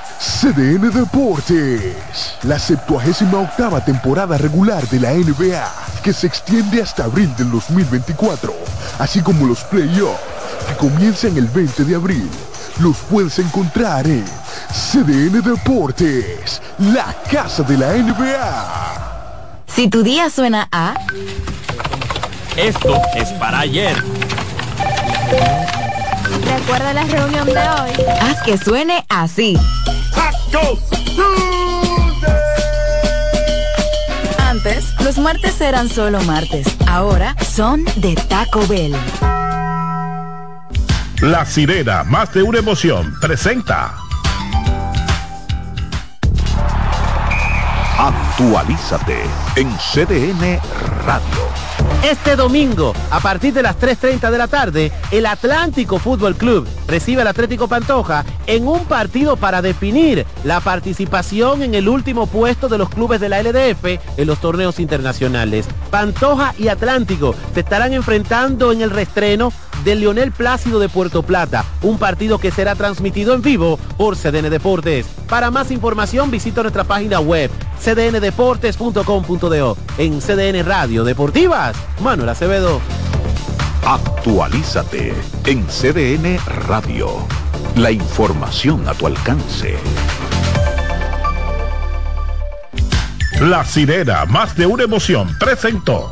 CDN Deportes. La 78 octava temporada regular de la NBA, que se extiende hasta abril del 2024, así como los playoffs, que comienzan el 20 de abril. Los puedes encontrar en CDN Deportes, la casa de la NBA.
Si tu día suena a...
Esto es para ayer.
Recuerda la reunión de hoy. Haz que suene así. Antes, los martes eran solo martes. Ahora son de Taco Bell.
La sirena, más de una emoción, presenta.
Actualízate en CDN Radio.
Este domingo, a partir de las 3.30 de la tarde, el Atlántico Fútbol Club recibe al Atlético Pantoja en un partido para definir la participación en el último puesto de los clubes de la LDF en los torneos internacionales. Pantoja y Atlántico se estarán enfrentando en el restreno del Lionel Plácido de Puerto Plata, un partido que será transmitido en vivo por CDN Deportes. Para más información visita nuestra página web cdndeportes.com.do en CDN Radio Deportivas. Manuel Acevedo.
Actualízate en CDN Radio. La información a tu alcance.
La sirena, más de una emoción, presentó.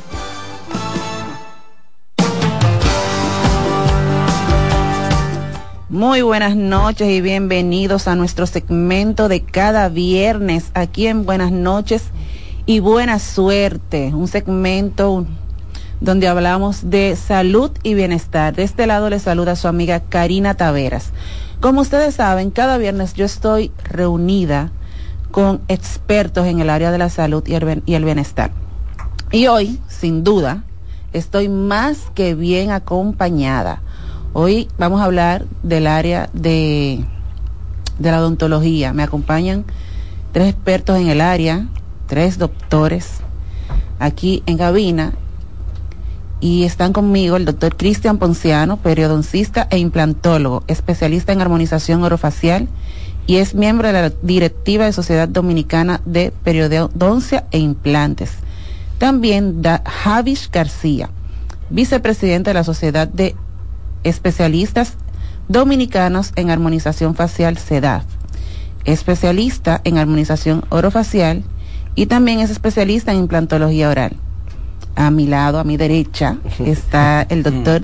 Muy buenas noches y bienvenidos a nuestro segmento de cada viernes aquí en Buenas noches y buena suerte. Un segmento donde hablamos de salud y bienestar. De este lado le saluda su amiga Karina Taveras. Como ustedes saben, cada viernes yo estoy reunida con expertos en el área de la salud y el bienestar. Y hoy, sin duda, estoy más que bien acompañada Hoy vamos a hablar del área de, de la odontología. Me acompañan tres expertos en el área, tres doctores aquí en cabina y están conmigo el doctor Cristian Ponciano, periodoncista e implantólogo, especialista en armonización orofacial y es miembro de la directiva de Sociedad Dominicana de Periodoncia e Implantes. También da Javish García, vicepresidente de la Sociedad de especialistas dominicanos en armonización facial SEDAF, especialista en armonización orofacial y también es especialista en implantología oral. A mi lado, a mi derecha, está el doctor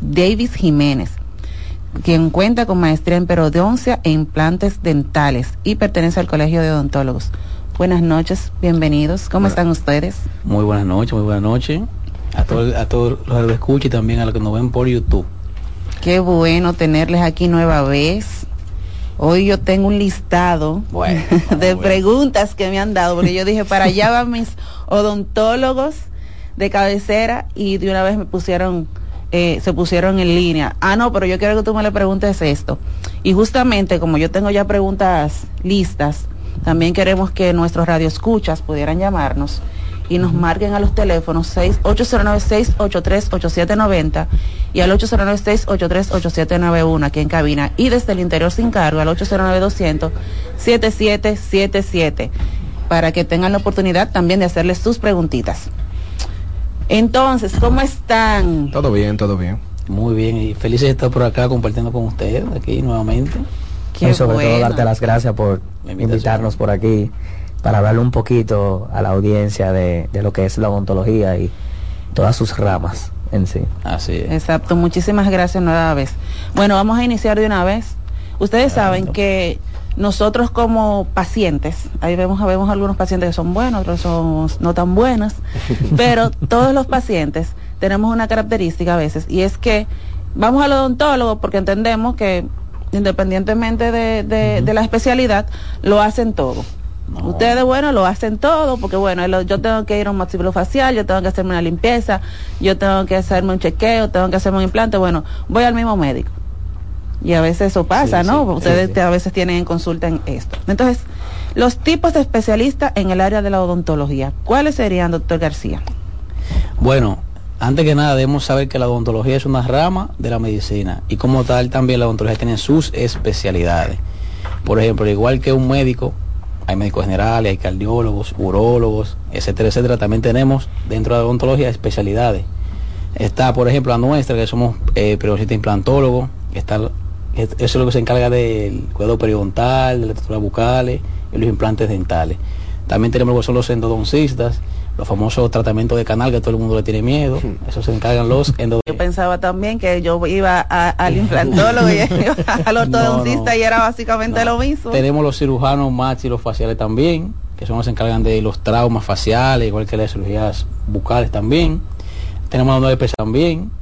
Davis Jiménez, quien cuenta con maestría en perodoncia e implantes dentales y pertenece al Colegio de Odontólogos. Buenas noches, bienvenidos. ¿Cómo están ustedes?
Muy buenas noches, muy buenas noches. A todos a todos los que escuchan y también a los que nos ven por YouTube.
Qué bueno tenerles aquí nueva vez. Hoy yo tengo un listado *laughs* de preguntas que me han dado, porque yo dije, para allá van mis odontólogos de cabecera y de una vez me pusieron, eh, se pusieron en línea. Ah, no, pero yo quiero que tú me le preguntes esto. Y justamente como yo tengo ya preguntas listas, también queremos que nuestros radioescuchas pudieran llamarnos y nos marquen a los teléfonos 809-683-8790 y al 809-683-8791 aquí en cabina y desde el interior sin cargo al 809-200-7777 para que tengan la oportunidad también de hacerles sus preguntitas. Entonces, ¿cómo están?
Todo bien, todo bien. Muy bien, y felices de estar por acá compartiendo con ustedes aquí nuevamente.
y sobre todo darte las gracias por invitarnos por aquí para hablarle un poquito a la audiencia de, de lo que es la odontología y todas sus ramas en sí.
Así es. Exacto, muchísimas gracias nueva vez. Bueno, vamos a iniciar de una vez. Ustedes saben que nosotros como pacientes, ahí vemos, vemos algunos pacientes que son buenos, otros son no tan buenos, *laughs* pero todos los pacientes tenemos una característica a veces y es que vamos al odontólogo porque entendemos que independientemente de, de la especialidad, lo hacen todo. Ustedes, bueno, lo hacen todo, porque bueno, yo tengo que ir a un facial, yo tengo que hacerme una limpieza, yo tengo que hacerme un chequeo, tengo que hacerme un implante, bueno, voy al mismo médico. Y a veces eso pasa, ¿no? Ustedes a veces tienen en consulta en esto. Entonces, los tipos de especialistas en el área de la odontología, ¿cuáles serían, doctor García?
Bueno, antes que nada debemos saber que la odontología es una rama de la medicina y como tal también la odontología tiene sus especialidades. Por ejemplo, igual que un médico hay médicos generales, hay cardiólogos, urólogos, etcétera, etcétera. También tenemos dentro de la odontología especialidades. Está, por ejemplo, la nuestra, que somos eh, implantólogos, está, eso es lo que se encarga del cuidado periodontal, de la textura bucales y los implantes dentales. También tenemos lo que son los endodoncistas, los famosos tratamientos de canal que todo el mundo le tiene miedo. Eso se encargan los endodoncistas. *laughs*
Yo pensaba también que yo iba al implantólogo y *laughs* al ortodoncista y era básicamente lo mismo.
Tenemos los cirujanos maxilofaciales también, que son los que se encargan de los traumas faciales, igual que las cirugías bucales también. Tenemos los nueve también,